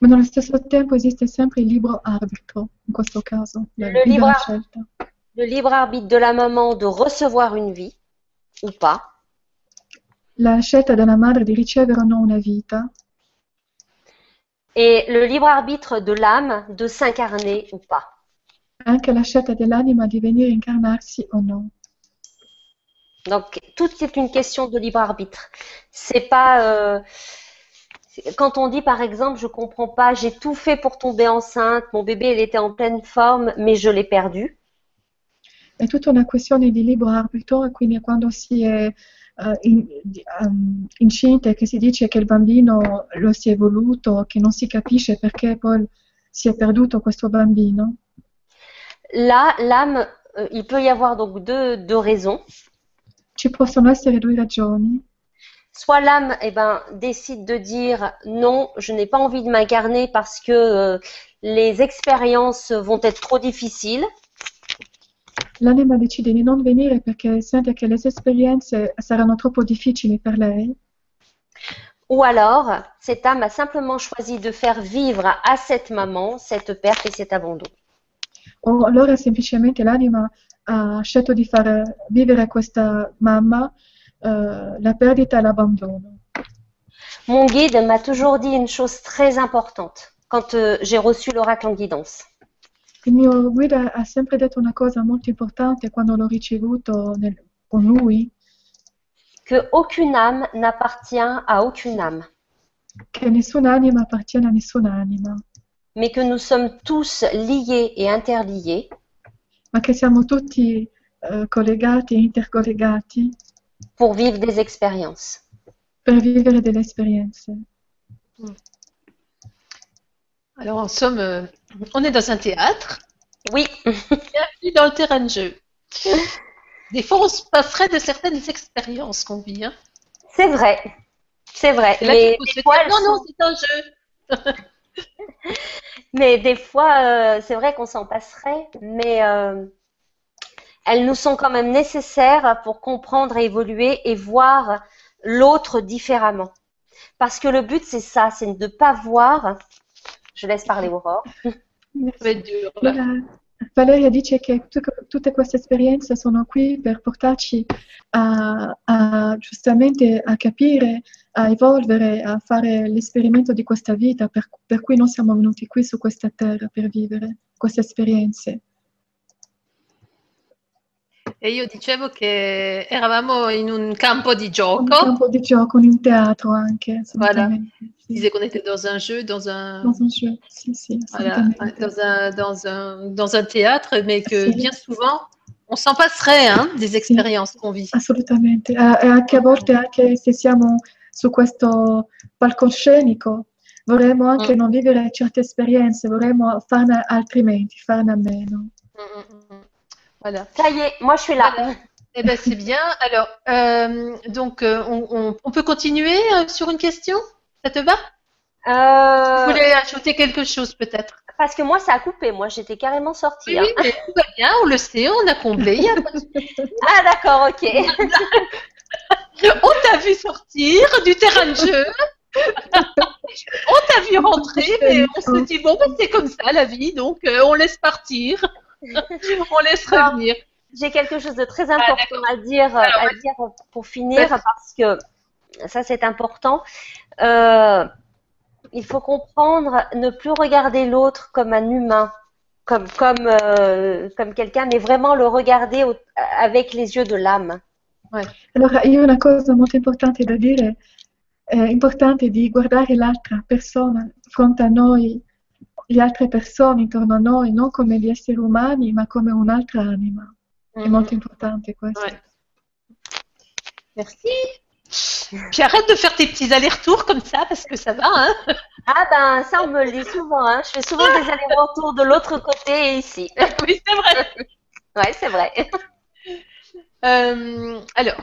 Ma nello stesso tempo esiste sempre il libero arbitro, in questo caso, la Le libero- scelta. Le libre arbitre de la maman de recevoir une vie ou pas. La scelta della madre di ricevere o no una vita Et le libre arbitre de l'âme de s'incarner ou pas. anche la scelta dell'anima di venire a incarnarsi o no. Donc, tout est une question de libre arbitre. C'est pas. euh, quand on dit par exemple, je comprends pas, j'ai tout fait pour tomber enceinte, mon bébé il était en pleine forme, mais je l'ai perdu. È tutta una questione di libero arbitro e quindi quando si è eh, in- di- ehm, incinta e che si dice che il bambino lo si è voluto, che non si capisce perché poi si è perduto questo bambino, Là, l'âme, euh, il peut y avoir donc deux, deux raisons. Ci possono essere due ragioni. Soit l'âme eh ben, décide de dire non, je n'ai pas envie de m'incarner parce que euh, les expériences vont être trop difficiles. L'anima decide di non venire perché sente che le esperienze saranno troppo difficili per lei, Ou alors, cette âme a simplement choisi de faire vivre à cette maman cette perte et cet abandon. o allora semplicemente l'anima ha scelto di far vivere a questa mamma eh, la perdita e l'abbandono. Mon guide m'a toujours dit une chose très importante quand euh, j'ai reçu l'oracle en guidance. Il mio guida ha sempre detto una cosa molto importante quando l'ho ricevuto nel- con lui, Que aucune âme n'appartient à aucune âme, che nessun'anima appartiene a nessun'anima, mais que nous sommes tous liés et interliés ma che siamo tutti eh, collegati intercollegati pour vivre des expériences. per vivere delle esperienze. Alors, en somme, euh, on est dans un théâtre. Oui, Bienvenue dans le terrain de jeu. Des fois, on se passerait de certaines expériences qu'on vit. Hein. c'est vrai. C'est vrai. Là, Mais des fois, non, non, sont- c'est un jeu. Mais des fois, euh, c'est vrai qu'on s'en passerait, mais euh, elles nous sont quand même nécessaires pour comprendre et évoluer et voir l'autre différemment. Parce que le but, c'est ça, c'est de ne pas voir. Je laisse parler Aurore. Ça va être dur. Là. Valeria dice che tutte queste esperienze sono qui per portarci a, a, giustamente a capire, a evolvere, a fare l'esperimento di questa vita per, per cui noi siamo venuti qui su questa terra per vivere queste esperienze. E io dicevo che eravamo in un campo di gioco. Un campo di gioco, in un teatro anche. Voilà. Je disais qu'on était dans un jeu, dans un. Dans un jeu, si, si. Voilà, dans un, dans, un, dans un théâtre, mais que bien souvent, on s'en passerait hein, des esperienze sì, qu'on vit. Assolutamente. E anche a volte, anche se siamo su questo palcoscenico, vorremmo anche mm. non vivere certe esperienze, vorremmo farne altrimenti, farne a meno. Mm, mm, mm. Voilà. Ça y est, moi je suis là. Eh ben c'est bien. Alors, euh, donc euh, on, on, peut continuer euh, sur une question? Ça te va? Euh... Vous voulez ajouter quelque chose peut-être? Parce que moi ça a coupé, moi j'étais carrément sortie. Oui, hein. mais tout va bien, on le sait, on a comblé. ah d'accord, ok. on t'a vu sortir du terrain de jeu. on t'a vu rentrer, mais on se dit bon, ben, c'est comme ça la vie, donc euh, on laisse partir. On laisse revenir. J'ai quelque chose de très important à dire, à dire pour finir, parce que ça c'est important. Euh, il faut comprendre, ne plus regarder l'autre comme un humain, comme, comme, euh, comme quelqu'un, mais vraiment le regarder avec les yeux de l'âme. Ouais. Allora, io una cosa molto importante da dire, è importante di guardare l'altra persona fronte a noi le altre persone intorno a noi, non come gli esseri umani, ma come un'altra anima. Mm -hmm. È molto importante questo. Ouais. Merci. Puis arrête de faire tes petits allers-retours comme ça, parce que ça va, hein Ah ben, ça on me le dit souvent, hein. Je fais souvent des allers-retours de l'autre côté et ici. Oui, c'est vrai. ouais, c'est vrai. Euh, alors,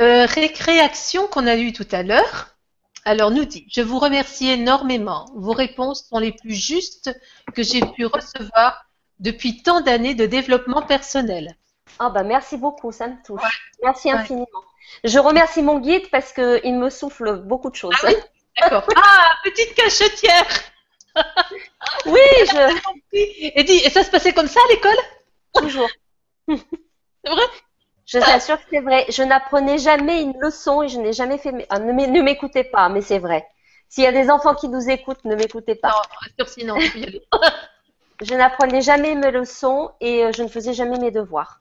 euh, récréation qu'on a eue tout à l'heure. Alors nous dit, je vous remercie énormément. Vos réponses sont les plus justes que j'ai pu recevoir depuis tant d'années de développement personnel. Ah bah merci beaucoup, ça me touche. Merci infiniment. Je remercie mon guide parce qu'il me souffle beaucoup de choses. Ah oui D'accord. ah, petite cachetière Oui, je... Et, dis, et ça se passait comme ça à l'école? Toujours. C'est vrai? Je t'assure que c'est vrai. Je n'apprenais jamais une leçon et je n'ai jamais fait. Ah, ne m'écoutez pas, mais c'est vrai. S'il y a des enfants qui nous écoutent, ne m'écoutez pas. Non, sinon, je n'apprenais jamais mes leçons et euh, je ne faisais jamais mes devoirs.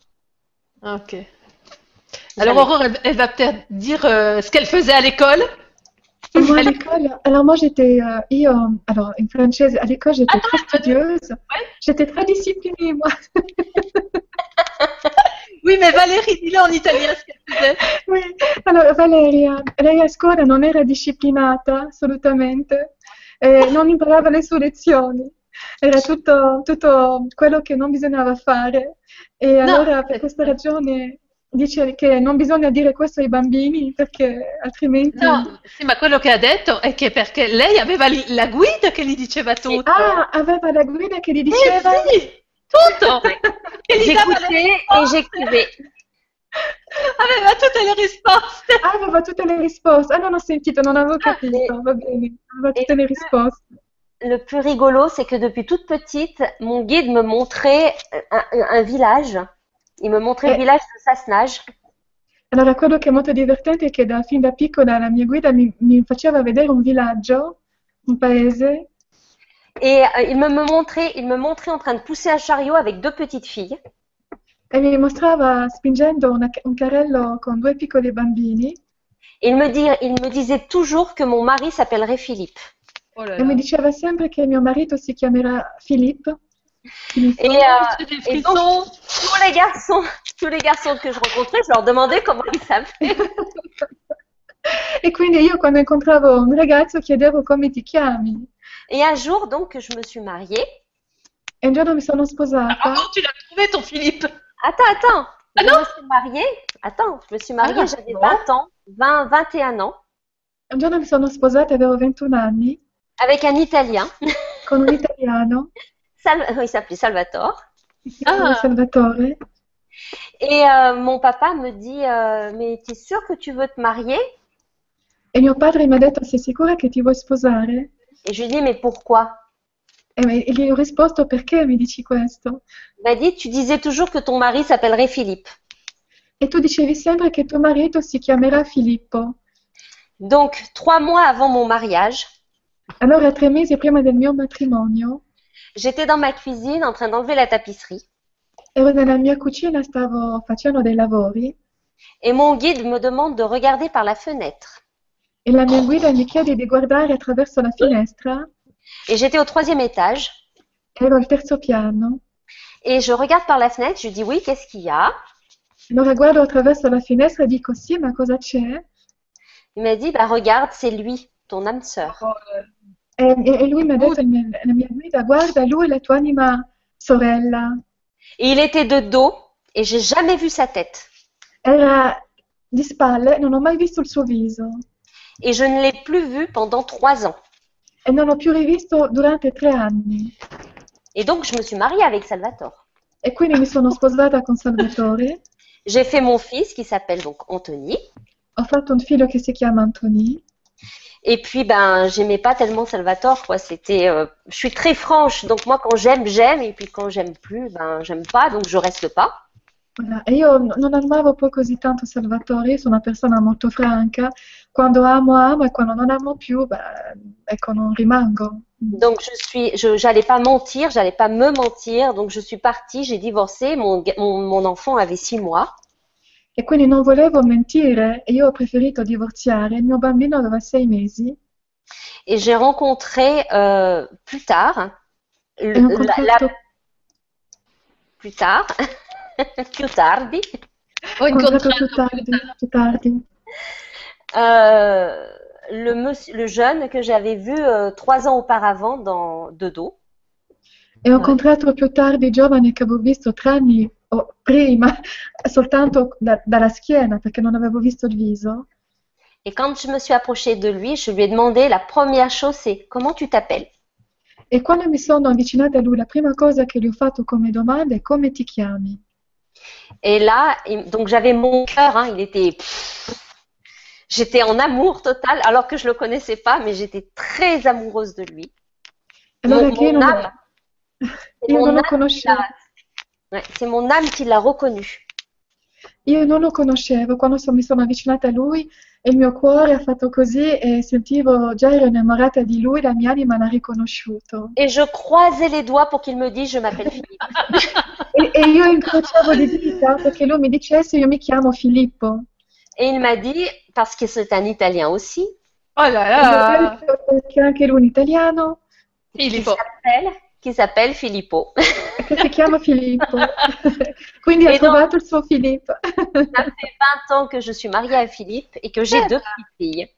Ok. Alors Aurore, elle, va peut-être dire euh, ce qu'elle faisait à l'école. Moi, à l'école, alors moi j'étais, euh, alors une française, à l'école j'étais très studieuse, j'étais très disciplinée moi. Oui, mais Valérie, dis-le en italien ce qu'elle faisait. Oui, allora Valeria, lei a scuola non era disciplinata assolutamente, e non imparava le sue lezioni, era tutto, tutto quello che non bisognava fare. E allora per questa ragione dice che non bisogna dire questo ai bambini perché altrimenti... No, sì, ma quello che ha detto è che perché lei aveva la guida che gli diceva tutto. Ah, aveva la guida che gli diceva... Eh sì, tutto! J'écoutais e j'écrivais. Aveva tutte le risposte. Ah, aveva tutte le risposte. Ah, non ho sentito, non avevo capito. Ah, Va bene, aveva tutte le risposte. Le plus rigolo, c'est que depuis toute petite, mon guide me montrait un, un village. Il me montrait eh. il village de Sassenage. Allora, quello che è molto divertente è che da fin da piccola la mia guida mi, mi faceva vedere un villaggio, un paese? Et euh, il, me, me montrait, il me montrait en train de pousser un chariot avec deux petites filles. E mi mostrava spingendo una, un carrello con due piccoli bambini. Et il me, dit, il me disait toujours que mon mari s'appellerait Philippe. Oh là là. E mi diceva sempre che mio marito si chiamerà Philippe. Et, euh, et donc, tous les garçons, tous les garçons que je rencontrais, je leur demandais comment ils s'appelaient. e quindi io quando incontravo un ragazzo chiedevo come ti chiami. Et un jour, donc, je me suis mariée. Et un giorno mi sono sposata. Ah, tu l'as trouvé, ton Philippe? Attends, attends. Ah je me suis mariée. Attends, je me suis mariée, ah, j'avais 20 ans, 20, 21 ans. Un giorno mi sono sposata, avevo 21 anni. Avec un Italien. Con un italiano. Sal il s'appelait Salvatore. Ah, Salvatore. Et euh, mon papa me dit, euh, mais tu es sûr que tu veux te marier? Et mio padre mi ha detto, sei sicura che ti vuoi sposare? Et je lui dis, mais pourquoi? E gli ho risposto perché mi dici questo? Il m'a dit, tu disais toujours que ton mari s'appellerait Philippe. E tu dicevi sempre che tuo marito si chiamerà Filippo. Donc, trois mois avant mon mariage, Allora, tre mesi prima del mio matrimonio, j'étais dans ma cuisine en train d'enlever la tapisserie. ero nella mia cucina, stavo facendo dei lavori Et mon guide me demande de regarder par la fenêtre. e la mia guida mi chiede di guardare attraverso la finestra. Et j'étais au troisième étage. Ero al terzo piano. Et je regarde par la fenêtre, je dis oui, qu'est-ce qu'il y a? Allora guardo attraverso la finestra e dico sì, ma cosa c'è? Il m'a dit, bah regarde, c'est lui, ton âme sœur. E, e- e lui mi ha detto, la mia guida, guarda, lui è tua anima sorella. Et il était de dos et j'ai jamais vu sa tête. Era di spalle, non ho mai visto il suo viso Et je ne l'ai plus vu pendant trois ans. e non l'ho più rivisto durante tre anni. Et donc, je me suis mariée avec Salvatore. E quindi mi sono sposata con Salvatore, J'ai fait mon fils qui s'appelle donc Anthony. ho fatto un figlio che si chiama Anthony Et puis, ben, j'aimais pas tellement Salvatore, quoi. C'était, euh, je suis très franche, donc moi, quand j'aime, j'aime, et puis quand j'aime plus, ben, j'aime pas, donc je reste pas. Voilà. E io n- non amavo poi così tanto Salvatore, io sono una persona molto franca, quando amo amo e quando non amo più, beh, ecco, non rimango. Donc, je suis, je, j'allais pas mentir, j'allais pas me mentir, donc je suis partie, j'ai divorcé, mon, mon, mon enfant avait six mois. E quindi non volevo mentire e io ho preferito divorziare, il mio bambino aveva sei mesi. Et j'ai rencontré euh, plus tard, le- e ho la- incontrato, la- plus tard, più tardi, Ho incontrato più tardi, più tardi. Euh, le, monsieur- le jeune que j'avais vu euh, trois ans auparavant dans, de dos. e ho incontrato più tardi i giovani che avevo visto tre anni prima, soltanto da- dalla schiena perché non avevo visto il viso. Et quand je me suis approchée de lui, je lui ai demandé, la première chose, c'est comment tu t'appelles? E quando mi sono avvicinata a lui, la prima cosa che gli ho fatto come domanda è come ti chiami? Et là, donc j'avais mon cœur, hein, il était, j'étais en amour total, alors que je le connaissais pas, mais j'étais très amoureuse de lui. Allora Mon, che io mon non, âme, io mon non lo conoscevo, ouais, c'est mon âme qui l'a reconnu. io non lo conoscevo, quando so- mi sono avvicinata a lui e il mio cuore ha fatto così e sentivo, già ero innamorata di lui, la mia anima l'ha riconosciuto. Et je croisais les doigts pour qu'il me dise, je m'appelle Philippe. E, e io incrociavo le dita perché lui mi dicesse io mi chiamo Filippo. Et il m'a dit, parce que c'est un Italien aussi, Oh là E là perché anche lui è un italiano qui Filippo. s'appelle, qui s'appelle Filippo. che si chiama Filippo. Quindi ha E no- trovato il suo Filippo. Ça fait 20 ans que je suis mariée à Philippe et que j'ai deux petites filles.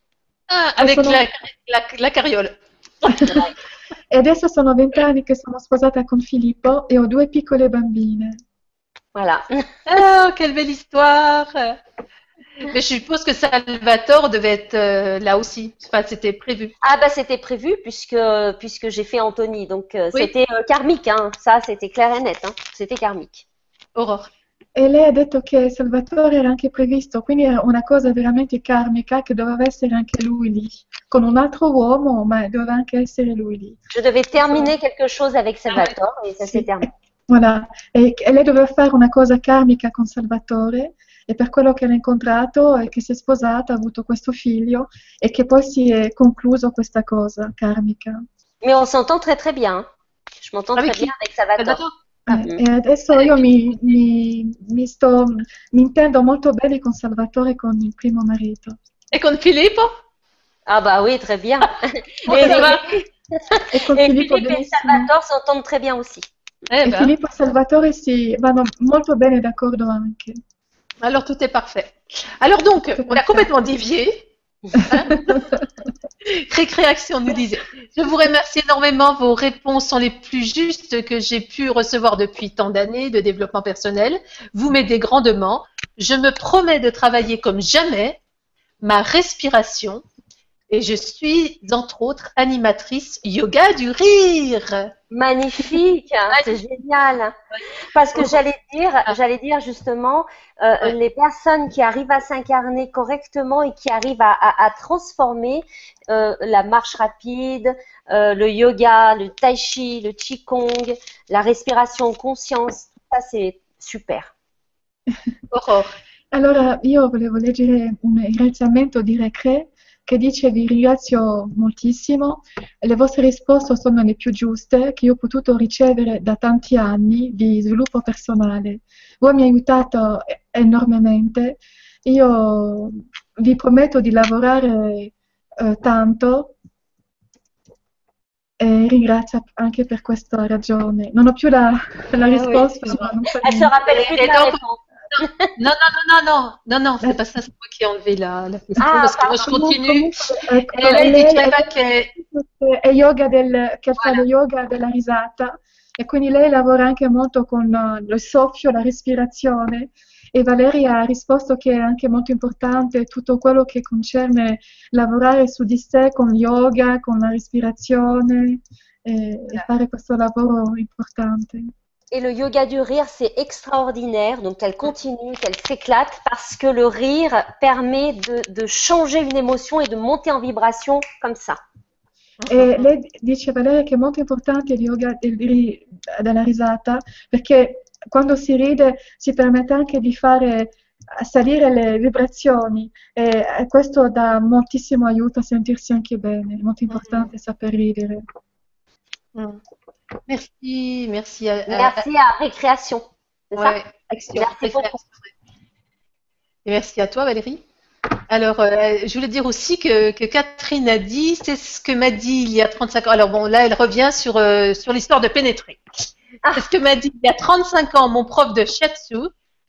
Ah, avec sono- la, la, la carriole. E adesso sono vent'anni che sono sposata con Filippo e ho due piccole bambine. Voilà. Ah, quelle belle histoire Mais je suppose que Salvatore devait être euh, là aussi. Enfin, c'était prévu. Ah bah c'était prévu puisque puisque j'ai fait Anthony, donc euh, Oui. c'était euh, karmique, hein. Ça c'était clair et net, hein. C'était karmique. Aurore. E lei ha detto che Salvatore era anche previsto, quindi era una cosa veramente karmica che doveva essere anche lui lì, con un altro uomo, ma doveva anche essere lui lì. Je devais terminer quelque chose avec Salvatore et ça Sì. s'est terminé. Voilà. E, e lei doveva fare una cosa karmica con Salvatore e per quello che l'ha incontrato e che si è sposata, ha avuto questo figlio e che poi si è concluso questa cosa karmica. Mais on s'entend très très bien. Je m'entends Avec très bien avec Salvatore. Eh, Mm. e adesso io mi, mi- mi sto, mi intendo molto bene con Salvatore e con il primo marito. Et con Filippo Ah bah oui, très bien. Comment et, ça va E con et Filippo et benissimo. Salvatore s'entendent très bien aussi. Eh E Filippo e Salvatore si vanno molto bene d'accordo anche. Alors tout est parfait. Alors donc, on a complètement dévié. Récréation nous disait. Je vous remercie énormément. Vos réponses sont les plus justes que j'ai pu recevoir depuis tant d'années de développement personnel. Vous m'aidez grandement. Je me promets de travailler comme jamais ma respiration Et je suis, entre autres, animatrice yoga du rire. Magnifique, hein, c'est génial. Parce que j'allais dire, ah. j'allais dire justement, euh, les personnes qui arrivent à s'incarner correctement et qui arrivent à, transformer euh, la marche rapide, euh, le yoga, le tai chi, le qigong, la respiration conscience, ça c'est super. Aurore. Allora, io volevo leggere un ringraziamento di Recre che dice vi ringrazio moltissimo, le vostre risposte sono le più giuste che io ho potuto ricevere da tanti anni di sviluppo personale. Voi mi aiutato enormemente, io vi prometto di lavorare eh, tanto e ringrazio anche per questa ragione. Non ho più la, la risposta. Ah oui, non so Elle se rappelle più la réponse. Non, non, non, non, non, c'est pas ça, c'est moi qui ai enlevé la, question ah, parce que moi je continue. e lei diceva che è yoga del, che fa lo yoga della risata. E quindi lei lavora anche molto con uh, lo soffio, la respirazione. E Valeria ha risposto che è anche molto importante tutto quello che concerne lavorare su di sé con yoga, con la respirazione e fare questo lavoro importante. Et le yoga du rire, c'est extraordinaire. Donc, elle continue, qu'elle s'éclate parce que le rire permet de, de, changer une émotion et de monter en vibration comme ça. E lei dice Valeria che è molto importante il yoga del, della risata perché quando si ride si permette anche di fare salire le vibrazioni e questo dà moltissimo aiuto a sentirsi anche bene. È molto importante mm. saper ridere. Mm. Merci, merci à, merci à Récréation. Ouais, merci, Et merci à toi Valérie. Alors, euh, je voulais dire aussi que, que Catherine a dit, c'est ce que m'a dit il y a 35 ans. Alors bon, là, elle revient sur, euh, sur l'histoire de pénétrer. Ah. C'est ce que m'a dit il y a 35 ans mon prof de shiatsu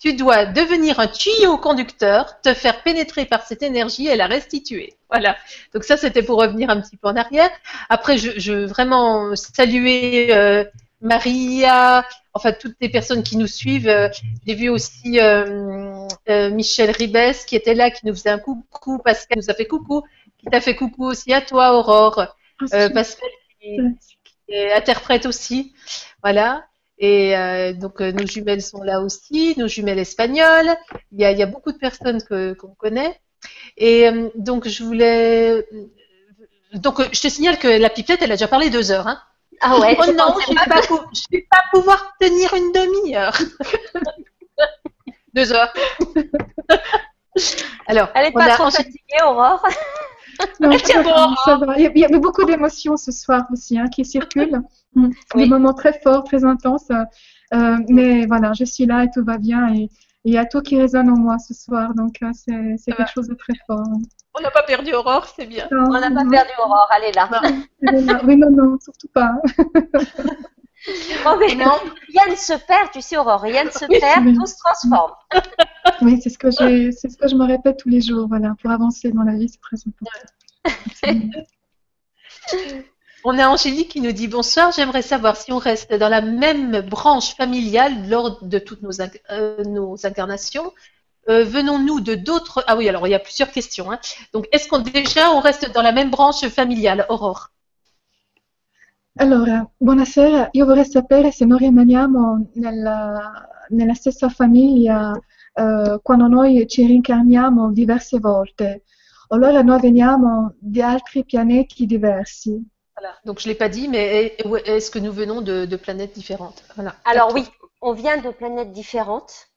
tu dois devenir un tuyau conducteur, te faire pénétrer par cette énergie et la restituer. Voilà. Donc ça, c'était pour revenir un petit peu en arrière. Après, je, veux vraiment saluer euh, Maria, enfin toutes les personnes qui nous suivent. Euh, j'ai vu aussi euh, Michel Ribes qui était là, qui nous faisait un coucou. Pascal nous a fait coucou. Qui t'a fait coucou aussi à toi, Aurore. Ah, Pascal qui, qui est interprète aussi. Voilà. Et euh, donc euh, nos jumelles sont là aussi, nos jumelles espagnoles. Il y a, il y a beaucoup de personnes qu'on connaît. Et euh, donc je voulais, donc je te signale que la pipette, elle a déjà parlé deux heures. Hein. Ah ouais. Oh non, je ne vais, vais, pas pouvoir tenir une demi-heure. deux heures. Alors, elle est pas trop fatiguée, Aurore. Non, ça, va, Il y a beaucoup d'émotions ce soir aussi hein, qui circulent. Mm. Des moments très forts, très intenses. Euh, mais voilà, je suis là et tout va bien. Et il y a tout qui résonne en moi ce soir. Donc, euh, c'est quelque chose de très fort. On n'a pas perdu Aurore, c'est bien. On n'a pas perdu Aurore, elle est là. Oui, non, non, surtout pas. Oh, rien ne se perd, tu sais, Aurore, rien ne se perd, tout se transforme. Oui, c'est ce que ce que je me répète tous les jours. Voilà, pour avancer dans la vie, c'est très important. On a Angélique qui nous dit bonsoir, j'aimerais savoir si on reste dans la même branche familiale lors de toutes nos, euh, incarnations. Euh, venons-nous de d'autres Ah oui, alors il y a plusieurs questions. Hein. Donc, est-ce qu'on déjà on reste dans la même branche familiale, Aurore Allora, buonasera. Io vorrei sapere se noi rimaniamo nella, nella stessa famiglia eh, quando noi ci rincarniamo diverse volte. Allora noi veniamo di altri pianeti diversi. Donc je ne l'ai pas dit, mais est-ce que nous venons de, planètes différentes? Alors oui, on vient de planètes différentes.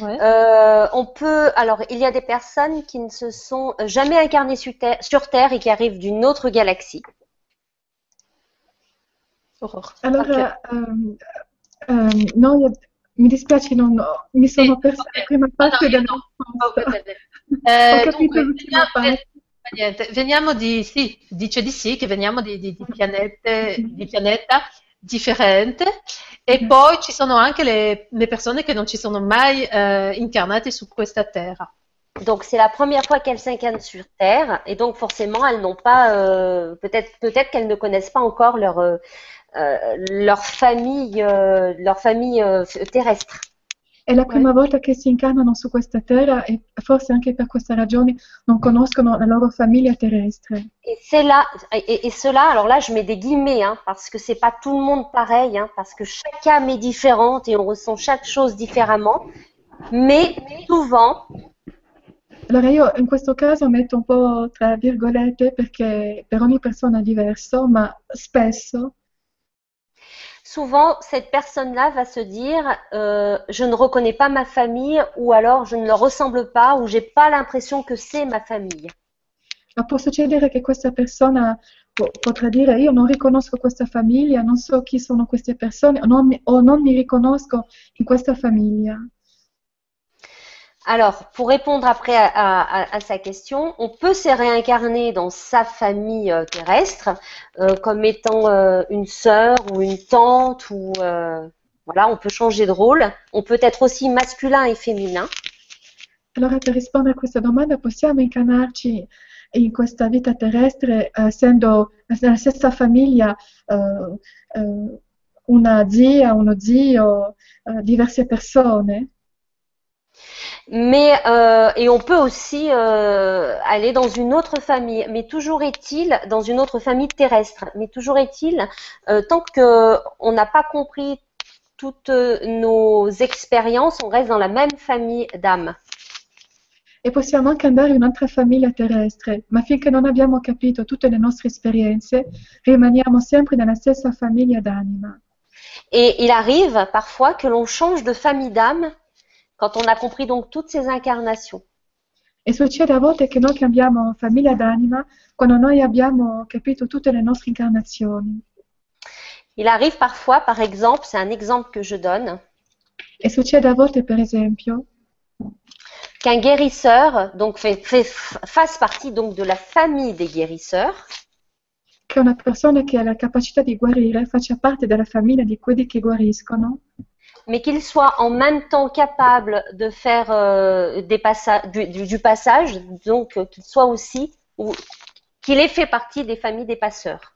Euh, on peut, alors il y a des personnes qui ne se sont jamais incarnées sur Terre, et qui arrivent d'une autre galaxie. Aurore. Alors, euh, euh, non, mi dispiace, non, mi sono persa la prima parte Niente, veniamo di, sì, dice di sì, che veniamo di, di, di, pianete, di pianeta differente e poi ci sono anche le, le persone che non ci sono mai euh, incarnate su questa terra. Donc c'est la première fois qu'elles s'incarnent sur Terre et donc forcément elles n'ont pas, euh, peut-être peut-être qu'elles ne connaissent pas encore leur euh, leur famille leur famille terrestre. È la prima volta che si incarnano su questa terra e forse anche per questa ragione non conoscono la loro famiglia terrestre. Et, c'est là, et, et cela, alors là je mets des guillemets, hein, parce que c'est pas tout le monde pareil, hein, parce que chaque âme est différente et on ressent chaque chose différemment, mais souvent, Allora io in questo caso metto un po' tra virgolette perché per ogni persona è diverso, ma spesso souvent cette personne-là va se dire euh, je ne reconnais pas ma famille ou alors je ne leur ressemble pas ou j'ai pas l'impression que c'est ma famille. ma può succedere che questa persona po- potrà dire io non riconosco questa famiglia, non so chi sono queste persone non o non mi riconosco in questa famiglia. Alors, pour répondre après à, sa question, on peut se réincarner dans sa famille euh, terrestre euh, comme étant euh, une sœur ou une tante ou voilà, on peut changer de rôle. On peut être aussi masculin et féminin. Allora per rispondere a questa domanda possiamo incarnarci in questa vita terrestre eh, essendo nella stessa famiglia eh, eh, una zia, uno zio, diverse persone? Mais euh, et on peut aussi euh, aller dans une autre famille. Mais toujours est-il dans une autre famille terrestre. Mais toujours est-il euh, tant que on n'a pas compris toutes nos expériences, on reste dans la même famille d'âmes. E possiamo anche andare in un'altra famiglia terrestre, ma finché non abbiamo capito tutte le nostre esperienze, rimaniamo sempre nella stessa famiglia d'anima. Et il arrive parfois que l'on change de famille d'âmes quand on a compris donc toutes ces incarnations. E succede a volte che noi cambiamo famiglia d'anima quando noi abbiamo capito tutte le nostre incarnazioni. Il arrive parfois, par exemple, c'est un exemple que je donne, E succede a volte, per esempio, qu'un guérisseur donc fait, fait- fasse partie donc de la famille des guérisseurs, che una persona che ha la capacità di guarire faccia parte della famiglia di quelli che guariscono, mais qu'il soit en même temps capable de faire euh, des passa- du, du- du passage, donc euh, qu'il soit aussi ou qu'il ait fait partie des familles des passeurs.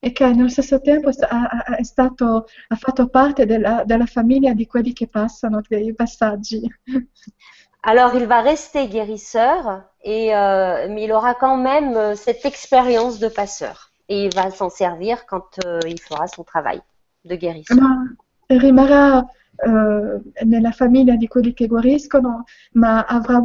e che nello stesso tempo ha, è stato, ha fatto parte della, della famiglia di quelli che passano, dei passaggi. Alors il va rester guérisseur, et, euh, mais il aura quand même euh, cette expérience de passeur. Et il va s'en servir quand il fera son travail de guérisseur. Ma guariscono, ma avrà.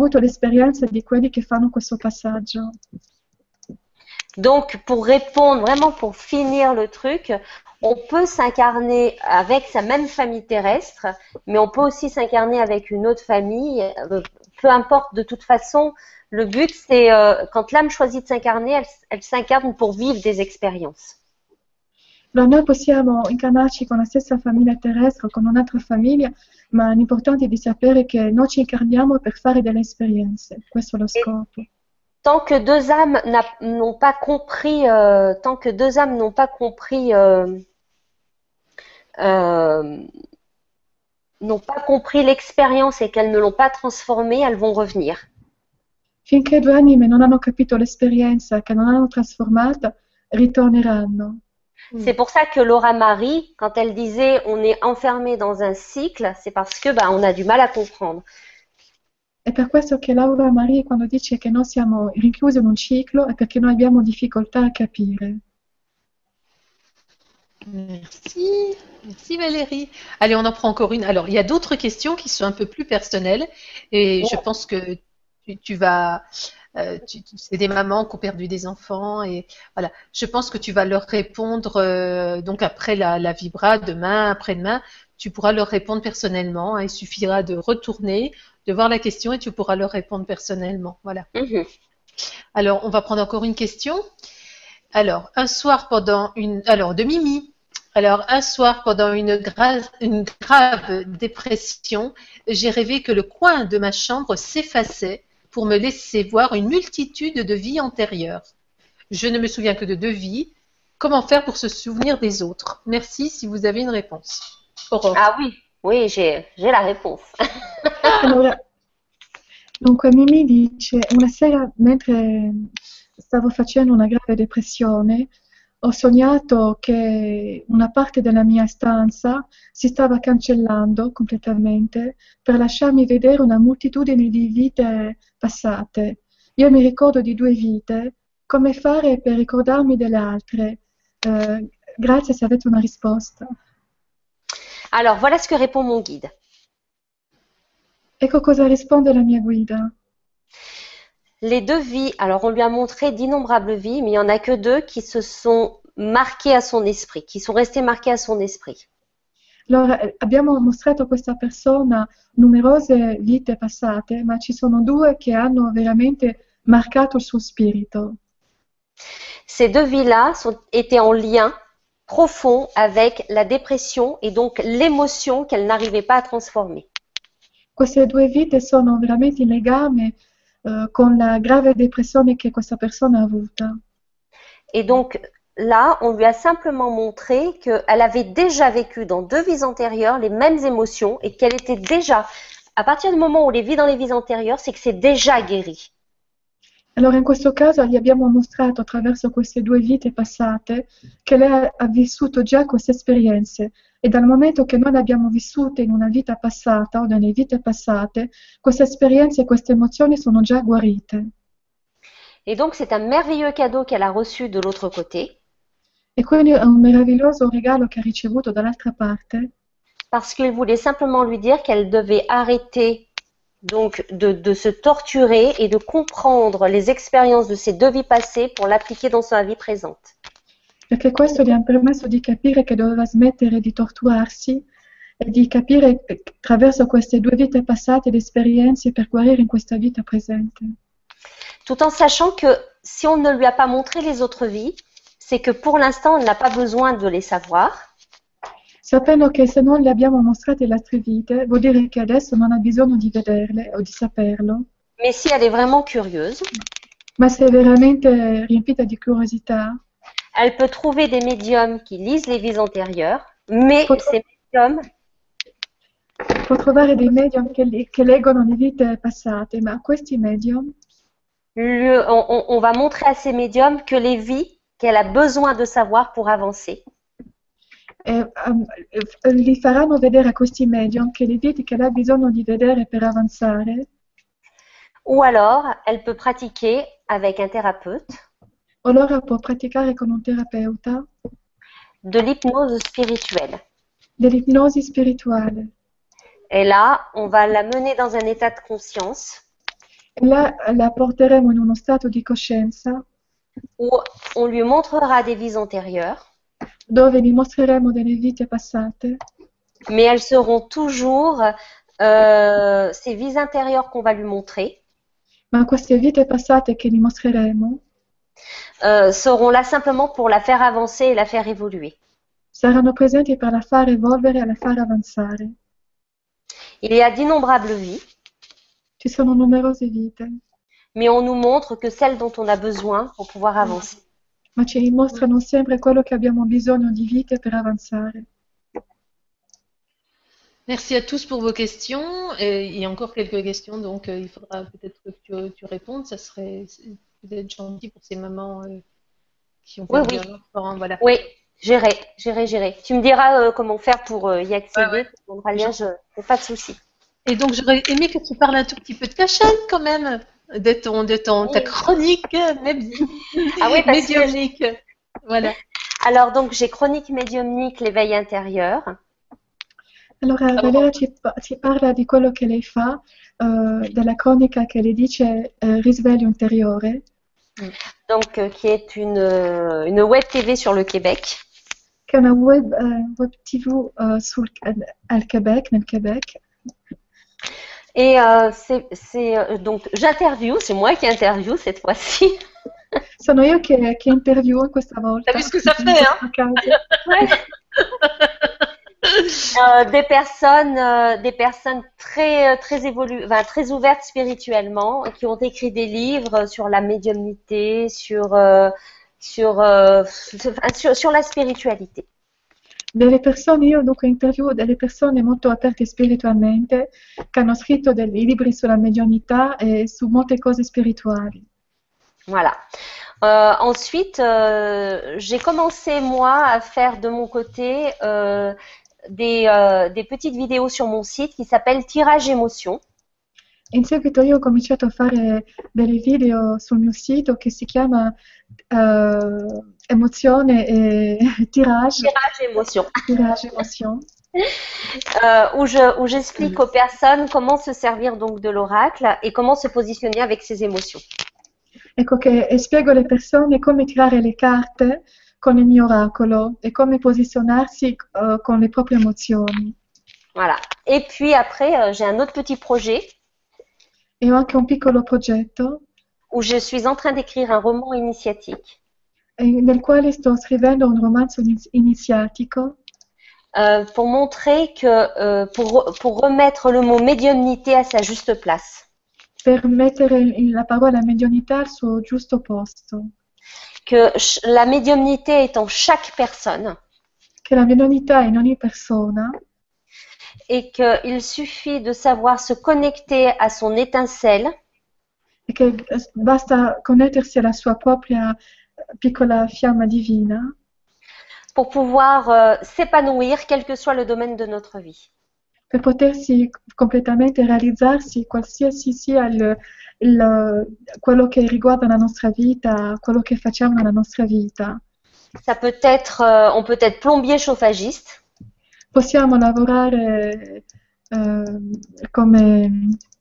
Donc pour répondre, vraiment pour finir le truc, on peut s'incarner avec sa même famille terrestre, mais on peut aussi s'incarner avec une autre famille. euh, Peu importe, de toute façon, le but c'est euh, quand l'âme choisit de s'incarner, elle s'incarne pour vivre des expériences. Allora noi possiamo incarnarci con la stessa famiglia terrestre con un'altra famiglia, ma l'importante è di sapere che noi ci incarniamo per fare delle esperienze. Questo è lo scopo. Tant que deux âmes n'ont pas compris, euh, tant que deux âmes n'ont pas compris, euh, euh, n'ont pas compris l'expérience et qu'elles ne l'ont pas transformée, elles vont revenir. Finché due anime non hanno capito l'esperienza, che non hanno trasformata, ritorneranno. C'est pour ça que Laura Marie, quand elle disait on est enfermé dans un cycle, c'est parce que bah, on a du mal à comprendre. È per questo che Laura Marie quando dice che noi siamo rinchiusi in un ciclo è perché noi abbiamo difficoltà a capire. Merci, merci Valérie. Allez, on en prend encore une. Alors, il y a d'autres questions qui sont un peu plus personnelles et je pense que tu, tu vas, euh, c'est des mamans qui ont perdu des enfants et voilà. Je pense que tu vas leur répondre euh, donc après la, la vibra demain, après-demain, tu pourras leur répondre personnellement. hein. il suffira de retourner, de voir la question et tu pourras leur répondre personnellement. Voilà. Mhm. Alors, on va prendre encore une question. Alors, un soir pendant une. Alors, de Mimi. Alors, un soir pendant une, gra- une grave dépression, j'ai rêvé que le coin de ma chambre s'effaçait pour me laisser voir une multitude de vies antérieures. Je ne me souviens que de deux vies. Comment faire pour se souvenir des autres? Merci si vous avez une réponse. Aurore. Ah oui, oui, j'ai j'ai la réponse. Allora, dunque Mimi dice, una sera mentre stavo facendo una grave depressione, ho sognato che una parte della mia stanza si stava cancellando completamente per lasciarmi vedere una moltitudine di vite passate. Io mi ricordo di due vite, come fare per ricordarmi delle altre? Eh, grazie se avete una risposta. Alors, voilà ce que répond mon guide. Ecco cosa risponde la mia guida. Les deux vies, alors on lui a montré d'innombrables vies, mais il n'y en a que deux qui se sont marquées à son esprit, qui sont restées marquées à son esprit. Allora, eh, abbiamo mostrato a questa persona numerose vite passate, ma ci sono due che hanno veramente marcato il suo spirito. Ces deux vies-là étaient en lien profond avec la dépression et donc l'émotion qu'elle n'arrivait pas à transformer. Queste due vite sono veramente in legame eh, con la grave depressione che questa persona ha avuta. Et donc là, on lui a simplement montré qu'elle avait déjà vécu dans deux vies antérieures les mêmes émotions et qu'elle était déjà, à partir du moment où les vit dans les vies antérieures, c'est que c'est déjà guéri. Allora in questo caso gli abbiamo mostrato attraverso queste due vite passate che lei ha- vissuto già queste esperienze e dal momento che noi le abbiamo vissute in una vita passata o nelle vite passate, queste esperienze e queste emozioni sono già guarite. Et donc c'est un merveilleux cadeau qu'elle a reçu de l'autre côté E quindi è un meraviglioso regalo che ha ricevuto dall'altra parte parce qu'il voulait simplement lui dire qu'elle devait arrêter donc de, de se torturer et de comprendre les expériences de ses deux vies passées pour l'appliquer dans sa vie présente. perché questo gli ha permesso di capire che doveva smettere di torturarsi e di capire attraverso queste due vite passate le esperienze per guarire in questa vita presente. Tout en sachant que si on ne lui a pas montré les autres vies, c'est que pour l'instant, on n'a pas besoin de les savoir. Sapendo che se non le abbiamo mostrate le altre vite, vuol dire che adesso non ha bisogno di vederle o di saperlo, Mais si elle est vraiment curieuse, ma se è veramente riempita di curiosità, elle peut trouver des médiums qui lisent les vies antérieures, mais Faut- ces médiums, può trovare dei medium che, li- che leggono le vite passate, ma questi medium lui- on, on- on va montrer à ces médiums que les vies qu'elle a besoin de savoir pour avancer. Eh, um, eh, li faranno vedere a questi medium che le vite lei ha bisogno di vedere per avanzare, Ou alors, elle peut pratiquer avec un thérapeute. O allora può praticare con un terapeuta? De l'hypnose spirituelle. dell'ipnosi spirituale. Et là, on va la mener dans un état de conscience. E là la porteremo in uno stato di coscienza. Où on lui montrera des vies antérieures, dove gli mostreremo delle vite passate, mais elles seront toujours euh, ces vies intérieures qu'on va lui montrer ma queste vite passate che gli mostreremo euh, seront là simplement pour la faire avancer et la faire évoluer. saranno presenti per la far evolvere e la far avanzare. Il y a d'innombrables vies, Ci sono numerose vite, mais on nous montre que celles dont on a besoin pour pouvoir avancer. Ma ci mostrano sempre quello che abbiamo bisogno di vite per avanzare. Merci à tous pour vos questions. Et il y a encore quelques questions, donc euh, il faudra peut-être que tu, tu répondes. Ça serait peut-être gentil pour ces mamans euh, qui ont Oui, perdu oui. un enfant. Voilà. Oui, j'irai, j'irai, j'irai. Tu me diras euh, comment faire pour euh, y accéder. Ouais, ouais. Je, pas de souci. Et donc j'aurais aimé que tu parles un tout petit peu de ta chaîne quand même, de ton, de ton, ta Oui. chronique médi- Ah oui, parce que médiumnique. Voilà. Alors donc j'ai chronique médiumnique, l'éveil intérieur. Allora, Valeria ci, ci parla di quello che lei fa, eh, della cronica che le dice eh, risveglio interiore, donc euh, qui est une, euh, une web TV sur le Québec. che è una web, eh, web TV sul, al Québec, nel Québec. Et euh, c'est, euh, donc j'interview, c'est moi qui interview cette fois-ci. Sono io che, che interviewo questa volta. T'as vu ce que ça fait, hein? Euh, des personnes, euh, des personnes très, très évoluées, enfin, très ouvertes spirituellement, qui ont écrit des livres sur la médiumnité, sur, euh, sur, euh, sur, sur la spiritualité. Delle persone, io dunque interviewo delle persone molto aperte spiritualmente, che hanno scritto dei libri sulla medianità e su molte cose spirituali. Voilà. Euh, ensuite, euh, j'ai commencé moi à faire de mon côté euh, des, euh, des petites vidéos sur mon site qui s'appellent Tirage émotion. In seguito io ho cominciato a fare delle video sul mio sito che si chiama eh, Emozione e Tirage, Tirage émotion. Tirage Emotion, Euh, où je- où j'explique aux personnes comment se servir donc de l'oracle et comment se positionner avec ses émotions. Ecco che spiego alle persone come tirare le carte con il mio oracolo e come posizionarsi eh, con le proprie emozioni. Voilà. Et puis après, euh, j'ai un autre petit projet E ho anche un piccolo progetto où je suis en train d'écrire un roman initiatique nel quale sto scrivendo un romanzo ini- iniziatico euh, pour montrer que euh, pour, pour remettre le mot médiumnité à sa juste place. per mettere la parola medianità al suo giusto posto, Que la médiumnité est en chaque personne. Che la medianità è in ogni persona et qu'il suffit de savoir se connecter à son étincelle. E che eh, basta connettersi alla sua propria piccola fiamma divina pour pouvoir euh, s'épanouir quel que soit le domaine de notre vie. per potersi completamente realizzarsi qualsiasi sia il- il- quello che riguarda la nostra vita, quello che facciamo nella nostra vita. Ça peut être, euh, on peut être plombier chauffagiste, Possiamo lavorare eh, come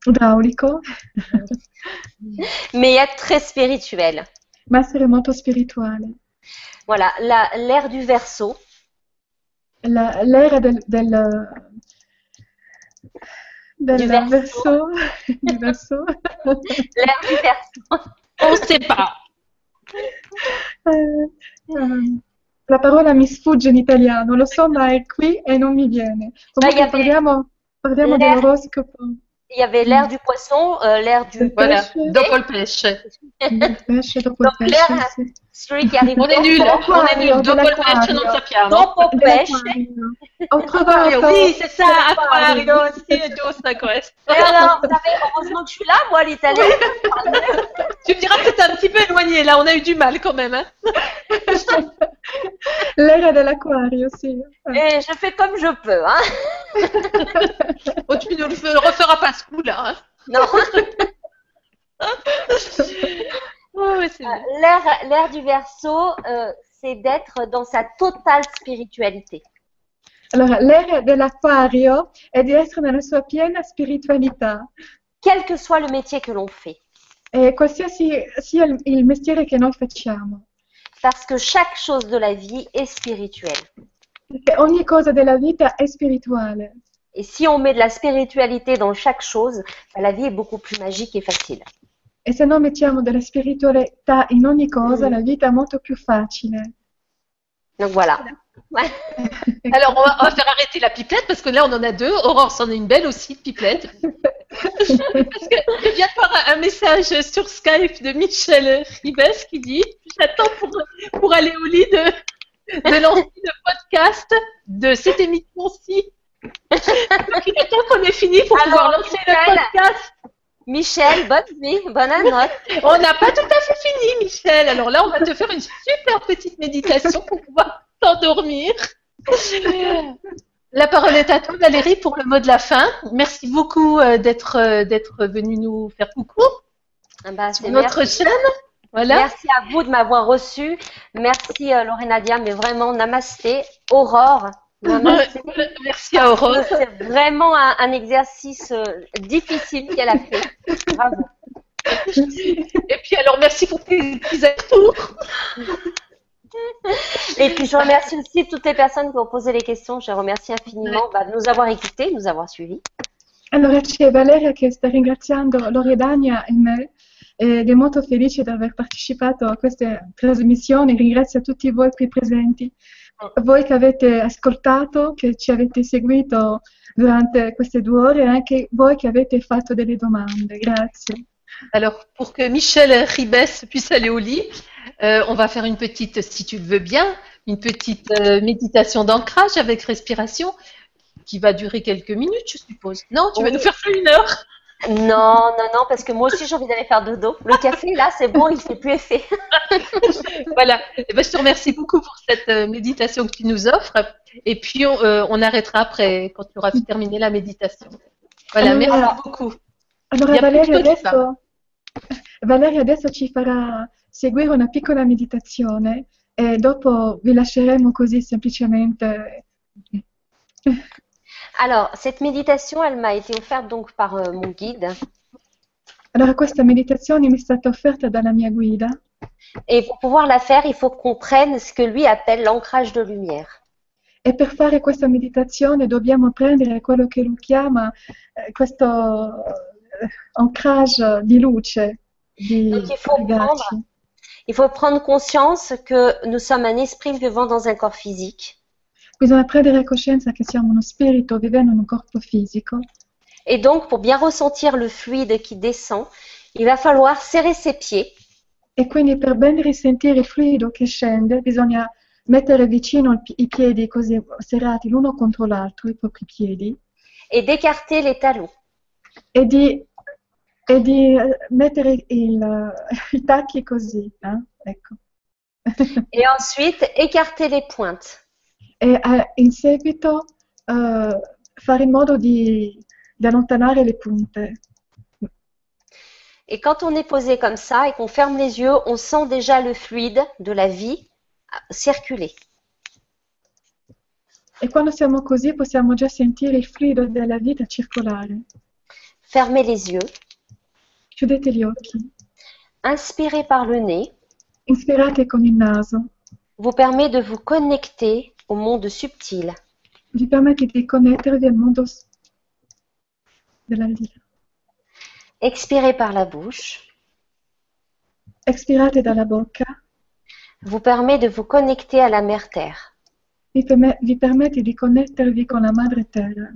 idraulico, mais être très spirituel. Ma essere molto spirituale. Voilà, la- l'ère du verso, La- L'era del, del, del Du verso. verso, du verso. l'ère du verso. On ne sait pas. Eh, ehm, la parola mi sfugge in italiano, lo so, ma è qui e non mi viene. Comunque parliamo, parliamo dell'oroscopo Il y avait l'ère du poisson, euh, l'ère du Voilà, dopo il Donc, sì. Celui qui arrive On est nul, on est nul. Dopo il pesce non sappiamo. dopo pesce. Ho oui, c'est ça, Acquario. sì, è giusto questo. Et alors, vous savez, heureusement que je suis là, moi, l'italien. Tu me diras que t'es un petit peu éloigné, là, on a eu du mal quand même. Hein. l'era dell'acquario, sì. Et je fais comme je peux, hein. Oh, tu ne referas pas ce coup-là. Hein. Non, Ouais, bien. l'ère, l'ère du verso, euh, c'est d'être dans sa totale spiritualité. Allora, l'era dell'acquario è di essere nella sua piena spiritualità. Quel que soit le métier que l'on fait. E qualsiasi sia il, il mestiere che noi facciamo, Parce que chaque chose de la vie est spirituelle. perché ogni cosa della vita è spirituale. Et si on met de la spiritualité dans chaque chose, bah, la vie est beaucoup plus magique et facile. E se noi mettiamo della spiritualità in ogni cosa, Mm. la vita è molto più facile. Donc voilà. Alors, on va, on va faire arrêter la pipelette parce que là, on en a deux. Aurore s'en est une belle aussi, de pipelette. Parce que je viens de voir un, message sur Skype de Michel Ribes qui dit J'attends pour, pour aller au lit de, de lancer le podcast de cette émission-ci. Donc, il attend qu'on ait fini pour Alors, pouvoir lancer le podcast. Michel, bonne nuit, bonne note. On n'a pas tout à fait fini, Michel. Alors là, on va te faire une super petite méditation pour pouvoir t'endormir. La parole est à toi, Valérie, pour le mot de la fin. Merci beaucoup euh, d'être euh, d'être venue nous faire coucou Ah bah, sur notre merci. chaîne. Voilà. Merci à vous de m'avoir reçu. Merci euh, Lorena Dia, mais vraiment namasté. Aurore, Merci à Aurore. C'est vraiment un, un exercice euh, difficile qu'elle a fait. Bravo. Et puis alors, merci pour tes petits retours. Et puis je remercie aussi toutes les personnes qui ont posé les questions. Je remercie infiniment bah, de nous avoir écoutés, de nous avoir suivis. Allora c'è Valeria che sta ringraziando Loredania e me ed è molto felice di aver partecipato a queste trasmissioni. Ringrazia tutti voi qui presenti, voi che avete ascoltato, che ci avete seguito durante queste due ore e anche voi che avete fatto delle domande. Grazie. Alors, pour que Michel Ribes puisse aller au lit, euh, on va faire une petite, si tu le veux bien, une petite euh, méditation d'ancrage avec respiration qui va durer quelques minutes, je suppose. Non, tu vas nous faire ça une heure. Non, non, non, parce que moi aussi j'ai envie d'aller faire dodo. Le café, là, c'est bon, il fait plus effet. voilà. Eh ben, je te remercie beaucoup pour cette euh, méditation que tu nous offres. Et puis, on, euh, on arrêtera après, quand tu auras terminé la méditation. Voilà, Allora- merci beaucoup. Allora Valeria adesso, Valeria adesso ci farà seguire una piccola meditazione e dopo vi lasceremo così semplicemente. Alors, cette méditation, elle m'a été offerte donc par euh, mon guide. Allora questa meditazione mi è stata offerta dalla mia guida Et pour pouvoir la faire, il faut qu'on prenne ce que lui appelle l'ancrage de lumière. e per fare questa meditazione dobbiamo prendere quello che lui chiama eh, questo eh, ancrage di luce, di Donc, il faut legarci. Il faut prendre conscience que nous sommes un esprit vivant dans un corps physique. Bisogna prendere coscienza che siamo uno spirito vivendo in un corpo fisico Et donc, pour bien ressentir le fluide qui descend, il va falloir serrer ses pieds e quindi per ben risentire il fluido che scende bisogna mettere vicino i piedi così serrati l'uno contro l'altro, i propri piedi, et d'écarter les talons. e di, e di eh, mettere il- i tacchi così, eh? ecco. Et ensuite, écarter les pointes. E eh, in seguito eh, fare in modo di, di allontanare le punte. Et quand on est posé comme ça et qu'on ferme les yeux, on sent déjà le fluide de la vie circuler. E quando siamo così possiamo già sentire il fluido della vita circolare. Fermez les yeux. Chiudete gli occhi, Inspirez par le nez inspirate con il naso, vous permet de vous connecter au monde subtil. vi permette di connettervi al mondo dell'aldilà. Expirez par la bouche Expirate dalla bocca, vous permet de vous connecter à la mère terre. vi, perme- vi permette di connettervi con la madre terra.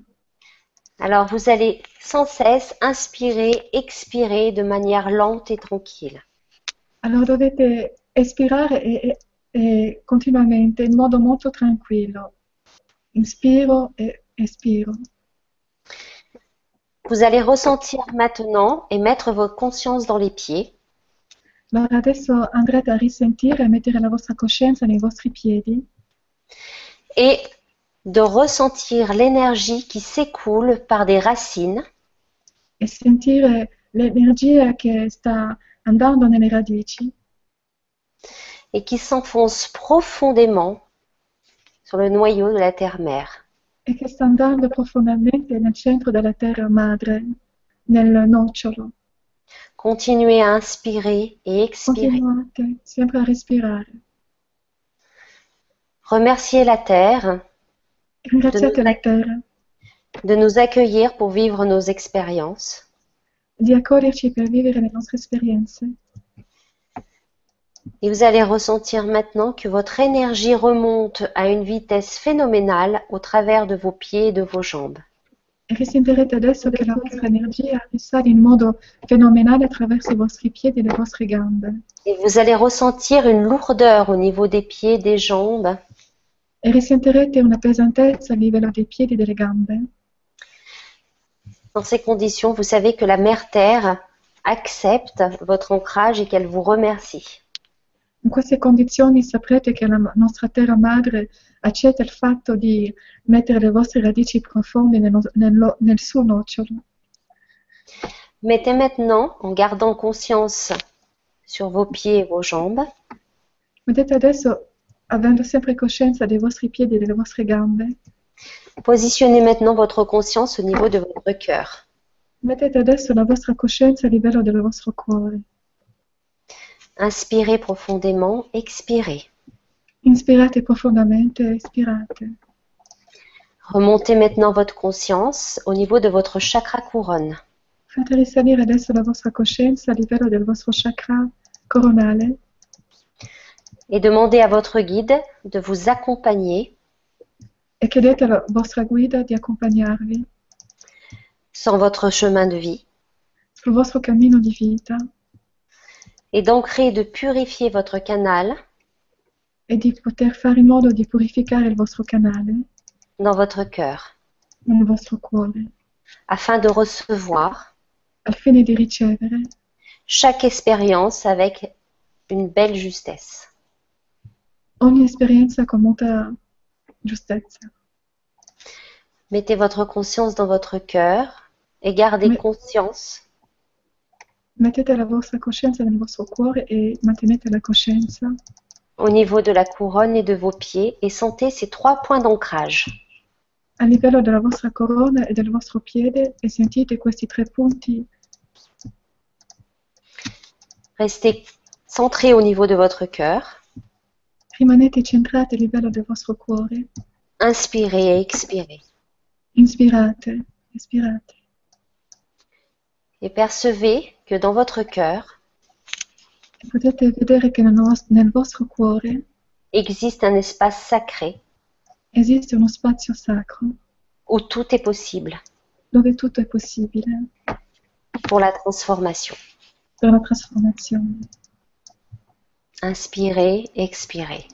Alors vous allez sans cesse inspirer, expirer de manière lente et tranquille. Allora dovete espirare e, e- e continuamente in modo molto tranquillo. Inspiro e espiro. Vous allez ressentir maintenant et mettre votre conscience dans les pieds. Allora adesso andrete a risentire e mettere la vostra coscienza nei vostri piedi et de ressentir l'énergie qui s'écoule par des racines e sentire l'energia che sta andando nelle radici et qui s'enfonce profondément sur le noyau de la terre-mère. e che sta andando profondamente nel centro della terra madre, nel nocciolo. Continuez à inspirer et expirer. Continuate sempre a respirare. Remerciez la terre Ringraziate la terra de nous accueillir pour vivre nos expériences. di accoglierci per vivere le nostre esperienze. Et vous allez ressentir maintenant que votre énergie remonte à une vitesse phénoménale au travers de vos pieds et de vos jambes. E risentirete adesso che la vostra energia risale in modo fenomenale attraverso i vostri. Et vous allez ressentir une lourdeur au niveau des pieds, des jambes. Dans ces conditions, vous savez que la Mère Terre accepte votre ancrage et qu'elle vous remercie. In queste condizioni saprete che la nostra terra madre accetta il fatto di mettere le vostre radici profonde nello- nello- nel suo nocciolo. Mettez maintenant, en gardant conscience sur vos pieds et vos jambes, Mettete adesso, avendo sempre coscienza dei vostri piedi e delle vostre gambe, positionnez maintenant votre conscience au niveau de votre cœur. mettete adesso la vostra coscienza a livello del vostro cuore. Inspirez profondément, expirez. Inspirate profondamente e espirate. Remontez maintenant votre conscience au niveau de votre chakra couronne. Fate risalire adesso la vostra coscienza a livello del vostro chakra coronale et demandez à votre guide de vous accompagner e chiedete alla vostra guida di accompagnarvi sur votre chemin de vie sul vostro cammino di vita et d'ancrer et de purifier votre canal e di poter fare in modo di purificare il vostro canale dans votre cœur nel vostro cuore, afin de recevoir al fine di ricevere chaque expérience avec une belle justesse. ogni esperienza con molta giustezza. Mettez votre conscience dans votre cœur et gardez Mais- conscience Mettete la vostra coscienza nel vostro cuore e mantenete la coscienza au niveau de la couronne et de vos pieds et sentez ces trois points d'ancrage. a livello della vostra corona e del vostro piede e sentite questi tre punti. Restez centré au niveau de votre cœur. Rimanete centrati a livello del vostro cuore. Inspirez et expirez. Inspirate, espirate. Et percevez que dans votre cœur existe un espace sacré où tout est possible pour la transformation. Inspirez, expirez.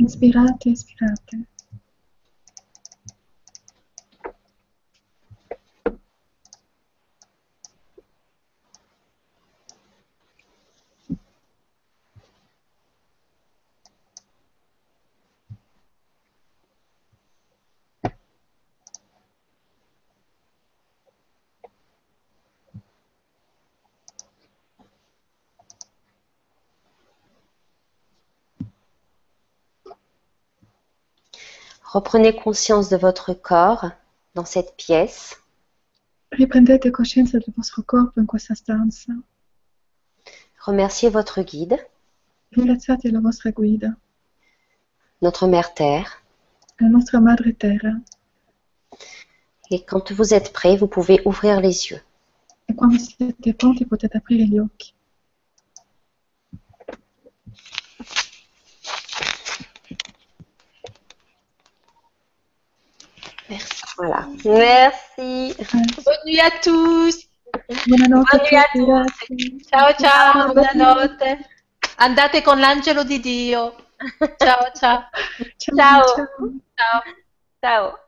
Inspirate, espirate. Reprenez conscience de votre corps dans cette pièce. Riprendete coscienza del vostro corpo in questa stanza. Remerciez votre guide, Ringraziate la vostra guida, notre Mère Terre. la nostra Madre Terra. Et quand vous êtes prêt, vous pouvez ouvrir les yeux. E quando siete pronti potete aprire gli occhi. Merci. Voilà. Merci. Bonne nuit à tous. Buonanotte Buonanotte a tutti. Ciao ciao, Ciao, buonanotte. Andate con l'angelo di Dio. Ciao ciao. Ciao. Ciao. ciao. Ciao. Ciao.